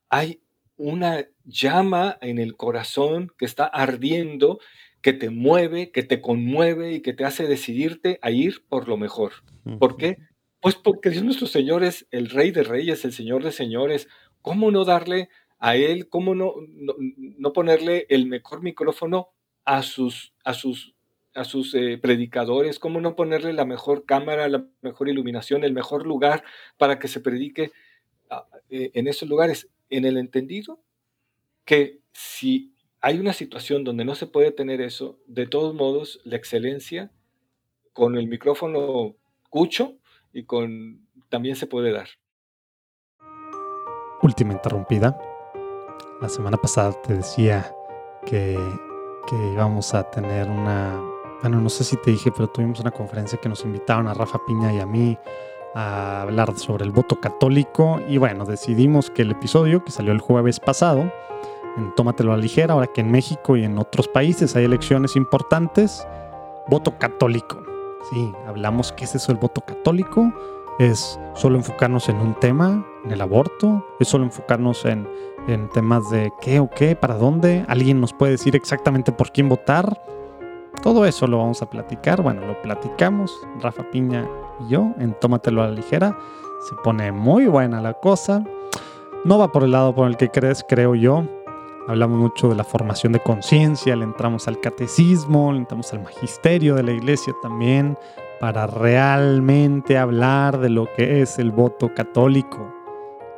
[SPEAKER 1] hay una llama en el corazón que está ardiendo, que te mueve, que te conmueve y que te hace decidirte a ir por lo mejor. ¿Por qué? Pues porque Dios nuestro Señor es el Rey de Reyes, el Señor de Señores. ¿Cómo no darle a Él, cómo no, no, no ponerle el mejor micrófono a sus, a sus a sus eh, predicadores, cómo no ponerle la mejor cámara, la mejor iluminación, el mejor lugar para que se predique ah, eh, en esos lugares, en el entendido que si hay una situación donde no se puede tener eso, de todos modos, la excelencia con el micrófono cucho y con también se puede dar.
[SPEAKER 3] Última interrumpida. La semana pasada te decía que, que íbamos a tener una bueno, no sé si te dije, pero tuvimos una conferencia que nos invitaron a Rafa Piña y a mí a hablar sobre el voto católico y bueno, decidimos que el episodio que salió el jueves pasado, en Tómatelo a la ligera, ahora que en México y en otros países hay elecciones importantes, voto católico. Sí, hablamos qué es eso el voto católico, es solo enfocarnos en un tema, en el aborto, es solo enfocarnos en, en temas de qué o qué, para dónde, alguien nos puede decir exactamente por quién votar todo eso lo vamos a platicar. Bueno, lo platicamos Rafa Piña y yo en Tómatelo a la ligera. Se pone muy buena la cosa. No va por el lado por el que crees, creo yo. hablamos mucho de la formación de conciencia, le entramos al catecismo, le entramos al magisterio de la iglesia también, para realmente hablar de lo que es el voto católico.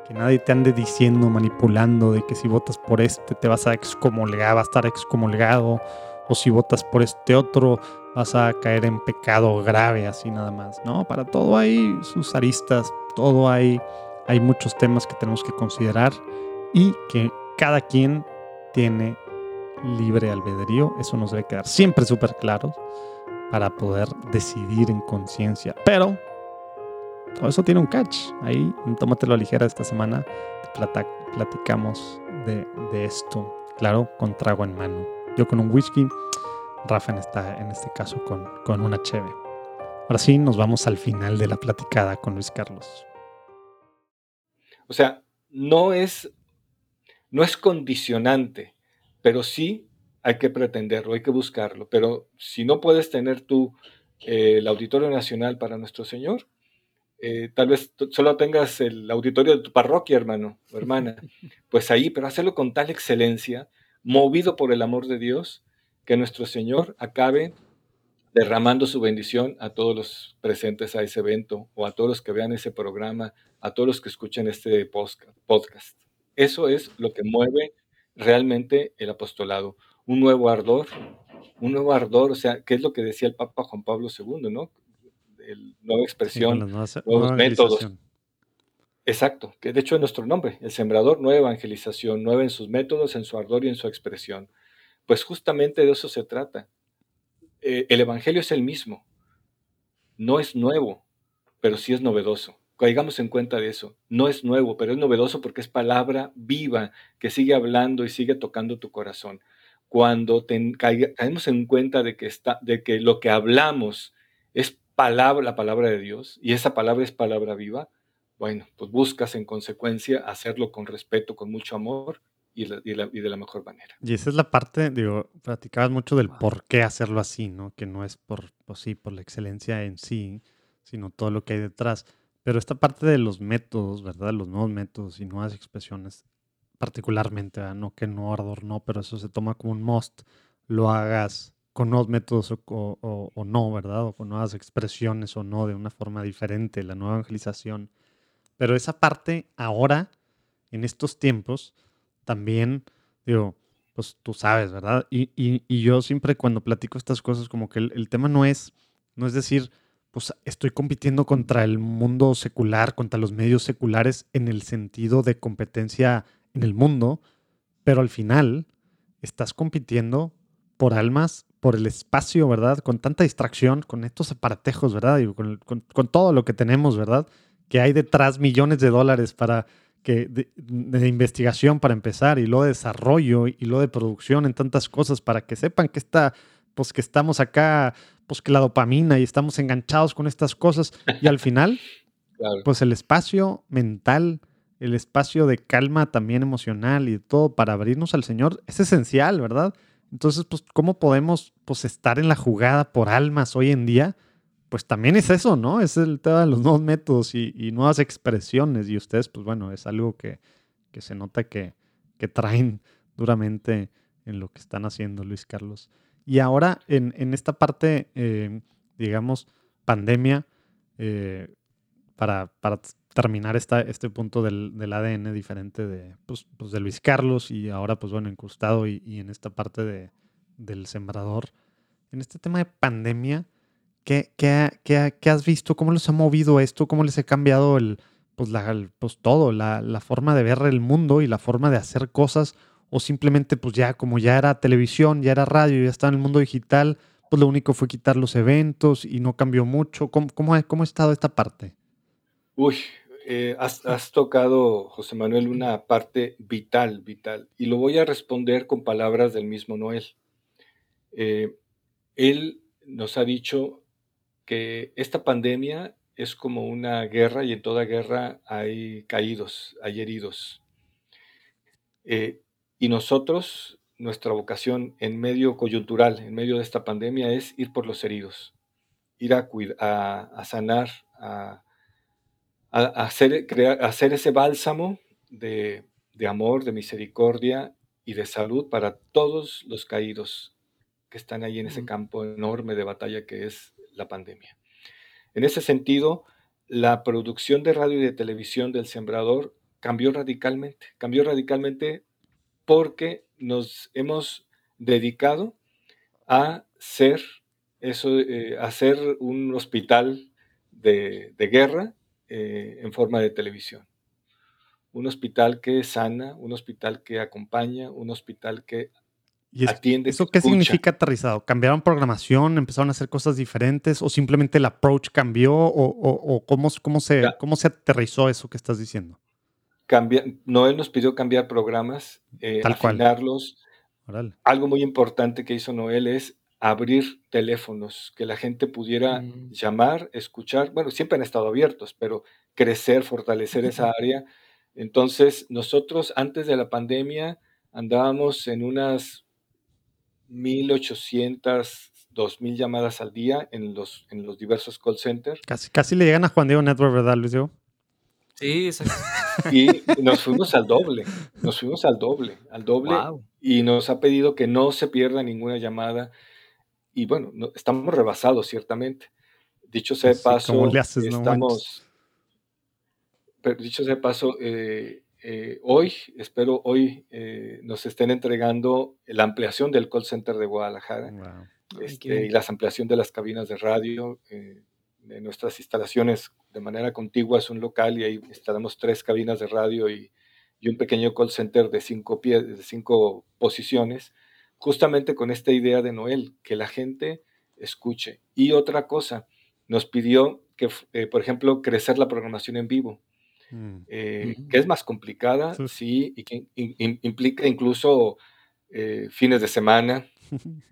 [SPEAKER 3] Que nadie te ande diciendo, manipulando de que si votas por este te vas a excomulgar, vas a estar excomulgado, o si votas por este otro vas a caer en pecado grave, así nada más. No, para todo hay sus aristas, todo hay, hay muchos temas que tenemos que considerar y que cada quien tiene libre albedrío, eso nos debe quedar siempre súper claro para poder decidir en conciencia. Pero todo eso tiene un catch. Ahí, tómatelo a ligera esta semana, platicamos de, de esto, claro, con trago en mano. Yo con un whisky, Rafa en, esta, en este caso con, con una cheve. Ahora sí, nos vamos al final de la platicada con Luis Carlos.
[SPEAKER 1] O sea, no es, no es condicionante, pero sí hay que pretenderlo, hay que buscarlo. Pero si no puedes tener tú eh, el Auditorio Nacional para nuestro Señor, eh, tal vez solo tengas el auditorio de tu parroquia, hermano o hermana, pues ahí, pero hacerlo con tal excelencia movido por el amor de Dios, que nuestro Señor acabe derramando su bendición a todos los presentes a ese evento o a todos los que vean ese programa, a todos los que escuchen este podcast. Eso es lo que mueve realmente el apostolado. Un nuevo ardor, un nuevo ardor, o sea, ¿qué es lo que decía el Papa Juan Pablo II, no? El, nueva expresión, nuevos métodos. Exacto, que de hecho es nuestro nombre, el sembrador, nueva evangelización, nueva en sus métodos, en su ardor y en su expresión. Pues justamente de eso se trata. Eh, el Evangelio es el mismo, no es nuevo, pero sí es novedoso. Caigamos en cuenta de eso. No es nuevo, pero es novedoso porque es palabra viva que sigue hablando y sigue tocando tu corazón. Cuando caemos en cuenta de que, está, de que lo que hablamos es palabra, la palabra de Dios y esa palabra es palabra viva, bueno, pues buscas en consecuencia hacerlo con respeto, con mucho amor y, de la mejor manera.
[SPEAKER 3] Y esa es la parte, digo, platicabas mucho del por qué hacerlo así, ¿no? Que no es por, pues sí, por la excelencia en sí, sino todo lo que hay detrás. Pero esta parte de los métodos, ¿verdad? Los nuevos métodos y nuevas expresiones, particularmente, no que no ardor, no, pero eso se toma como un must, lo hagas con nuevos métodos o, no, ¿verdad? O con nuevas expresiones o no, de una forma diferente, la nueva evangelización pero esa parte ahora, en estos tiempos, también, digo, pues tú sabes, ¿verdad? Y, y, yo siempre cuando platico estas cosas, como que el, tema no es, no es decir, pues estoy compitiendo contra el mundo secular, contra los medios seculares en el sentido de competencia en el mundo, pero al final estás compitiendo por almas, por el espacio, ¿verdad? Con tanta distracción, con estos aparatejos, ¿verdad? Y con, con todo lo que tenemos, ¿verdad? que hay detrás millones de dólares para que de, investigación para empezar y lo de desarrollo y lo de producción en tantas cosas para que sepan que está pues que estamos acá pues que la dopamina y estamos enganchados con estas cosas y al final pues el espacio mental el espacio de calma también emocional y todo para abrirnos al Señor es esencial, ¿verdad? Entonces, pues, ¿cómo podemos pues, estar en la jugada por almas hoy en día? pues también es eso, ¿no? Es el tema de los nuevos métodos y, nuevas expresiones. Y ustedes, pues bueno, es algo que, se nota que, traen duramente en lo que están haciendo, Luis Carlos. Y ahora, en, esta parte, eh, digamos, pandemia, eh, para, terminar esta, este punto del, ADN diferente de, pues, pues, de Luis Carlos y ahora, pues bueno, incrustado y, y en esta parte de, del sembrador, en este tema de pandemia, ¿Qué, has visto? ¿Cómo les ha movido esto? ¿Cómo les ha cambiado el, pues, la, pues todo, la, forma de ver el mundo y la forma de hacer cosas? ¿O simplemente, pues ya, como ya era televisión, ya era radio, ya está en el mundo digital, pues lo único fue quitar los eventos y no cambió mucho? ¿Cómo, cómo, ha, estado esta parte?
[SPEAKER 1] Uy, eh, has, tocado, José Manuel, una parte vital, vital. Y lo voy a responder con palabras del mismo Noel. Eh, él nos ha dicho que esta pandemia es como una guerra y en toda guerra hay caídos, hay heridos. Eh, y nosotros, nuestra vocación en medio coyuntural, en medio de esta pandemia, es ir por los heridos, ir a, a, sanar, a, hacer, crear, hacer ese bálsamo de, de amor, de misericordia y de salud para todos los caídos que están ahí en ese campo enorme de batalla que es la pandemia. En ese sentido, la producción de radio y de televisión del Sembrador cambió radicalmente, cambió radicalmente porque nos hemos dedicado a ser eso, eh, a ser un hospital de, guerra eh, en forma de televisión. Un hospital que sana, un hospital que acompaña, un hospital que atiende.
[SPEAKER 3] ¿Eso qué significa aterrizado? ¿Cambiaron programación? ¿Empezaron a hacer cosas diferentes? ¿O simplemente el approach cambió? ¿O, cómo, cómo, se, cómo se aterrizó eso que estás diciendo?
[SPEAKER 1] Noel nos pidió cambiar programas, eh, afinarlos. Algo muy importante que hizo Noel es abrir teléfonos, que la gente pudiera mm. llamar, escuchar. Bueno, siempre han estado abiertos, pero crecer, fortalecer esa área. Entonces, nosotros antes de la pandemia andábamos en unas 1.800, 2.000 llamadas al día en los, en los diversos call centers.
[SPEAKER 3] Casi, casi le llegan a Juan Diego Network, ¿verdad, Luis Diego?
[SPEAKER 2] Sí, exacto.
[SPEAKER 1] Y nos fuimos al doble, nos fuimos al doble, al doble. Y nos ha pedido que no se pierda ninguna llamada. Y bueno, estamos rebasados, ciertamente. Dicho sea de paso, estamos. dicho sea de paso, eh, eh, hoy, espero hoy eh, nos estén entregando la ampliación del call center de Guadalajara este, y la ampliación de las cabinas de radio. de nuestras instalaciones de manera contigua es un local y ahí estaremos tres cabinas de radio y, y un pequeño call center de cinco, pies, de cinco posiciones justamente con esta idea de Noel, que la gente escuche. Y otra cosa, nos pidió que, eh, por ejemplo, crecer la programación en vivo, mm. eh, que es más complicada, sí, y que implica incluso eh, fines de semana,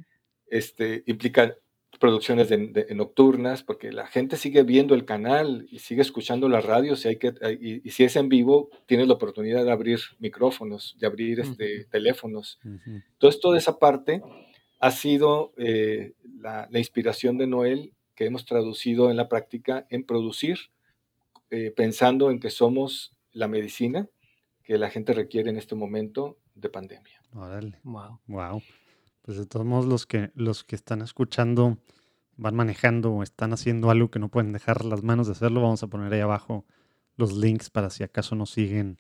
[SPEAKER 1] este, implica producciones de, nocturnas, porque la gente sigue viendo el canal y sigue escuchando la radio, si hay que, y, si es en vivo, tienes la oportunidad de abrir micrófonos, de abrir este, teléfonos. Entonces, toda esa parte ha sido eh, la, inspiración de Noel que hemos traducido en la práctica en producir, eh, pensando en que somos la medicina que la gente requiere en este momento de pandemia.
[SPEAKER 3] Órale. Wow. Wow. Pues de todos modos, los que, los que están escuchando van manejando o están haciendo algo que no pueden dejar las manos de hacerlo, vamos a poner ahí abajo los links para si acaso nos siguen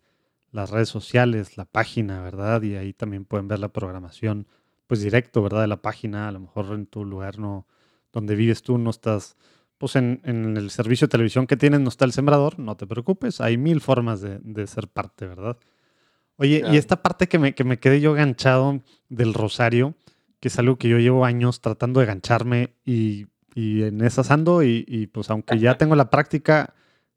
[SPEAKER 3] las redes sociales, la página, ¿verdad? Y ahí también pueden ver la programación, pues directo, ¿verdad? De la página, a lo mejor en tu lugar no, donde vives tú no estás, pues en, el servicio de televisión que tienes no está el sembrador, no te preocupes, hay mil formas de, ser parte, ¿verdad? Oye, y esta parte que me, que me quedé yo ganchado del rosario, que es algo que yo llevo años tratando de gancharme y, en esas ando y, pues aunque ya tengo la práctica,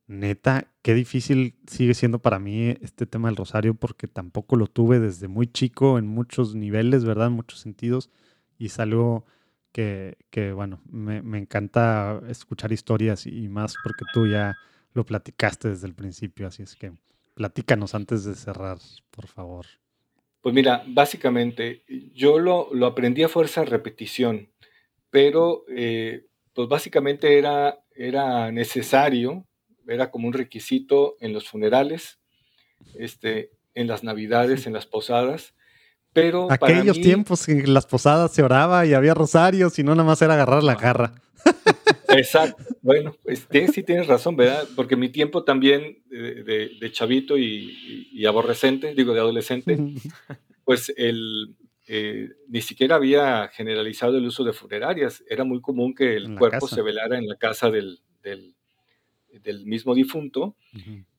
[SPEAKER 3] neta, qué difícil sigue siendo para mí este tema del rosario porque tampoco lo tuve desde muy chico en muchos niveles, ¿verdad? En muchos sentidos y es algo que, bueno, me, me, encanta escuchar historias y más porque tú ya lo platicaste desde el principio, así es que platícanos antes de cerrar, por favor.
[SPEAKER 1] Pues mira, básicamente yo lo, aprendí a fuerza de repetición, pero eh, pues básicamente era, era necesario, era como un requisito en los funerales, este, en las navidades, en las posadas, pero
[SPEAKER 3] Aquellos tiempos en las posadas se oraba y había rosarios y no nada más era agarrar la garra.
[SPEAKER 1] Exacto. Bueno, pues, sí tienes razón, ¿verdad? Porque mi tiempo también de, chavito y, aborrecente, digo de adolescente, pues el, eh, ni siquiera había generalizado el uso de funerarias. Era muy común que el cuerpo se velara en la casa del, del, mismo difunto.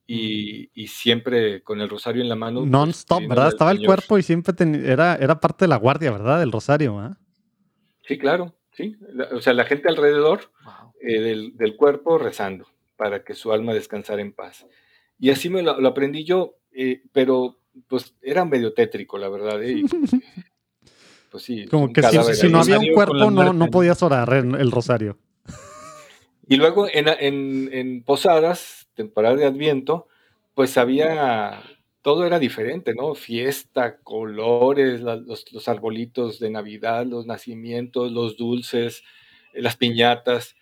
[SPEAKER 1] Y, siempre con el rosario en la mano.
[SPEAKER 3] Pues, Non-stop, ¿verdad? Estaba el cuerpo y siempre era, era parte de la guardia, ¿verdad? Del rosario, ¿ah?
[SPEAKER 1] Sí, claro. ¿sí? o sea, la gente alrededor eh, del, cuerpo rezando para que su alma descansara en paz. Y así me lo, aprendí yo, eh, pero pues era medio tétrico, la verdad. ¿eh?
[SPEAKER 3] pues sí. Como que si, no había un cuerpo no, no podías orar en el rosario.
[SPEAKER 1] Y luego en, en, en Posadas, temporada de Adviento, pues había todo era diferente, ¿no? Fiesta, colores, los, arbolitos de Navidad, los nacimientos, los dulces, eh, las piñatas.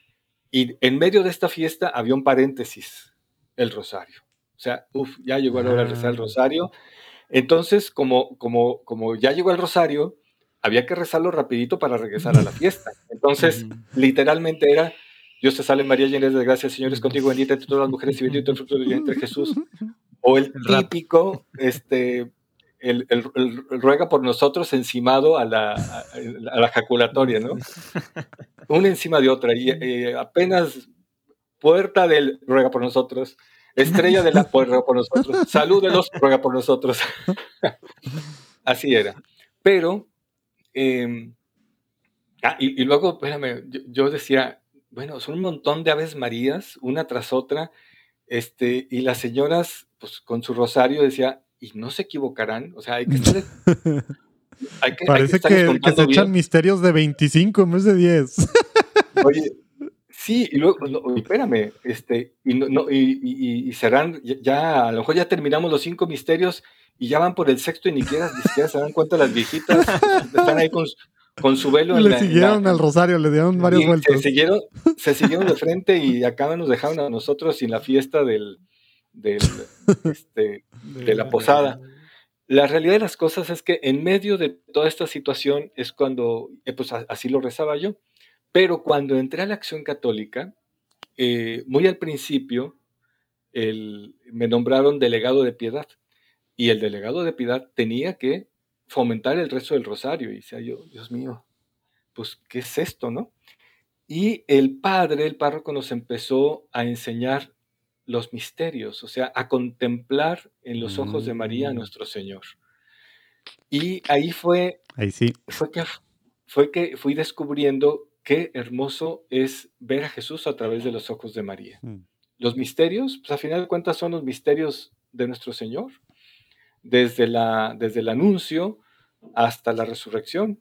[SPEAKER 1] Y en medio de esta fiesta había un paréntesis, el rosario. O sea, uff, ya llegó la hora de rezar el ah. rosario. Entonces, como, como, como ya llegó el rosario, había que rezarlo rapidito para regresar a la fiesta. Entonces, literalmente era, Dios te salve María, llena de gracia, el Señor es contigo, bendita entre todas las mujeres y bendito el fruto de vientre Jesús. O el típico, este, el, ruega por nosotros encimado a la, a, la jaculatoria, ¿no? Una encima de otra. Y eh, apenas puerta del ruega por nosotros, estrella de la ruega por nosotros, salud de los ruega por nosotros. Así era. Pero, em, ah, y, luego, espérame, yo, decía, bueno, son un montón de aves marías, una tras otra, este, y las señoras, pues con su rosario decía, y no se equivocarán, o sea, hay que estar...
[SPEAKER 3] Parece que, se echan misterios de 25 en vez de 10.
[SPEAKER 1] Oye, sí, y luego, espérame, este, y, no, y, serán, ya, a lo mejor ya terminamos los cinco misterios y ya van por el sexto y ni siquiera, ni siquiera se dan cuenta las viejitas, están ahí con, con su velo.
[SPEAKER 3] Le siguieron al rosario, le dieron varios vueltas.
[SPEAKER 1] Se siguieron, se siguieron de frente y acá nos dejaron a nosotros sin la fiesta del, este, de la posada. La realidad de las cosas es que en medio de toda esta situación es cuando, eh, pues así lo rezaba yo, pero cuando entré a la acción católica, eh, muy al principio, me nombraron delegado de piedad y el delegado de piedad tenía que fomentar el rezo del rosario y decía yo, Dios mío, pues, ¿qué es esto, no? Y el padre, el párroco, nos empezó a enseñar los misterios, o sea, a contemplar en los ojos de María a mm. nuestro Señor. Y ahí fue,
[SPEAKER 3] ahí sí.
[SPEAKER 1] fue, que, fue que fui descubriendo qué hermoso es ver a Jesús a través de los ojos de María. Mm. Los misterios, pues a final de cuentas son los misterios de nuestro Señor, desde, la, desde el anuncio hasta la resurrección,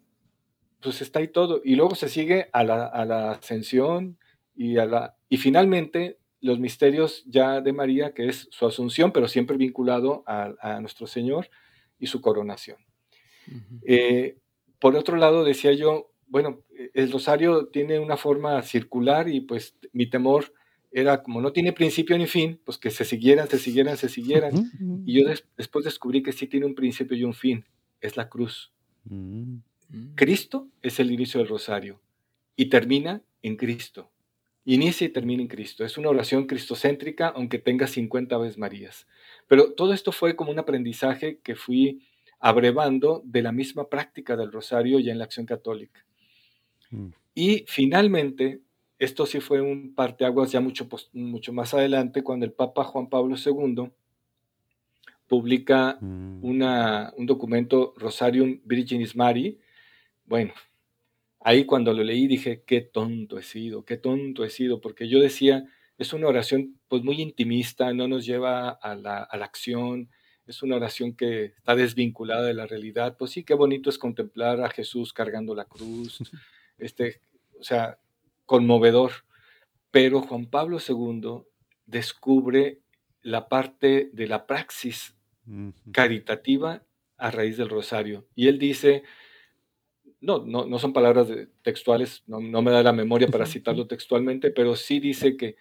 [SPEAKER 1] pues está ahí todo. Y luego se sigue a la, a la ascensión y, a la, y finalmente los misterios ya de María, que es su asunción, pero siempre vinculado a, nuestro Señor y su coronación. Eh, por otro lado, decía yo, bueno, el rosario tiene una forma circular y pues mi temor era como no tiene principio ni fin, pues que se siguieran, se siguieran, se siguieran. Y yo después descubrí que sí tiene un principio y un fin, es la cruz. Mm. Cristo es el inicio del rosario y termina en Cristo. Inicia y termina en Cristo. Es una oración cristocéntrica, aunque tenga 50 veces Marías. Pero todo esto fue como un aprendizaje que fui abrevando de la misma práctica del rosario ya en la acción católica. Mm. Y finalmente, esto sí fue un parteaguas ya mucho, mucho más adelante, cuando el Papa Juan Pablo II publica mm. una, un documento Rosarium Virginis Mari. Bueno, ahí cuando lo leí dije, qué tonto he sido, qué tonto he sido, porque yo decía, es una oración pues muy intimista, no nos lleva a la, acción, es una oración que está desvinculada de la realidad, pues sí, qué bonito es contemplar a Jesús cargando la cruz, este, o sea, conmovedor. Pero Juan Pablo II descubre la parte de la praxis caritativa a raíz del rosario. Y él dice, no, no, son palabras textuales, no, me da la memoria para citarlo textualmente, pero sí dice que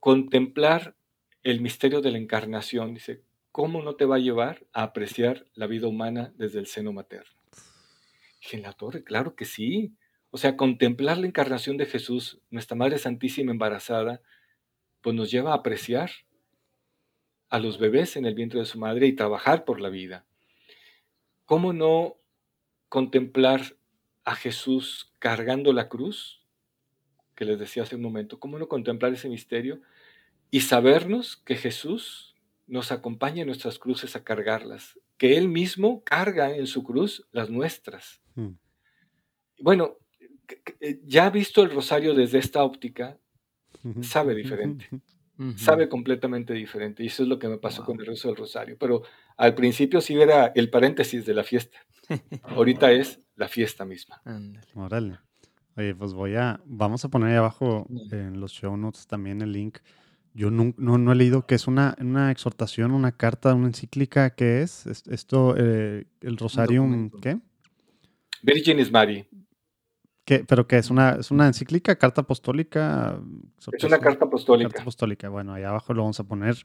[SPEAKER 1] contemplar el misterio de la encarnación, dice, ¿cómo no te va a llevar a apreciar la vida humana desde el seno materno? Dije, en la torre, claro que sí. O sea, contemplar la encarnación de Jesús, nuestra Madre Santísima embarazada, pues nos lleva a apreciar a los bebés en el vientre de su madre y trabajar por la vida. ¿Cómo no contemplar a Jesús cargando la cruz, que les decía hace un momento, cómo no contemplar ese misterio y sabernos que Jesús nos acompaña en nuestras cruces a cargarlas, que Él mismo carga en su cruz las nuestras. Mm. Bueno, ya visto el rosario desde esta óptica, sabe diferente. Sabe completamente diferente. Y eso es lo que me pasó con el rezo del rosario. Pero al principio sí era el paréntesis de la fiesta. Ahorita es la fiesta misma.
[SPEAKER 3] Órale. Oye, pues voy a, vamos a poner ahí abajo en los show notes también el link. Yo no, no, he leído que es una, una exhortación, una carta, una encíclica, ¿qué es? Esto, eh, el Rosarium, ¿qué?
[SPEAKER 1] Virginis Mari.
[SPEAKER 3] ¿Qué, ¿Pero qué es? Una, ¿Es una encíclica, carta apostólica?
[SPEAKER 1] Es una carta apostólica.
[SPEAKER 3] Carta apostólica, bueno, ahí abajo lo vamos a poner.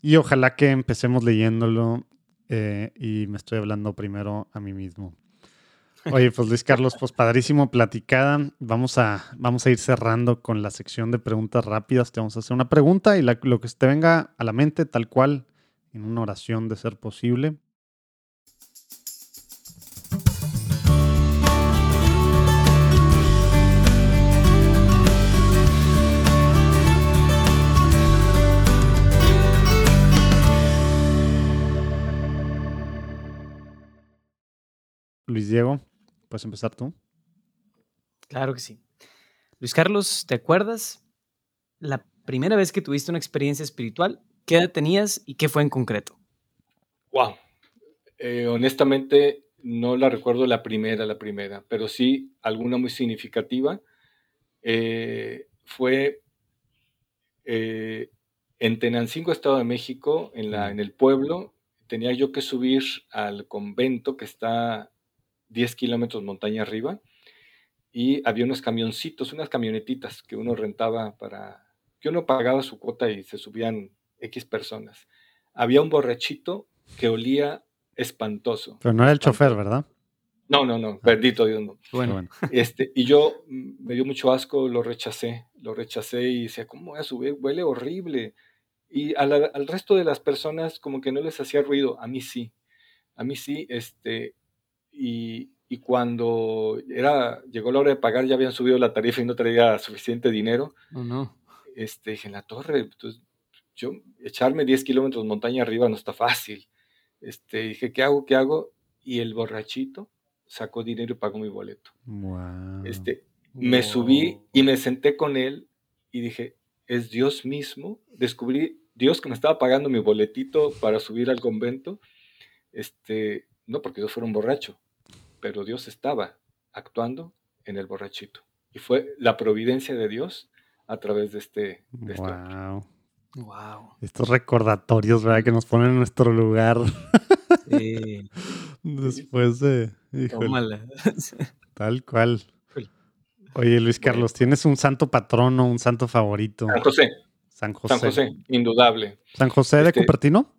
[SPEAKER 3] Y ojalá que empecemos leyéndolo eh, y me estoy hablando primero a mí mismo. Oye, pues Luis Carlos, pues padrísimo platicada. Vamos a, vamos a ir cerrando con la sección de preguntas rápidas. Te vamos a hacer una pregunta y lo que te venga a la mente, tal cual, en una oración de ser posible. Luis Diego, ¿puedes empezar tú?
[SPEAKER 2] Claro que sí. Luis Carlos, ¿te acuerdas la primera vez que tuviste una experiencia espiritual? ¿Qué edad tenías y qué fue en concreto?
[SPEAKER 1] Wow. Eh, honestamente, no la recuerdo la primera, la primera, pero sí alguna muy significativa. Eh, fue eh, en Tenancingo, Estado de México, en, la, en el pueblo, tenía yo que subir al convento que está 10 kilómetros montaña arriba y había unos camioncitos, unas camionetitas que uno rentaba para, que uno pagaba su cuota y se subían X personas. Había un borrachito que olía espantoso.
[SPEAKER 3] Pero no era el chofer, ¿verdad?
[SPEAKER 1] No, no, no, bendito Dios no.
[SPEAKER 3] Bueno,
[SPEAKER 1] Este, y yo mm, me dio mucho asco, lo rechacé, lo rechacé y decía, ¿cómo voy a subir? Huele horrible. Y al resto de las personas como que no les hacía ruido, a mí sí, a mí sí, este, y, cuando era, llegó la hora de pagar, ya habían subido la tarifa y no traía suficiente dinero.
[SPEAKER 2] Oh, no.
[SPEAKER 1] Este, dije, en la torre, entonces, yo, echarme 10 kilómetros montaña arriba no está fácil. Este, dije, ¿qué hago? ¿Qué hago? Y el borrachito sacó dinero y pagó mi boleto. Este, me subí y me senté con él y dije, es Dios mismo. Descubrí Dios que me estaba pagando mi boletito para subir al convento. Este, no porque yo fuera un borracho, pero Dios estaba actuando en el borrachito. Y fue la providencia de Dios a través de este.
[SPEAKER 3] wow. wow. Estos recordatorios, ¿verdad? Que nos ponen en nuestro lugar. Sí. Después de. Tal cual. Oye, Luis Carlos, ¿tienes un santo patrono, un santo favorito?
[SPEAKER 1] San José. San José. San José, indudable.
[SPEAKER 3] ¿San José de este, Cupertino?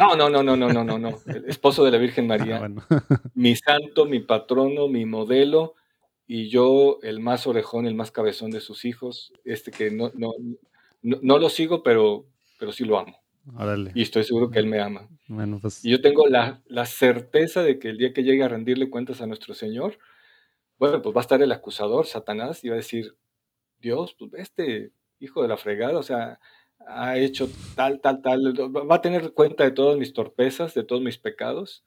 [SPEAKER 1] No, no, no, no, no, no, no, no. El esposo de la Virgen María. Ah, mi santo, mi patrono, mi modelo y yo el más orejón, el más cabezón de sus hijos, este que no, no, no, lo sigo, pero, pero sí lo amo. Y estoy seguro que él me ama. Pues y yo tengo la, la, certeza de que el día que llegue a rendirle cuentas a nuestro Señor, bueno, pues va a estar el acusador, Satanás, y va a decir, Dios, pues este hijo de la fregada, o sea, ha hecho tal, tal, tal, va a tener cuenta de todas mis torpezas, de todos mis pecados,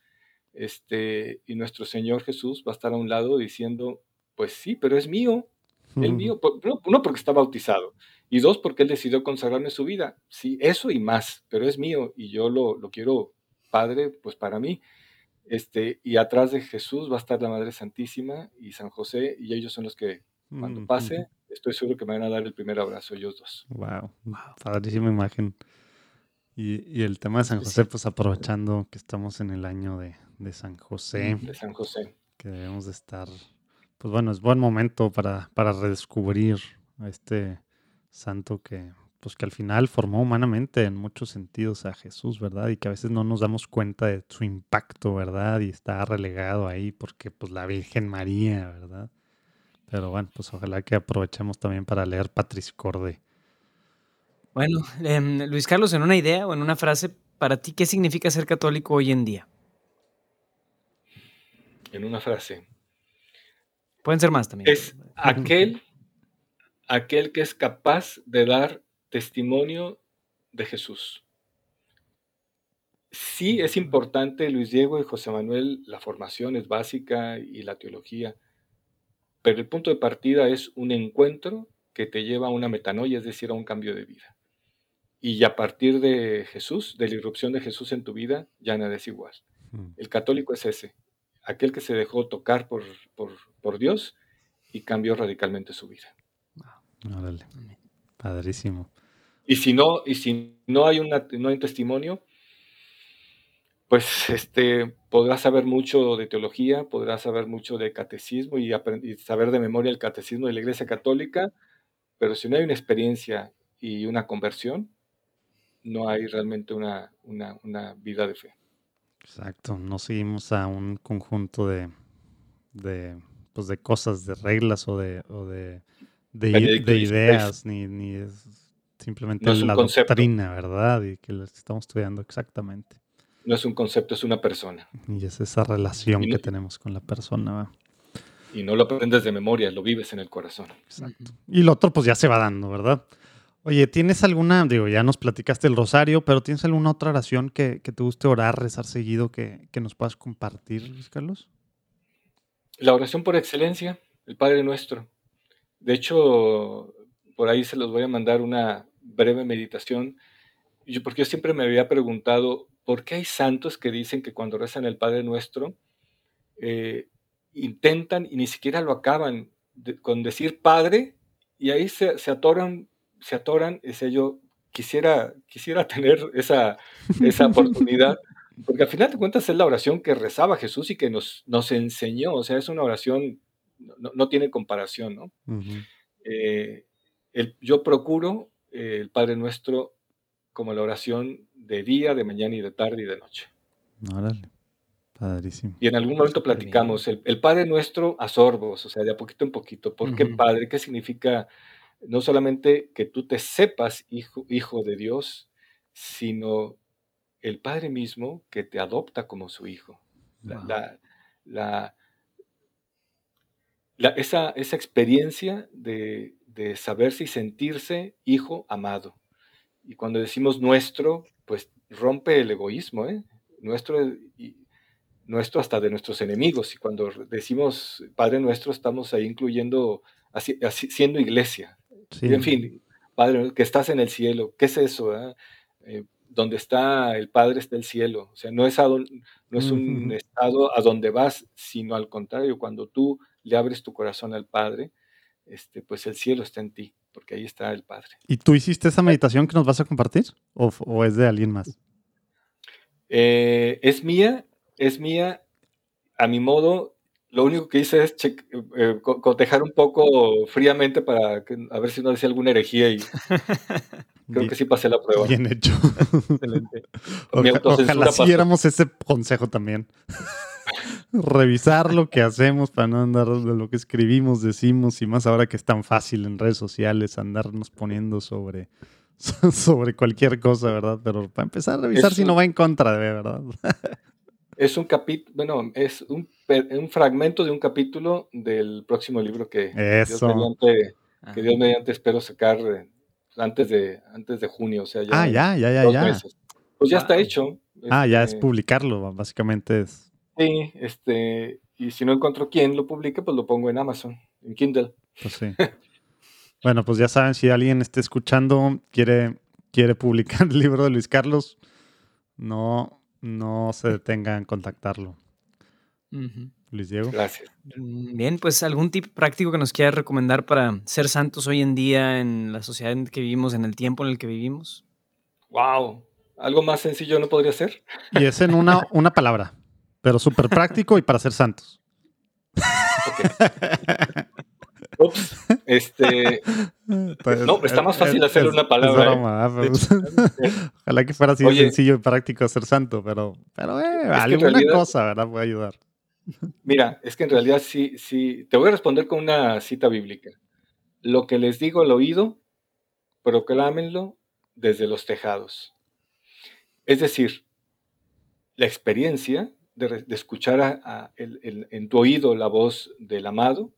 [SPEAKER 1] este, y nuestro Señor Jesús va a estar a un lado diciendo, pues sí, pero es mío, el mío, uno porque está bautizado, y dos porque Él decidió consagrarme su vida, sí, eso y más, pero es mío, y yo lo, lo quiero, Padre, pues para mí, este, y atrás de Jesús va a estar la Madre Santísima y San José, y ellos son los que cuando pase, estoy seguro que me van a dar el primer abrazo ellos dos.
[SPEAKER 3] Wow, padrísima imagen. Y, el tema de San José, pues aprovechando que estamos en el año de, San José.
[SPEAKER 1] De San José.
[SPEAKER 3] Que debemos de estar, pues bueno, es buen momento para, para redescubrir a este santo que, pues que al final formó humanamente en muchos sentidos a Jesús, ¿verdad? Y que a veces no nos damos cuenta de su impacto, ¿verdad? Y está relegado ahí porque pues la Virgen María, ¿verdad? Pero bueno, pues ojalá que aprovechemos también para leer Patricio Corde.
[SPEAKER 2] Bueno, em, Luis Carlos, en una idea o en una frase, para ti, ¿qué significa ser católico hoy en día?
[SPEAKER 1] En una frase.
[SPEAKER 2] Pueden ser más también.
[SPEAKER 1] Es aquel, aquel que es capaz de dar testimonio de Jesús. Sí es importante, Luis Diego y José Manuel, la formación es básica y la teología, pero el punto de partida es un encuentro que te lleva a una metanoia, es decir, a un cambio de vida. Y a partir de Jesús, de la irrupción de Jesús en tu vida, ya nada es igual. Hmm. El católico es ese, aquel que se dejó tocar por, por, Dios y cambió radicalmente su vida.
[SPEAKER 3] Órale. Padrísimo.
[SPEAKER 1] Y si no, y si no hay, una, no hay un testimonio, pues este, podrás saber mucho de teología, podrás saber mucho de catecismo y, saber de memoria el catecismo de la Iglesia Católica, pero si no hay una experiencia y una conversión, no hay realmente una, una, vida de fe.
[SPEAKER 3] Exacto, no seguimos a un conjunto de, de, pues de cosas, de reglas o de, o de, de, ideas, ni, ni es simplemente
[SPEAKER 1] No es
[SPEAKER 3] la doctrina, ¿verdad? Y que lo estamos estudiando exactamente.
[SPEAKER 1] No es un concepto, es una persona.
[SPEAKER 3] Y es esa relación
[SPEAKER 1] no-
[SPEAKER 3] que tenemos con la persona.
[SPEAKER 1] Y no lo aprendes de memoria, lo vives en el corazón.
[SPEAKER 3] Exacto. Y lo otro, pues ya se va dando, ¿verdad? Oye, ¿tienes alguna, digo, ya nos platicaste el rosario, pero ¿tienes alguna otra oración que, que te guste orar, rezar seguido, que, que nos puedas compartir, Luis Carlos?
[SPEAKER 1] La oración por excelencia, el Padre Nuestro. De hecho, por ahí se los voy a mandar una breve meditación, yo, porque yo siempre me había preguntado, ¿por qué hay santos que dicen que cuando rezan el Padre Nuestro, eh, intentan y ni siquiera lo acaban de- con decir Padre, y ahí se, se atoran, se atoran, ese yo quisiera, quisiera tener esa, esa oportunidad, porque al final de cuentas es la oración que rezaba Jesús y que nos, nos enseñó, o sea, es una oración, no, no tiene comparación, ¿no? Eh, el- yo procuro eh, el Padre Nuestro como la oración de día, de mañana y de tarde y de noche.
[SPEAKER 3] Órale, padrísimo.
[SPEAKER 1] Y en algún momento platicamos el, el Padre Nuestro a sorbos, o sea, de a poquito en poquito. ¿Por qué. Padre? ¿Qué significa? No solamente que tú te sepas hijo, hijo de Dios, sino el Padre mismo que te adopta como su hijo. La,
[SPEAKER 2] Wow.
[SPEAKER 1] la- la- la- esa, esa experiencia de, de saberse y sentirse hijo amado. Y cuando decimos nuestro, pues rompe el egoísmo, ¿eh? Nuestro, y, nuestro hasta de nuestros enemigos. Y cuando decimos Padre nuestro, estamos ahí incluyendo, así, así- siendo iglesia.
[SPEAKER 3] Sí.
[SPEAKER 1] Y en fin, Padre, que estás en el cielo, ¿qué es eso? ah? Eh, donde está el Padre está el cielo. O sea, no es, a don- no es un estado a donde vas, sino al contrario, cuando tú le abres tu corazón al Padre, este, pues el cielo está en ti, porque ahí está el Padre.
[SPEAKER 3] ¿Y tú hiciste esa meditación que nos vas a compartir? ¿O, es de alguien más?
[SPEAKER 1] Eh, es mía, es mía, a mi modo. Lo único que hice es eh, co- cotejar un poco fríamente para que- a ver si no decía alguna herejía y creo
[SPEAKER 3] Bien-
[SPEAKER 1] que sí pasé la prueba.
[SPEAKER 3] Bien hecho.
[SPEAKER 1] Excelente.
[SPEAKER 3] Oja- ojalá siguiéramos ese consejo también. Revisar lo que hacemos para no andar de lo que escribimos, decimos y más ahora que es tan fácil en redes sociales andarnos poniendo sobre, sobre cualquier cosa, ¿verdad? Pero para empezar a revisar
[SPEAKER 1] Es
[SPEAKER 3] si
[SPEAKER 1] un-
[SPEAKER 3] no va en contra de, ¿verdad?
[SPEAKER 1] Es un capítulo, bueno, es un, un fragmento de un capítulo del próximo libro que Dios mediante,
[SPEAKER 2] Ah,
[SPEAKER 1] que Dios mediante espero sacar eh, antes de, antes de junio, o sea, ya
[SPEAKER 3] Ah, ya, ya, ya, ya.
[SPEAKER 1] meses. Pues ya está hecho.
[SPEAKER 3] Ah, ya es
[SPEAKER 1] este,
[SPEAKER 3] publicarlo, básicamente es.
[SPEAKER 1] Sí, este, y si no encuentro quién lo publique, pues lo pongo en Amazon, en Kindle.
[SPEAKER 3] Pues sí. Bueno, pues ya saben, si alguien está escuchando, quiere, quiere publicar el libro de Luis Carlos, no, no se detenga en contactarlo. Luis Diego.
[SPEAKER 1] Gracias.
[SPEAKER 2] Mm, Bien, pues algún tip práctico que nos quieras recomendar para ser santos hoy en día en la sociedad en que vivimos, en el tiempo en el que vivimos.
[SPEAKER 1] Wow. ¿Algo más sencillo no podría ser?
[SPEAKER 3] Y es en una, una palabra, pero súper práctico y para ser santos.
[SPEAKER 1] Ups. Este,
[SPEAKER 3] Pues,
[SPEAKER 1] No, está más fácil
[SPEAKER 3] es-
[SPEAKER 1] hacer
[SPEAKER 3] es-
[SPEAKER 1] una palabra, ¿eh?
[SPEAKER 3] broma, ¿eh? Pero- Ojalá que fuera así de sencillo y práctico ser santo, pero, pero eh, alguna
[SPEAKER 1] realidad-
[SPEAKER 3] cosa, ¿verdad? Puede ayudar.
[SPEAKER 1] mira, es que en realidad sí, sí, te voy a responder con una cita bíblica. Lo que les digo al oído, proclámenlo desde los tejados. Es decir, la experiencia de, escuchar a- a el- el- en tu oído la voz del amado,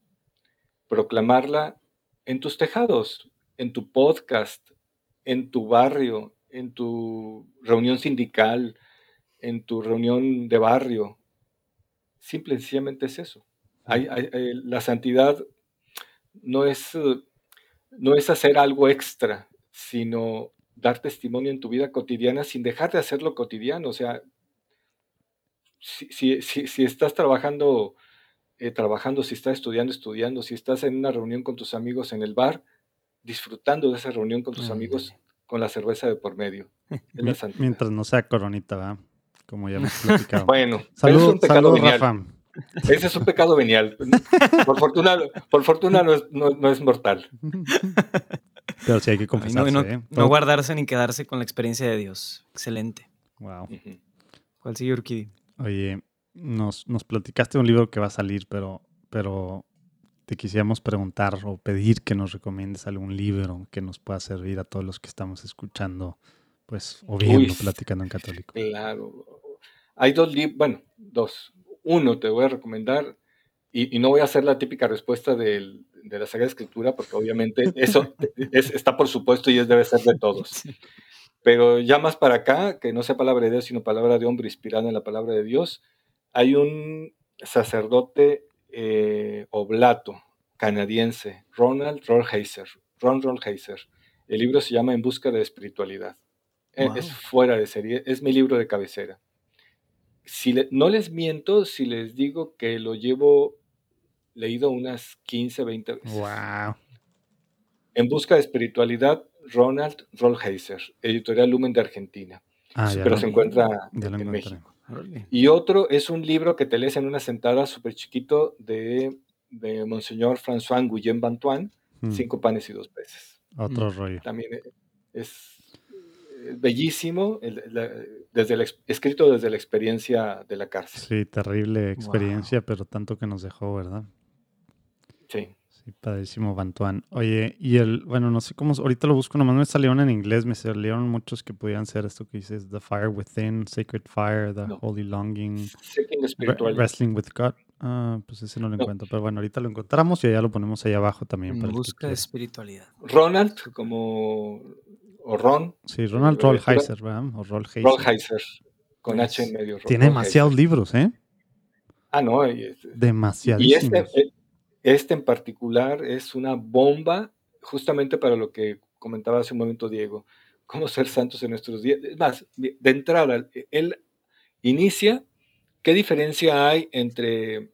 [SPEAKER 1] proclamarla en tus tejados, en tu podcast, en tu barrio, en tu reunión sindical, en tu reunión de barrio. Simple y sencillamente es eso. Hay- hay- hay- la santidad no es, eh, no es hacer algo extra, sino dar testimonio en tu vida cotidiana sin dejar de hacerlo cotidiano. O sea, si, si- si- si estás trabajando, eh, trabajando, si estás estudiando, estudiando, si estás en una reunión con tus amigos en el bar, disfrutando de esa reunión con tus amigos con la cerveza de por medio.
[SPEAKER 3] Mientras no sea coronita, ¿verdad? Como ya hemos platicado.
[SPEAKER 1] Bueno, es un pecado.
[SPEAKER 3] Rafa.
[SPEAKER 1] Ese es un pecado venial. Por fortuna, por fortuna no, es, no- no es mortal.
[SPEAKER 3] Pero sí hay que
[SPEAKER 2] Ay,
[SPEAKER 3] confesarse,
[SPEAKER 2] no,
[SPEAKER 3] ¿eh?
[SPEAKER 2] no guardarse ni quedarse con la experiencia de Dios. Excelente.
[SPEAKER 3] Wow.
[SPEAKER 2] ¿Cuál sigue Urquidi?
[SPEAKER 3] Oye, nos, nos platicaste un libro que va a salir, pero, pero te quisiéramos preguntar o pedir que nos recomiendes algún libro que nos pueda servir a todos los que estamos escuchando, pues, o viendo,
[SPEAKER 1] Uy,
[SPEAKER 3] platicando en católico.
[SPEAKER 1] Claro. Hay dos libros, bueno, dos. Uno te voy a recomendar, y, y no voy a hacer la típica respuesta del- de la Sagrada Escritura, porque obviamente eso es- está por supuesto y es, debe ser de todos. Pero ya más para acá, que no sea palabra de Dios, sino palabra de hombre inspirada en la palabra de Dios, hay un sacerdote eh, oblato canadiense, Ronald Rolheiser. Ron Rolheiser. El libro se llama En busca de espiritualidad.
[SPEAKER 2] Wow.
[SPEAKER 1] Es fuera de serie, es mi libro de cabecera. Si le- no les miento si les digo que lo llevo leído unas 15, 20 veces.
[SPEAKER 3] Wow.
[SPEAKER 1] En busca de espiritualidad, Ronald Rolheiser, editorial Lumen de Argentina.
[SPEAKER 3] Ah, ya
[SPEAKER 1] pero
[SPEAKER 3] lo-
[SPEAKER 1] se encuentra
[SPEAKER 3] ya lo
[SPEAKER 1] en. México. Y otro es un libro que te lees en una sentada súper chiquito de, de Monseñor François Guillem Bantuan,
[SPEAKER 3] Mm,
[SPEAKER 1] Cinco panes y dos peces.
[SPEAKER 3] Otro rollo.
[SPEAKER 1] También es eh, bellísimo, el- la- desde ex- escrito desde la experiencia de la cárcel.
[SPEAKER 3] Sí, terrible experiencia, pero tanto que nos dejó, ¿verdad?
[SPEAKER 1] Sí.
[SPEAKER 3] Sí, padrísimo, Bantuan. Oye, y el, bueno, no sé cómo, ahorita lo busco, nomás me salieron en inglés, me salieron muchos que podían ser esto que dices, The Fire Within, Sacred Fire, The
[SPEAKER 1] No.
[SPEAKER 3] Holy Longing. Wrestling with God. Ah, pues ese no lo
[SPEAKER 1] No.
[SPEAKER 3] encuentro, pero bueno, ahorita lo encontramos y allá lo ponemos ahí abajo también
[SPEAKER 2] En
[SPEAKER 3] para
[SPEAKER 2] busca de espiritualidad.
[SPEAKER 1] Ronald, como o Ron,
[SPEAKER 3] Sí, Ronald
[SPEAKER 1] Ro-
[SPEAKER 3] Rolheiser, ¿verdad? O Rolheiser.
[SPEAKER 1] Rolheiser, con H en medio.
[SPEAKER 3] Tiene demasiados libros, ¿eh?
[SPEAKER 1] Ah, no, y, este- y este, eh, este en particular es una bomba justamente para lo que comentaba hace un momento Diego, cómo ser santos en nuestros días. Es más, de entrada, él inicia, ¿qué diferencia hay entre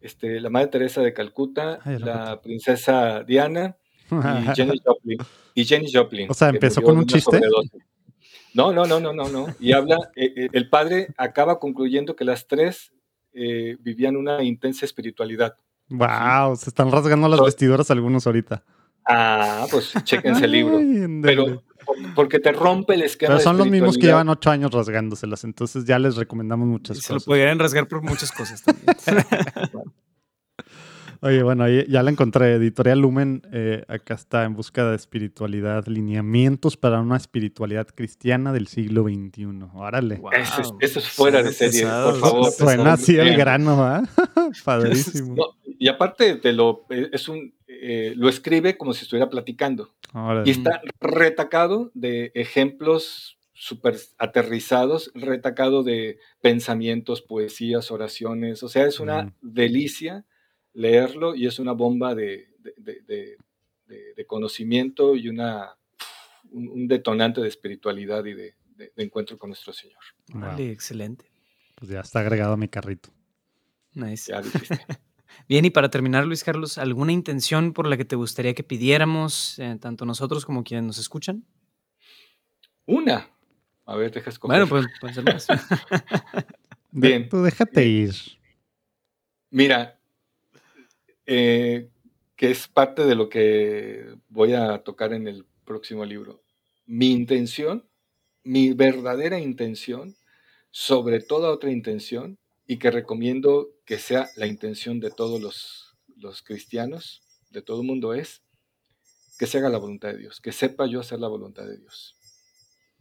[SPEAKER 1] este, la Madre Teresa de Calcuta,
[SPEAKER 3] Ay, la
[SPEAKER 1] princesa Diana y Jenny Joplin? Y Jenny Joplin
[SPEAKER 3] O sea, ¿empezó con un chiste?
[SPEAKER 1] sobredosis. No, no, no, no, no, no. Y habla, eh, eh, el padre acaba concluyendo que las tres eh, vivían una intensa espiritualidad.
[SPEAKER 3] Wow, se están rasgando las
[SPEAKER 1] So-
[SPEAKER 3] vestiduras algunos ahorita.
[SPEAKER 1] Ah, pues chéquense el libro.
[SPEAKER 3] Ay.
[SPEAKER 1] Pero por- porque te rompe el esquema.
[SPEAKER 3] Pero
[SPEAKER 1] de
[SPEAKER 3] son los mismos que llevan ocho años rasgándoselas, entonces ya les recomendamos muchas
[SPEAKER 2] Se lo
[SPEAKER 3] cosas.
[SPEAKER 2] podrían rasgar por muchas cosas también.
[SPEAKER 3] Oye, bueno, ya la encontré. Editorial Lumen, eh, acá está en busca de espiritualidad, lineamientos para una espiritualidad cristiana del siglo XXI. Órale.
[SPEAKER 2] Wow.
[SPEAKER 1] Eso es, eso es fuera de serie,
[SPEAKER 2] Pesado,
[SPEAKER 1] por favor.
[SPEAKER 3] Suena así el grano, ¿ah? Padrísimo.
[SPEAKER 1] No, y aparte te lo eh, es un eh, lo escribe como si estuviera platicando
[SPEAKER 3] Órale.
[SPEAKER 1] y está retacado de ejemplos súper aterrizados, retacado de pensamientos, poesías, oraciones. O sea, es una
[SPEAKER 3] Mm.
[SPEAKER 1] delicia leerlo y es una bomba de, de- de- de- de- de conocimiento y una un, un detonante de espiritualidad y de, de- de encuentro con nuestro Señor.
[SPEAKER 3] Wow,
[SPEAKER 2] Vale, excelente.
[SPEAKER 3] Pues ya está agregado a mi carrito.
[SPEAKER 2] Nice.
[SPEAKER 1] Ya dijiste.
[SPEAKER 2] Bien, y para terminar, Luis Carlos, ¿alguna intención por la que te gustaría que pidiéramos, eh, tanto nosotros como quienes nos escuchan?
[SPEAKER 1] Una. A ver, deja escoger.
[SPEAKER 2] Bueno, pues pueden ser más.
[SPEAKER 3] De-
[SPEAKER 1] Bien.
[SPEAKER 3] Tú déjate ir.
[SPEAKER 1] Mira, eh, que es parte de lo que voy a tocar en el próximo libro. Mi intención, mi verdadera intención, sobre toda otra intención, y que recomiendo que sea la intención de todos los, los cristianos, de todo el mundo, es que se haga la voluntad de Dios, que sepa yo hacer la voluntad de Dios.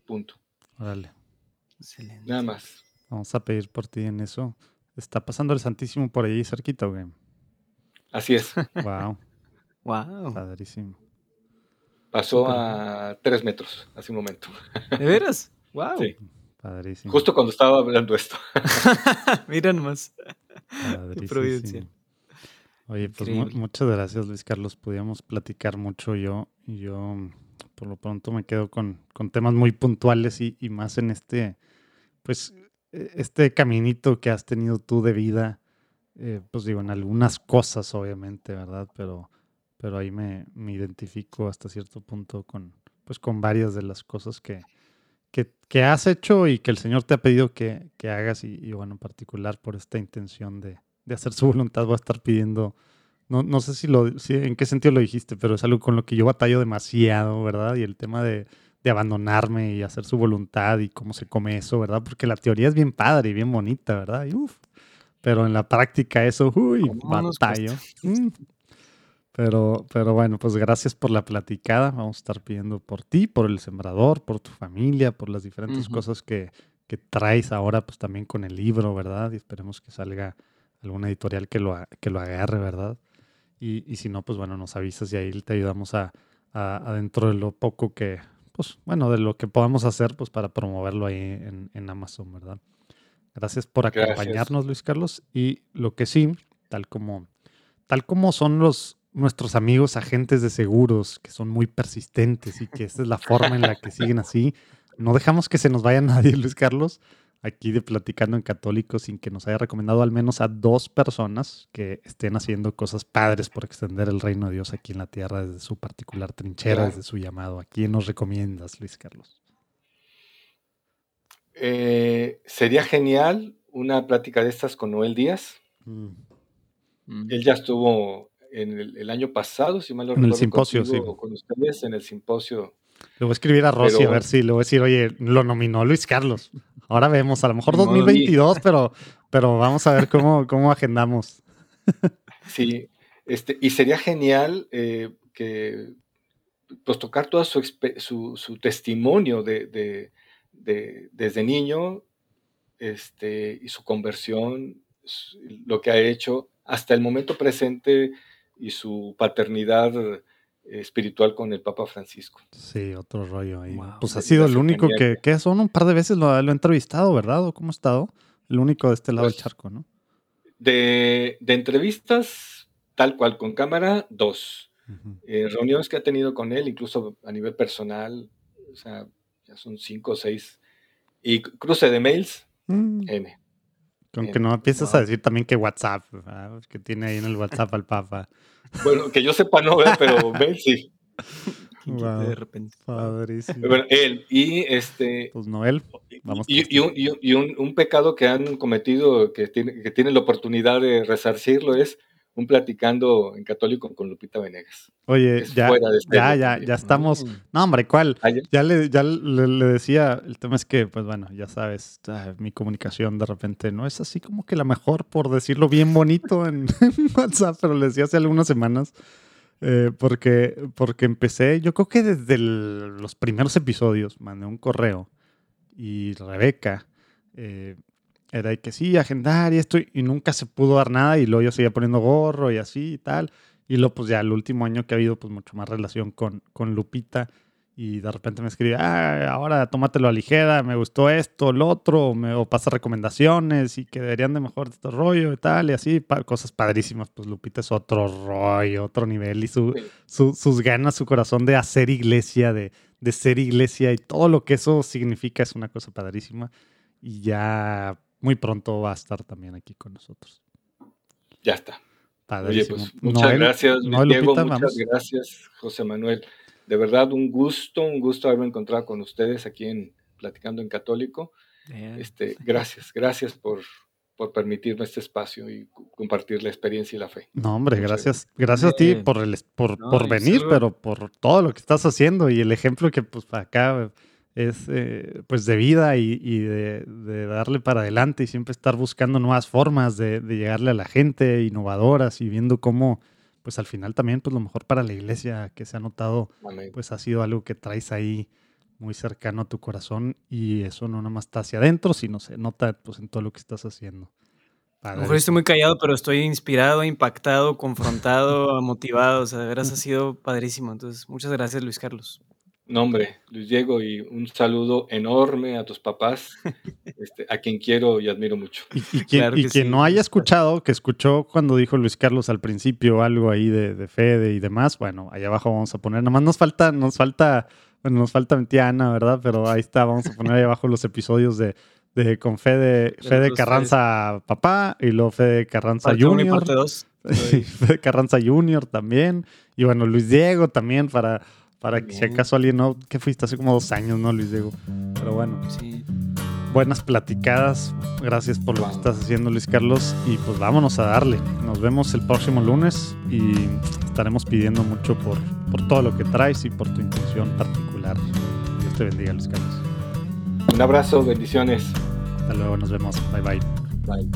[SPEAKER 1] Punto.
[SPEAKER 3] Órale.
[SPEAKER 2] Excelente.
[SPEAKER 1] Nada más.
[SPEAKER 3] Vamos a pedir por ti en eso. Está pasando el Santísimo por ahí cerquita, güey.
[SPEAKER 1] Así es.
[SPEAKER 3] Wow,
[SPEAKER 2] Wow.
[SPEAKER 3] padrísimo.
[SPEAKER 1] Pasó a tres metros hace un momento.
[SPEAKER 2] ¿De veras? Wow.
[SPEAKER 1] Sí.
[SPEAKER 3] Padrísimo.
[SPEAKER 1] Justo cuando estaba hablando esto.
[SPEAKER 2] Mira nomás.
[SPEAKER 3] Padrísimo.
[SPEAKER 2] providencial.
[SPEAKER 3] Oye, pues mu- muchas gracias, Luis Carlos. Podíamos platicar mucho yo. Y yo, por lo pronto, me quedo con, con temas muy puntuales y, y más en este, pues, eh, este caminito que has tenido tú de vida. Eh, pues digo, en algunas cosas, obviamente, ¿verdad? Pero, pero ahí me, me identifico hasta cierto punto con, pues, con varias de las cosas que, que, que has hecho y que el Señor te ha pedido que, que hagas. Y, y, bueno, en particular por esta intención de, de hacer su voluntad, voy a estar pidiendo. No, no sé si lo, si- en qué sentido lo dijiste, pero es algo con lo que yo batallo demasiado, ¿verdad? Y el tema de, de abandonarme y hacer su voluntad y cómo se come eso, ¿verdad? Porque la teoría es bien padre y bien bonita, ¿verdad? Y uf, pero en la práctica eso, uy,
[SPEAKER 2] ¿Cómo nos
[SPEAKER 3] batallo. Mm. Pero, pero bueno, pues gracias por la platicada. Vamos a estar pidiendo por ti, por el sembrador, por tu familia, por las diferentes cosas que, que traes ahora, pues también con el libro, ¿verdad? Y esperemos que salga alguna editorial que lo, que lo agarre, ¿verdad? Y, y si no, pues bueno, nos avisas y ahí te ayudamos a, a, a dentro de lo poco que, pues bueno, de lo que podamos hacer, pues para promoverlo ahí en, en Amazon, ¿verdad? Gracias por
[SPEAKER 1] Gracias.
[SPEAKER 3] acompañarnos, Luis Carlos. Y lo que sí, tal como, tal como son los nuestros amigos agentes de seguros, que son muy persistentes y que esta es la forma en la que siguen así, no dejamos que se nos vaya nadie, Luis Carlos, aquí de Platicando en Católico, sin que nos haya recomendado al menos a dos personas que estén haciendo cosas padres por extender el reino de Dios aquí en la tierra desde su particular trinchera,
[SPEAKER 1] Claro.
[SPEAKER 3] desde su llamado. ¿A quién nos recomiendas, Luis Carlos?
[SPEAKER 1] Eh, sería genial una plática de estas con Noel Díaz.
[SPEAKER 3] Mm.
[SPEAKER 2] Mm.
[SPEAKER 1] Él ya estuvo en el, el año pasado, si mal no
[SPEAKER 3] En el
[SPEAKER 1] recuerdo,
[SPEAKER 3] simposio,
[SPEAKER 1] contigo,
[SPEAKER 3] sí.
[SPEAKER 1] con ustedes en el simposio.
[SPEAKER 3] Le voy a escribir a Rosy
[SPEAKER 1] Pero-
[SPEAKER 3] a ver si le voy a decir, oye, lo nominó Luis Carlos. Ahora vemos, a lo mejor
[SPEAKER 1] Ni modo,
[SPEAKER 3] 2022, pero, pero vamos a ver cómo, cómo agendamos.
[SPEAKER 1] Sí, este, y sería genial eh, que pues tocar todo su, su, su testimonio de, de- de- desde niño este, y su conversión, lo que ha hecho hasta el momento presente y su paternidad eh, espiritual con el Papa Francisco.
[SPEAKER 3] Sí, otro rollo ahí.
[SPEAKER 2] Wow.
[SPEAKER 3] Pues ha sido el único que, que son un par de veces lo, lo he entrevistado, ¿verdad? ¿O cómo ha estado? El único de este lado
[SPEAKER 1] Pues-
[SPEAKER 3] del charco, ¿no?
[SPEAKER 1] De, de entrevistas, tal cual con cámara, dos. Eh, reuniones que ha tenido con él, incluso a nivel personal, o sea, ya son cinco o seis. Y cruce de mails,
[SPEAKER 3] Mm,
[SPEAKER 1] N.
[SPEAKER 3] Con que no empiezas a decir también que WhatsApp, ¿verdad? que tiene ahí en el WhatsApp al Papa.
[SPEAKER 1] Bueno, que yo sepa no, ¿verdad? pero mails sí.
[SPEAKER 2] ¿Quién quita
[SPEAKER 3] Wow.
[SPEAKER 2] de repente.
[SPEAKER 3] Padrísimo.
[SPEAKER 1] Bueno, él. Y este.
[SPEAKER 3] Pues Noel, Vamos
[SPEAKER 1] y, un, y un- y un- un pecado que han cometido, que, tiene, que tienen la oportunidad de resarcirlo, es un platicando en católico con Lupita Venegas.
[SPEAKER 3] oye,
[SPEAKER 1] Es
[SPEAKER 3] ya,
[SPEAKER 1] de
[SPEAKER 3] ya, ya, ya estamos. No, hombre, ¿cuál?
[SPEAKER 1] Ayer-
[SPEAKER 3] Ya le, ya le, le decía, el tema es que, pues bueno, ya sabes, ah, mi comunicación de repente no es así como que la mejor, por decirlo bien bonito en, en WhatsApp, pero le decía hace algunas semanas, eh, porque, porque empecé, yo creo que desde el- los primeros episodios mandé un correo y Rebeca eh, era de que sí, agendar y esto, y nunca se pudo dar nada, y luego yo seguía poniendo gorro y así y tal. Y luego, pues ya el último año que ha habido, pues mucho más relación con, con Lupita. Y de repente me escribe, ah, ahora tómatelo a ligera, me gustó esto, lo otro, me, o pasa recomendaciones y que deberían de mejorar este rollo y tal, y así, pa- cosas padrísimas. Pues Lupita es otro rollo, otro nivel, y su, su- sus ganas, su corazón de hacer iglesia, de, de ser iglesia y todo lo que eso significa es una cosa padrísima. Y ya muy pronto va a estar también aquí con nosotros.
[SPEAKER 1] Ya está. Oye, pues muchas
[SPEAKER 3] Noel,
[SPEAKER 1] gracias,
[SPEAKER 3] Noel,
[SPEAKER 1] Diego,
[SPEAKER 3] Lupita,
[SPEAKER 1] muchas
[SPEAKER 3] vamos.
[SPEAKER 1] gracias, José Manuel. De verdad, un gusto, un gusto haberme encontrado con ustedes aquí en Platicando en Católico.
[SPEAKER 2] Bien.
[SPEAKER 1] Este, gracias, gracias por, por permitirme este espacio y compartir la experiencia y la fe.
[SPEAKER 3] No, hombre,
[SPEAKER 1] Muchas
[SPEAKER 3] gracias. Gracias a ti por, el, por,
[SPEAKER 2] No,
[SPEAKER 3] por venir,
[SPEAKER 2] solo-
[SPEAKER 3] pero por todo lo que estás haciendo y el ejemplo que pues acá es eh, pues de vida y, y de, de darle para adelante y siempre estar buscando nuevas formas de, de llegarle a la gente, innovadoras y viendo cómo pues al final también pues lo mejor para la iglesia que se ha notado
[SPEAKER 1] Amén.
[SPEAKER 3] pues ha sido algo que traes ahí muy cercano a tu corazón y eso no nada más está hacia adentro, sino se nota pues en todo lo que estás haciendo.
[SPEAKER 2] A lo mejor estoy muy callado, pero estoy inspirado, impactado, confrontado, motivado. O sea, de veras ha sido padrísimo. Entonces, muchas gracias, Luis Carlos.
[SPEAKER 1] No, hombre, Luis Diego, y un saludo enorme a tus papás, este, a quien quiero y admiro mucho.
[SPEAKER 3] Y, y quien,
[SPEAKER 2] Claro
[SPEAKER 3] y
[SPEAKER 2] que
[SPEAKER 3] quien
[SPEAKER 2] sí.
[SPEAKER 3] no haya escuchado, que escuchó cuando dijo Luis Carlos al principio algo ahí de, de Fede y demás, bueno, allá abajo vamos a poner, nomás nos falta, nos falta, bueno, nos falta mi tía Ana, ¿verdad? Pero ahí está, vamos a poner ahí abajo los episodios de, de con Fede, Fede Carranza papá y luego Fede Carranza
[SPEAKER 2] Parte uno y
[SPEAKER 3] Junior.
[SPEAKER 2] parte dos.
[SPEAKER 3] Sí, Fede Carranza Junior también. Y bueno, Luis Diego también para, para que si acaso alguien no, que fuiste hace como dos años, ¿no, Luis Diego? Pero bueno
[SPEAKER 2] Sí.
[SPEAKER 3] buenas platicadas. Gracias por lo que estás haciendo, Luis Carlos. Y pues vámonos a darle. Nos vemos el próximo lunes y estaremos pidiendo mucho por, por todo lo que traes y por tu intención particular. Dios te bendiga, Luis Carlos.
[SPEAKER 1] Un abrazo, bendiciones.
[SPEAKER 3] Hasta luego, nos vemos. Bye bye.
[SPEAKER 1] Bye.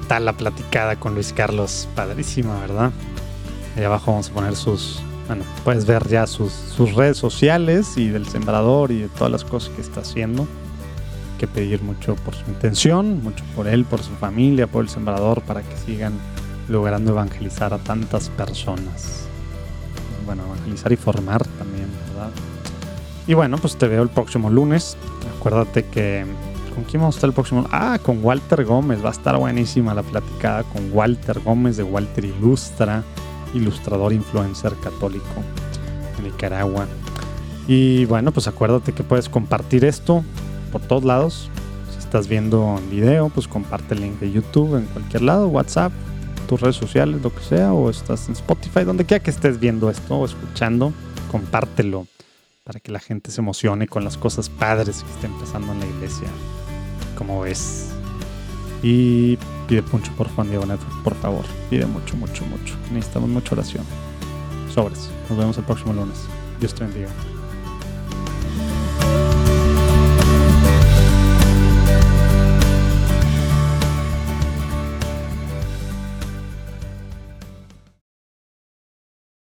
[SPEAKER 3] Tal la platicada con Luis Carlos? Padrísima, ¿verdad? Ahí abajo vamos a poner sus... Bueno, puedes ver ya sus, sus redes sociales y del sembrador y de todas las cosas que está haciendo. Hay que pedir mucho por su intención, mucho por él, por su familia, por el sembrador, para que sigan logrando evangelizar a tantas personas. Bueno, evangelizar y formar también, ¿verdad? Y bueno, pues te veo el próximo lunes. Acuérdate que ¿Con quién vamos a estar el próximo? Ah, con Walter Gómez. Va a estar buenísima la platicada con Walter Gómez de Walter Ilustra, ilustrador influencer católico de Nicaragua. Y bueno, pues acuérdate que puedes compartir esto por todos lados. Si estás viendo en video, pues comparte el link de YouTube en cualquier lado, WhatsApp, tus redes sociales, lo que sea, o estás en Spotify, donde quiera que estés viendo esto o escuchando, compártelo para que la gente se emocione con las cosas padres que estén pasando en la iglesia como ves. Y pide mucho por Juan Diego Network, por favor. Pide mucho, mucho, mucho. Necesitamos mucha oración. Sobres. Nos vemos el próximo lunes. Dios te bendiga.